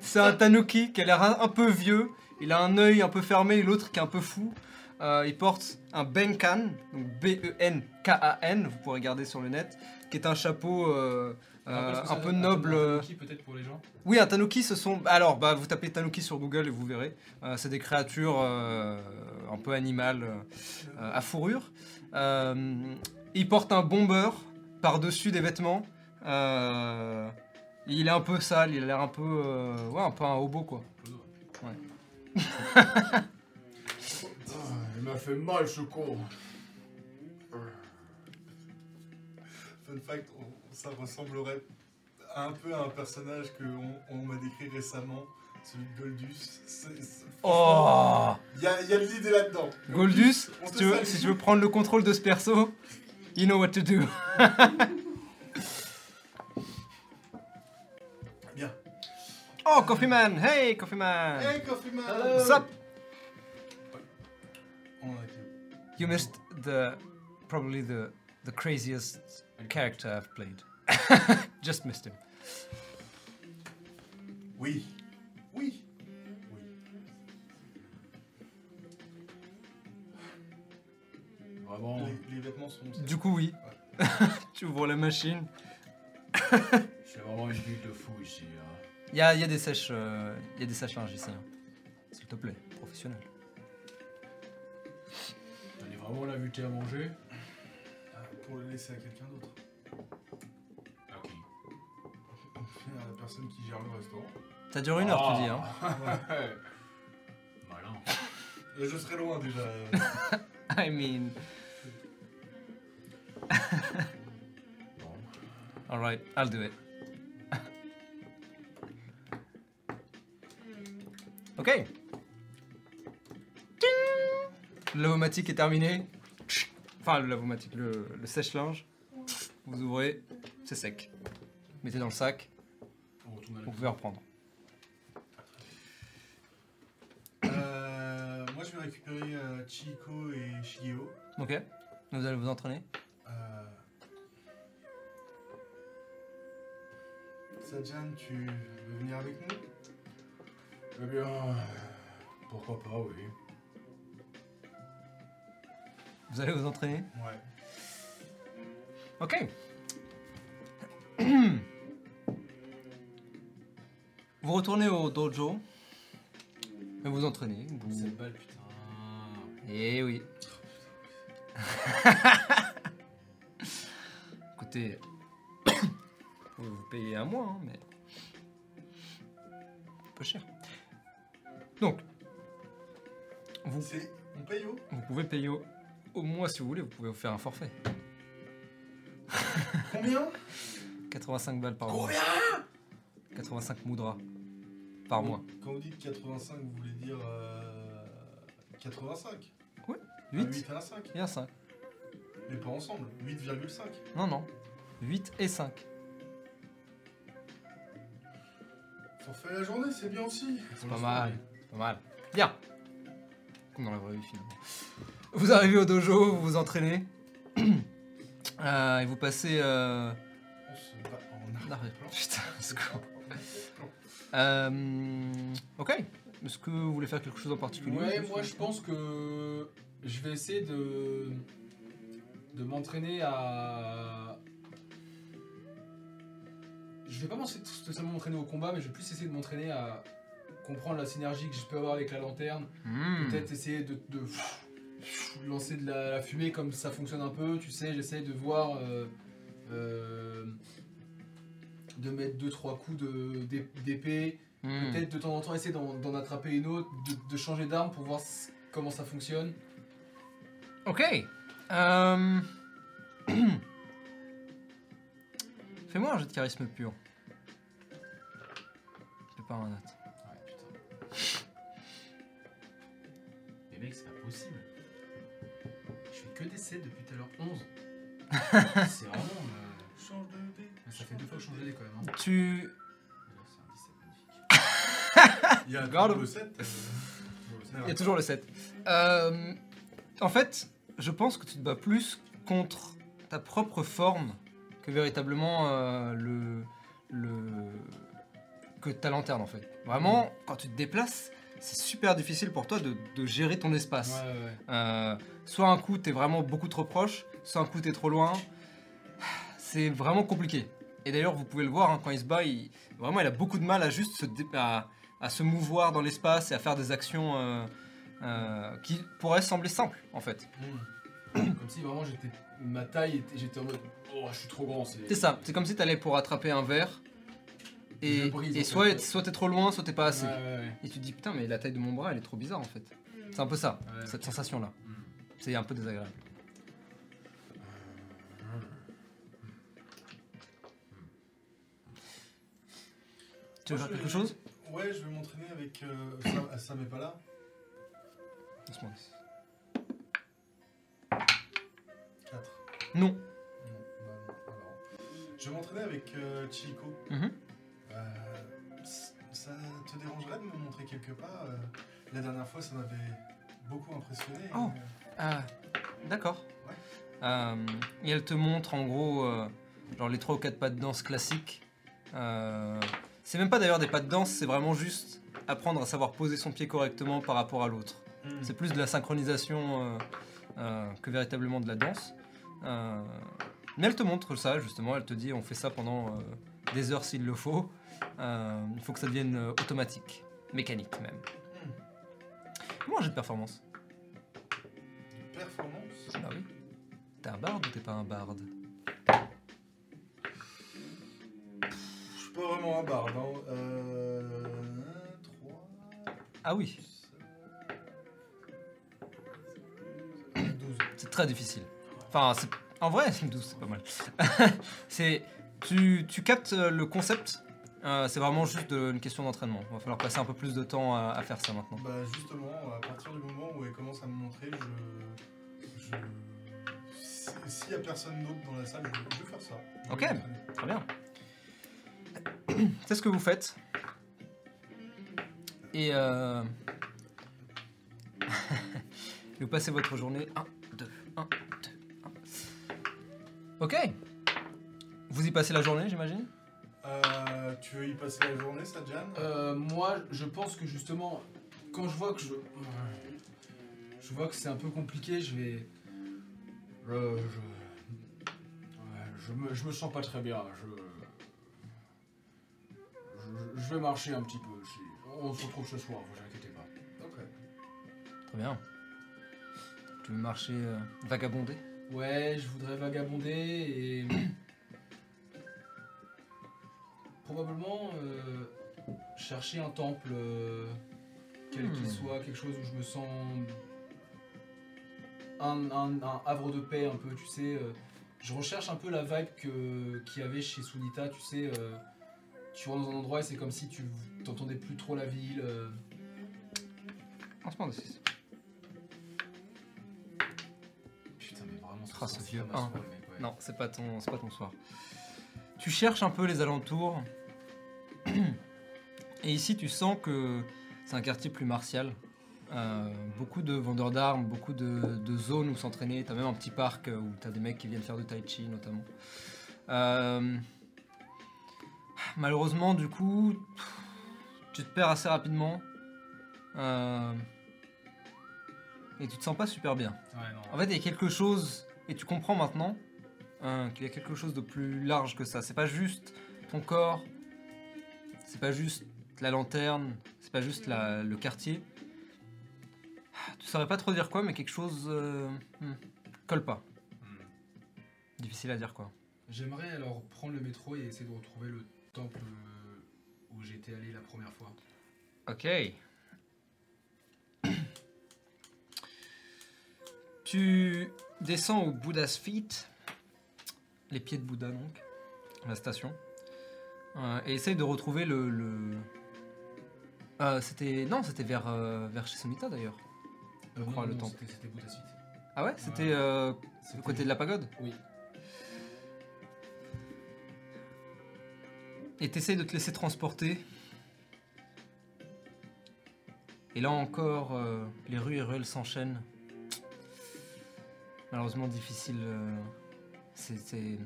c'est un tanuki qui a l'air un, un peu vieux, il a un œil un peu fermé et l'autre qui est un peu fou. Euh, il porte un benkan, donc B-E-N-K-A-N, vous pourrez regarder sur le net, qui est un chapeau euh, euh, un peu noble. un tanuki, peut-être pour les gens. Oui, un tanuki, ce sont. Alors, bah, vous tapez tanuki sur Google et vous verrez. Euh, c'est des créatures euh, un peu animales euh, à fourrure. Euh, il porte un bomber par-dessus des vêtements. Euh, il est un peu sale, il a l'air un peu. euh, ouais, un peu un hobo quoi. Ah, Il m'a fait mal ce con. Fun fact, on- ça ressemblerait un peu à un personnage que on, m'a décrit récemment, celui de Goldus. Oh Il y a, y a de l'idée là-dedans. Goldus, si tu, veux, salue. si tu veux prendre le contrôle de ce perso, You know what to do. [laughs] Oh, Coffee Man! Hey, Coffee Man! Hey, Coffee Man What's up? On en a été où You missed the probably the the craziest character I've played. [laughs] Just missed him. Oui. Oui. Oui. Vraiment, Les, les vêtements sont... Du coup, oui. [laughs] tu ouvres la machine. c'est vraiment une bulle de fou ici. hein. Il y a, il y a des sèches, euh, il y a des sèches linges ici. hein. S'il te plaît, professionnel. T'en es vraiment l'invité à manger Ah, Pour le laisser à quelqu'un d'autre. Ok. [laughs] À la personne qui gère le restaurant. Ça dure une heure, Ah. tu dis, hein. [laughs] Malin. Euh, [laughs] je serai loin déjà. I mean. Bon. Alright, I'll do it. Ok. Le lavomatique est terminé. Enfin, le lavomatique, le, le sèche-linge. Vous ouvrez, c'est sec. Mettez dans le sac, vous pouvez reprendre. Euh, moi, je vais récupérer euh, Chico et Shigeo. Ok. Vous allez vous entraîner Euh... Sajan, tu veux venir avec nous? Eh bien, pourquoi pas, oui. Vous allez vous entraîner? Ouais. Ok. [clears throat] vous retournez au dojo. Et vous entraînez. Vous... Cette balle, putain. Eh oui. [laughs] Écoutez, vous [coughs] vous payez un mois, hein, mais peu cher. Donc, vous. On paye où vous pouvez payer au, au mois si vous voulez. Vous pouvez vous faire un forfait. [laughs] Combien? 85 balles par mois. 85 moudras par mois. Quand vous dites 85, vous voulez dire euh, 85 Ouais, Ah, 8 8 à 5 et un 5. Mais pas ensemble. 8,5. Non, non. 8 et 5. Forfait la journée, c'est bien aussi. C'est pas mal. Pas mal. Bien. Comme dans la vraie vie finalement. Vous arrivez au dojo, vous vous entraînez. [clears throat] Euh, et vous passez. Euh... On arrière. Putain, [laughs] secours. Euh, ok. Est-ce que vous voulez faire quelque chose en particulier? Ouais, moi je pense que je vais essayer de de m'entraîner à. Je vais pas m'entraîner- spécialement m'entraîner au combat, mais je vais plus essayer de m'entraîner à comprendre la synergie que je peux avoir avec la lanterne. Hmm. Peut-être essayer de, de lancer de la, la fumée comme ça fonctionne un peu. Tu sais, j'essaie de voir. euh, euh, de mettre 2-3 coups de- d'ép- d'épée. Hmm. Peut-être de temps en temps essayer d'en attraper une autre, de, de changer d'arme pour voir comment ça fonctionne. Ok. Euh... [clears throat] Fais-moi un jet de charisme pur. Fais pas un note. Possible. Je fais que des 7 depuis tout à l'heure. 11. [laughs] c'est vraiment. euh, Change de dé. Ça fait deux fois que je change de dé quand même. Hein. Tu. Alors, C'est un 17 magnifique. [laughs] Il y a Garde. toujours le 7. Il y a toujours le 7. Euh, en fait, je pense que tu te bats plus contre ta propre forme que véritablement euh, le, le. que ta lanterne en fait. Vraiment, quand tu te déplaces, c'est super difficile pour toi de, de gérer ton espace. Ouais, ouais, ouais. Euh, soit un coup t'es vraiment beaucoup trop proche, soit un coup t'es trop loin. C'est vraiment compliqué. Et d'ailleurs, vous pouvez le voir hein, quand il se bat, il, vraiment il a beaucoup de mal à juste se, à, à se mouvoir dans l'espace et à faire des actions euh, euh, qui pourraient sembler simples en fait. Comme si vraiment j'étais. Ma taille, j'étais en mode. Oh, je suis trop grand. C'est ça, c'est comme si t'allais pour attraper un verre et, brise, et soit, t'es trop loin, soit t'es pas assez. Ouais, ouais, ouais. Et tu te dis putain, mais la taille de mon bras elle est trop bizarre en fait. C'est un peu ça, Ouais, cette sensation là. Mm. C'est un peu désagréable. Tu veux Moi, faire quelque vais- chose? Ouais, je vais m'entraîner avec. Euh, Sam, ah, [coughs] Sam est pas là Laisse-moi. 4. Non, Je vais m'entraîner avec euh, Chico. Mhm. Euh, c- ça te dérangerait de me montrer quelques pas Euh, La dernière fois, ça m'avait beaucoup impressionné. Oh. Euh, Ah, d'accord. Ouais. Euh, et elle te montre en gros euh, genre les trois ou quatre pas de danse classiques. Euh, c'est même pas d'ailleurs des pas de danse, c'est vraiment juste apprendre à savoir poser son pied correctement par rapport à l'autre. hmm. C'est plus de la synchronisation euh, euh, que véritablement de la danse. Euh, mais elle te montre ça justement, elle te dit on fait ça pendant euh, des heures s'il le faut. Euh, il faut que ça devienne euh, automatique, mécanique même. Comment j'ai de performance Performance? Bah oui. T'es un barde ou t'es pas un barde? Je suis pas vraiment un barde. Hein. Euh, 3, Ah oui, 12. c'est très difficile. Enfin, c'est- en vrai, [laughs] 12, c'est pas mal. [laughs] c'est, tu, tu captes euh, le concept, euh, c'est vraiment juste de- une question d'entraînement. Il va falloir passer un peu plus de temps à, à faire ça maintenant. Bah justement, à partir du moment où elle commence à me montrer, je... je... si- S'il y a personne d'autre dans la salle, je, vais faire ça. Je Ok. Très bien. C'est ce que vous faites. Et euh... [laughs] vous passez votre journée 1, 2, 1, 2, 1. Ok. Vous y passez la journée, j'imagine? Euh, tu veux y passer la journée, Sadjan Euh, moi, je pense que justement, quand je vois que je. Je vois que c'est un peu compliqué, je vais. Je, je, ouais, je, me, je me sens pas très bien. Je, je, je vais marcher un petit peu. si- On se retrouve ce soir, vous inquiétez pas. Ok. Très bien. Tu veux marcher euh, vagabonder? Ouais, je voudrais vagabonder et. Probablement euh, chercher un temple, euh, quel qu'il Hmm. soit, quelque chose où je me sens. Un, un- un havre de paix un peu, tu sais. euh, je recherche un peu la vibe qu'il y avait chez Sunita, tu sais. euh, tu vas dans un endroit et c'est comme si tu t'entendais plus trop la ville. euh. Lancement de 6. Putain, mais vraiment, Ah, ce c'est vieux ouais. Non, c'est pas ton, c'est pas ton soir. Tu cherches un peu les alentours. Et ici, tu sens que c'est un quartier plus martial. Euh, beaucoup de vendeurs d'armes, beaucoup de, de zones où s'entraîner. T'as même un petit parc où t'as des mecs qui viennent faire du tai chi notamment. Euh, malheureusement, du coup, tu te perds assez rapidement. Euh, et tu te sens pas super bien. Ouais, non. En fait, il y a quelque chose, et tu comprends maintenant hein, qu'il y a quelque chose de plus large que ça. C'est pas juste ton corps, c'est pas juste la lanterne, c'est pas juste la- le quartier. Tu saurais pas trop dire quoi, mais quelque chose euh, hmm, colle pas. Hmm. Difficile à dire quoi. J'aimerais alors prendre le métro et essayer de retrouver le temple où j'étais allé la première fois. Ok. [coughs] Tu descends au Buddha's Feet, les pieds de Bouddha donc, la station, euh, et essaye de retrouver le. le- Euh, c'était non, c'était vers euh, vers chez Sonita d'ailleurs. Je crois non, le non, temple. C'était Buddha Suite. Ah ouais, c'était euh, le côté de la pagode. Oui. Et t'essayes de te laisser transporter. Et là encore, les rues et ruelles s'enchaînent. Malheureusement difficile. C'est,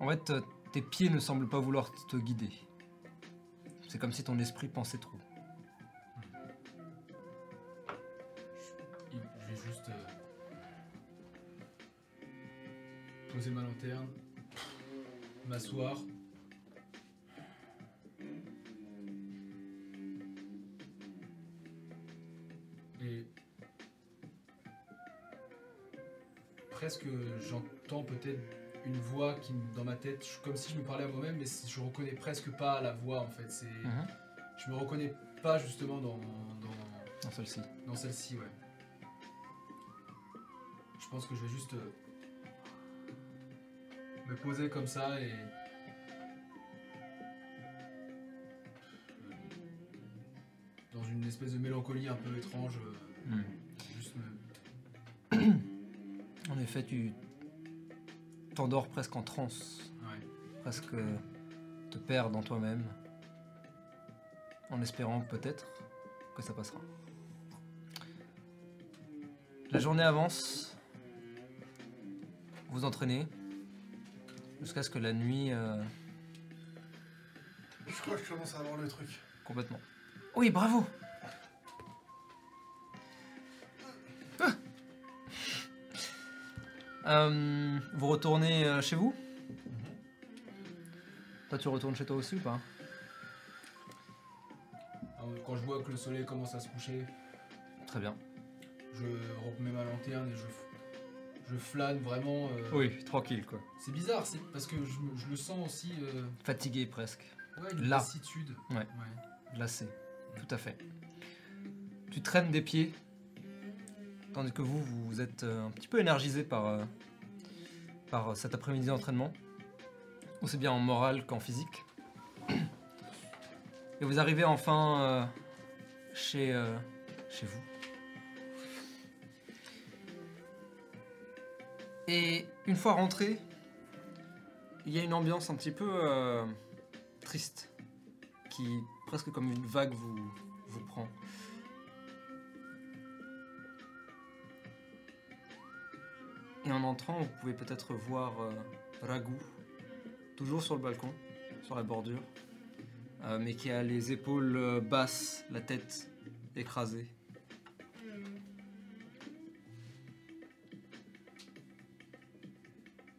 En fait, euh, tes pieds ne semblent pas vouloir te guider. C'est comme si ton esprit pensait trop. Je je vais juste euh, poser ma lanterne, m'asseoir. Et presque j'entends peut-être une voix qui dans ma tête, je- comme si je me parlais à moi-même, mais je reconnais presque pas la voix en fait. C'est, Mhm. je me reconnais pas justement dans, dans, Dans celle-ci. dans celle-ci, ouais. Je pense que je vais juste euh, me poser comme ça et. Dans une espèce de mélancolie un peu étrange, euh, Hmm. juste me. En effet, tu t'endors presque en transe. Ouais. presque te perdre en toi-même, en espérant peut-être que ça passera. La journée avance, vous entraînez, jusqu'à ce que la nuit euh, Je crois que je commence à avoir le truc. complètement. Oui, bravo Euh, Vous retournez euh, chez vous? Toi, tu retournes chez toi aussi ou pas? Alors, Quand je vois que le soleil commence à se coucher, Très bien. je remets ma lanterne et je, je flâne vraiment. euh, Oui, tranquille quoi. C'est bizarre, c'est parce que je, je le sens aussi. euh, Fatigué presque. ouais, une Là. lassitude. Ouais. Glacé. Tout à fait. Tu traînes des pieds, tandis que vous, vous êtes euh, un petit peu énergisé par, euh, par cet après-midi d'entraînement, aussi bien en moral qu'en physique. Et vous arrivez enfin euh, chez, euh, vous. Et une fois rentré, il y a une ambiance un petit peu euh, triste qui, presque comme une vague, vous prend. Et en entrant, vous pouvez peut-être voir euh, Ragou, toujours sur le balcon, sur la bordure, euh, mais qui a les épaules euh, basses, la tête écrasée.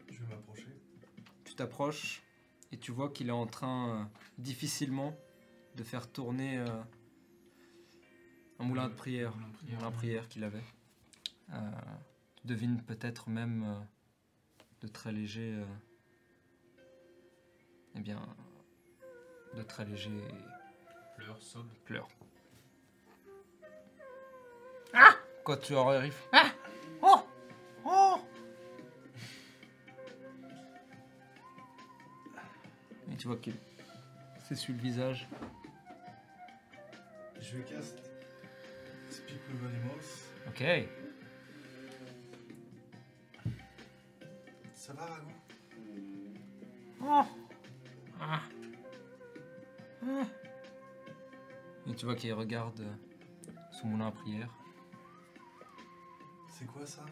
Je vais m'approcher. Tu t'approches et tu vois qu'il est en train euh, difficilement de faire tourner euh, un moulin de prière, moulin de un prière. qu'il avait. Euh, tu devines peut-être même euh, de très léger, euh, eh bien, de très léger Fleurs, somme. pleurs. Ah Quand tu arrives. Ah Oh Oh Et tu vois qu'il s'essuie le visage. Je vais cast Speak with Animals. Ok. Ça va, Oh Ah. Ah. Et tu vois qu'il regarde son moulin à prière. C'est quoi ça?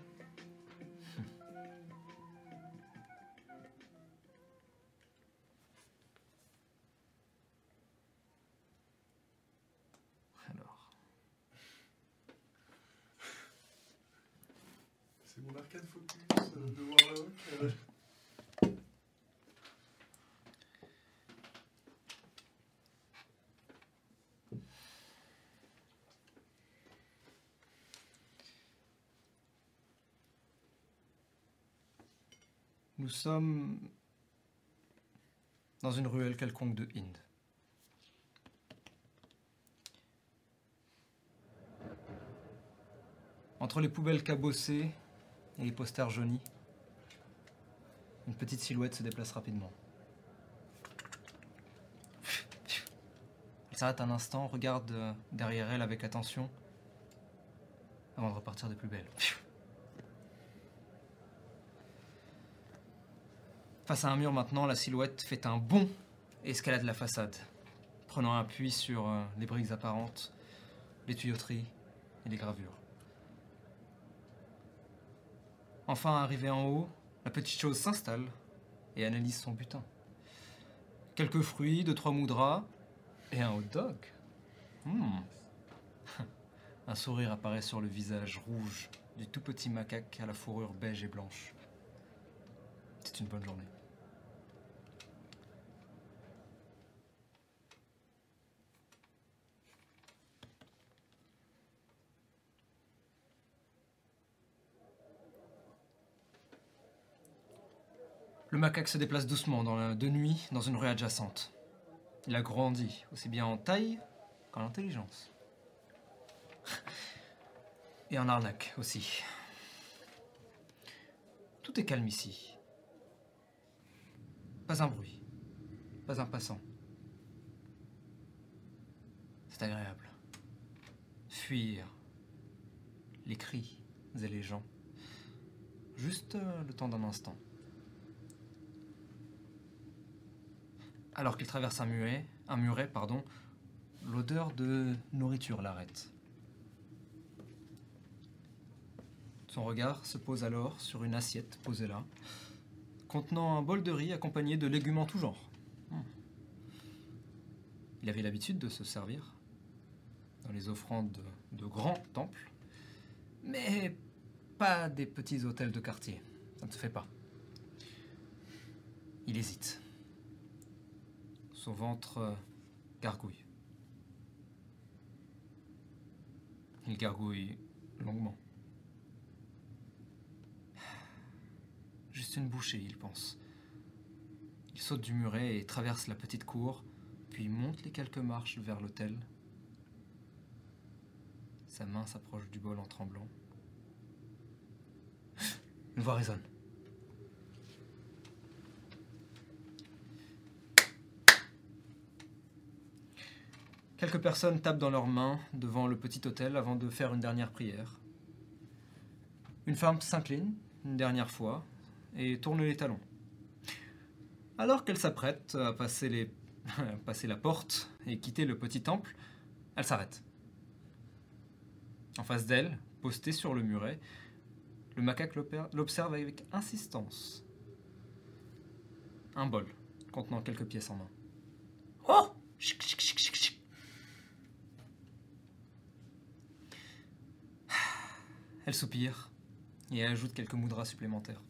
Nous sommes dans une ruelle quelconque de Inde. Entre les poubelles cabossées et les posters jaunis, une petite silhouette se déplace rapidement. Elle s'arrête un instant, regarde euh, derrière elle avec attention, avant de repartir des plus belles. Face à un mur maintenant, la silhouette fait un bond et escalade la façade, prenant appui sur euh, les briques apparentes, les tuyauteries et les gravures. Enfin arrivée en haut, la petite chose s'installe et analyse son butin. Quelques fruits, deux trois moudras et un hot dog. Hmm. [laughs] Un sourire apparaît sur le visage rouge du tout petit macaque à la fourrure beige et blanche. C'est une bonne journée. Le macaque se déplace doucement de nuit dans une rue adjacente. Il a grandi, aussi bien en taille qu'en intelligence. [laughs] Et en arnaque aussi. Tout est calme ici. Pas un bruit. Pas un passant. C'est agréable. Fuir les cris et les gens. Juste euh, le temps d'un instant. Alors qu'il traverse un muret, l'odeur de nourriture l'arrête. Son regard se pose alors sur une assiette posée là, contenant un bol de riz accompagné de légumes en tout genre. Hmm. Il avait l'habitude de se servir dans les offrandes de, de grands temples, mais pas des petits hôtels de quartier. Ça ne se fait pas. Il hésite. Son ventre euh, gargouille. Il gargouille longuement. Juste une bouchée, il pense. Il saute du muret et traverse la petite cour, puis monte les quelques marches vers l'hôtel. Sa main s'approche du bol en tremblant. Une voix résonne. Quelques personnes tapent dans leurs mains devant le petit hôtel avant de faire une dernière prière. Une femme s'incline une dernière fois et tourne les talons. Alors qu'elle s'apprête à passer, [laughs] la porte et quitter le petit temple, elle s'arrête. En face d'elle, posté sur le muret, le macaque l'observe avec insistance. Un bol contenant quelques pièces en main. Oh chic, chic. Elle soupire et ajoute quelques moudras supplémentaires.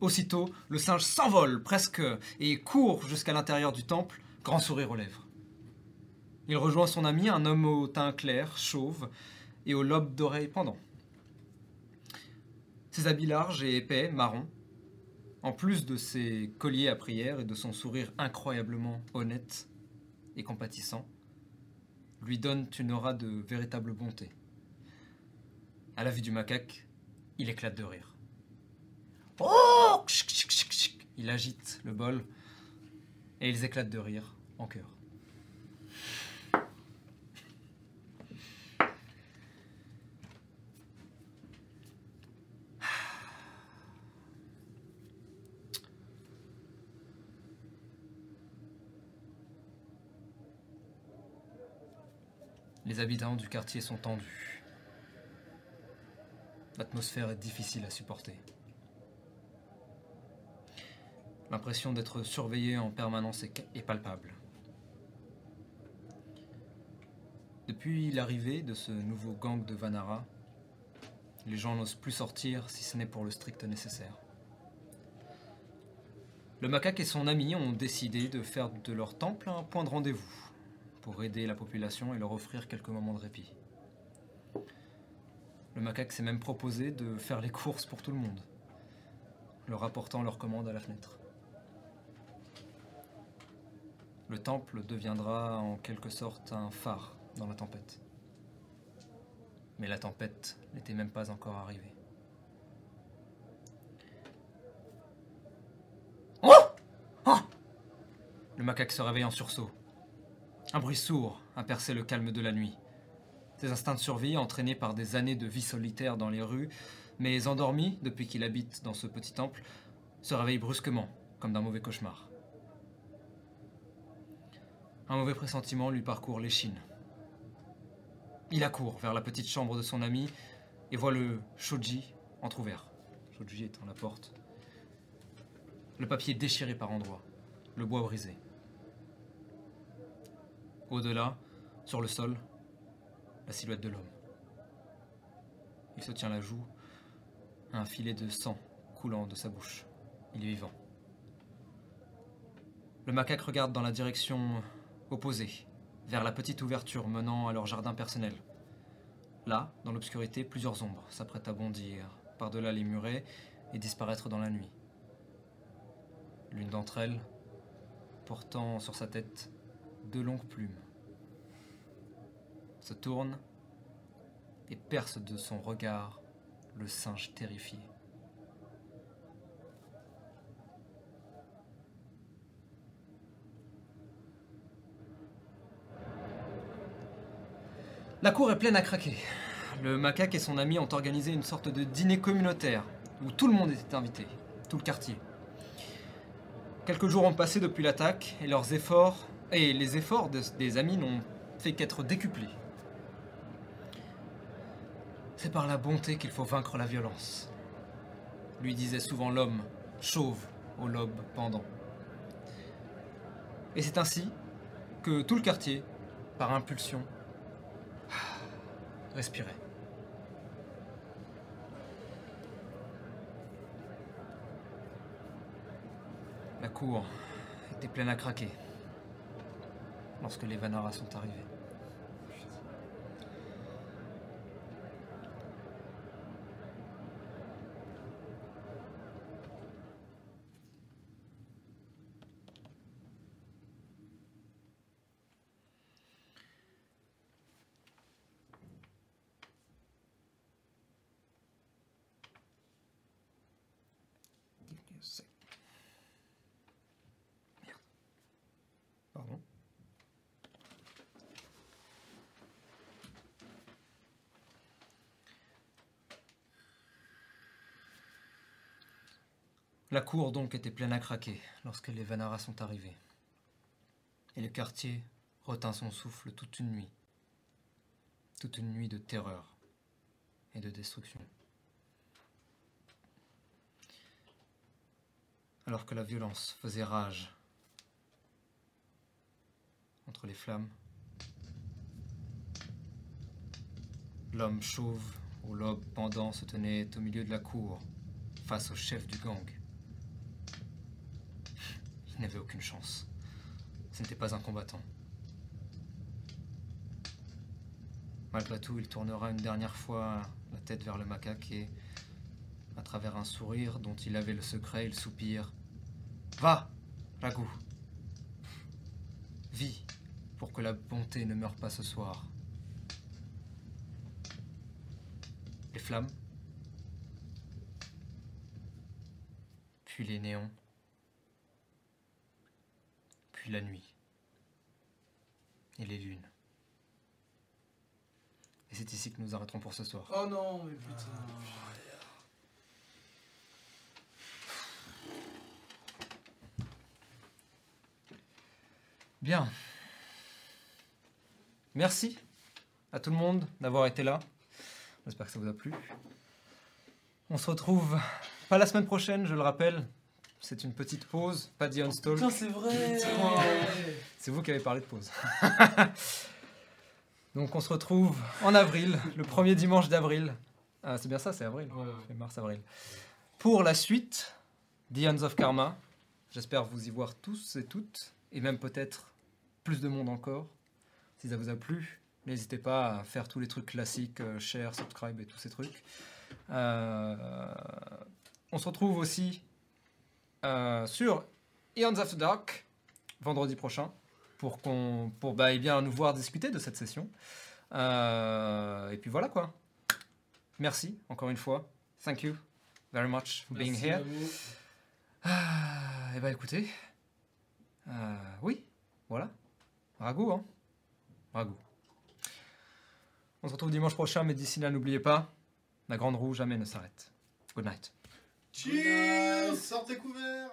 Aussitôt, le singe s'envole presque et court jusqu'à l'intérieur du temple, grand sourire aux lèvres. Il rejoint son ami, un homme au teint clair, chauve et aux lobes d'oreilles pendants. Ses habits larges et épais, marrons, en plus de ses colliers à prière et de son sourire incroyablement honnête et compatissant, lui donnent une aura de véritable bonté. À la vue du macaque, il éclate de rire. Oh Chic, chic, chic, chic. Il agite le bol et ils éclatent de rire en chœur. Les habitants du quartier sont tendus. L'atmosphère est difficile à supporter. L'impression d'être surveillé en permanence est, palpable. Depuis l'arrivée de ce nouveau gang de Vanara, les gens n'osent plus sortir si ce n'est pour le strict nécessaire. Le macaque et son ami ont décidé de faire de leur temple un point de rendez-vous pour aider la population et leur offrir quelques moments de répit. Le macaque s'est même proposé de faire les courses pour tout le monde, leur apportant leurs commandes à la fenêtre. Le temple deviendra en quelque sorte un phare dans la tempête. Mais la tempête n'était même pas encore arrivée. Oh Oh Le macaque se réveille en sursaut. Un bruit sourd a percé le calme de la nuit. Ses instincts de survie, entraînés par des années de vie solitaire dans les rues, mais endormi depuis qu'il habite dans ce petit temple, se réveille brusquement, comme d'un mauvais cauchemar. Un mauvais pressentiment lui parcourt l'échine. Il accourt vers la petite chambre de son ami et voit le shoji entrouvert. Shoji étant la porte. Le papier déchiré par endroits, le bois brisé. Au-delà, sur le sol, la silhouette de l'homme. Il se tient la joue, un filet de sang coulant de sa bouche. Il est vivant. Le macaque regarde dans la direction opposée, vers la petite ouverture menant à leur jardin personnel. Là, dans l'obscurité, plusieurs ombres s'apprêtent à bondir par-delà les murets et disparaître dans la nuit. L'une d'entre elles portant sur sa tête deux longues plumes, se tourne et perce de son regard le singe terrifié. La cour est pleine à craquer. Le macaque et son ami ont organisé une sorte de dîner communautaire où tout le monde était invité, tout le quartier. Quelques jours ont passé depuis l'attaque et leurs efforts et les efforts de- des amis n'ont fait qu'être décuplés. C'est par la bonté qu'il faut vaincre la violence, lui disait souvent l'homme, chauve au lobe pendant. Et c'est ainsi que tout le quartier, par impulsion, [sighs] respirait. La cour était pleine à craquer lorsque les Vanara sont arrivés. Merde. Pardon. La cour donc était pleine à craquer lorsque les Vanara sont arrivés. Et le quartier retint son souffle toute une nuit. Toute une nuit de terreur et de destruction. Alors que la violence faisait rage entre les flammes, l'homme chauve au lobe pendant se tenait au milieu de la cour face au chef du gang. Il n'avait aucune chance. Ce n'était pas un combattant. Malgré tout, il tournera une dernière fois la tête vers le macaque et, à travers un sourire dont il avait le secret, il soupire. Va, Ragout. Vis pour que la bonté ne meure pas ce soir. Les flammes. Puis les néons. Puis la nuit. Et les lunes. Et c'est ici que nous arrêterons pour ce soir. Oh non, mais putain. Bien. Merci à tout le monde d'avoir été là. J'espère que ça vous a plu. On se retrouve pas la semaine prochaine, je le rappelle. C'est une petite pause, pas The Unstall. Putain, c'est vrai. [laughs] C'est vous qui avez parlé de pause. [laughs] Donc on se retrouve en avril, le premier dimanche d'avril. Ah, c'est bien ça, c'est avril. Ouais, ouais. C'est mars-avril. Pour la suite, The Hands of Karma. J'espère vous y voir tous et toutes, et même peut-être plus de monde encore. Si ça vous a plu, n'hésitez pas à faire tous les trucs classiques, euh, share, subscribe et tous ces trucs. Euh, on se retrouve aussi euh, sur Eons After Dark vendredi prochain pour qu'on pour bah, eh bien nous voir discuter de cette session. Euh, et puis voilà quoi. Merci encore une fois. Thank you very much for being Merci here. à vous. Ah, et bah écoutez, euh, oui, voilà, ragout, hein, ragout. On se retrouve dimanche prochain, mais d'ici là, n'oubliez pas, la grande roue jamais ne s'arrête. Good night. Cheers Sortez couverts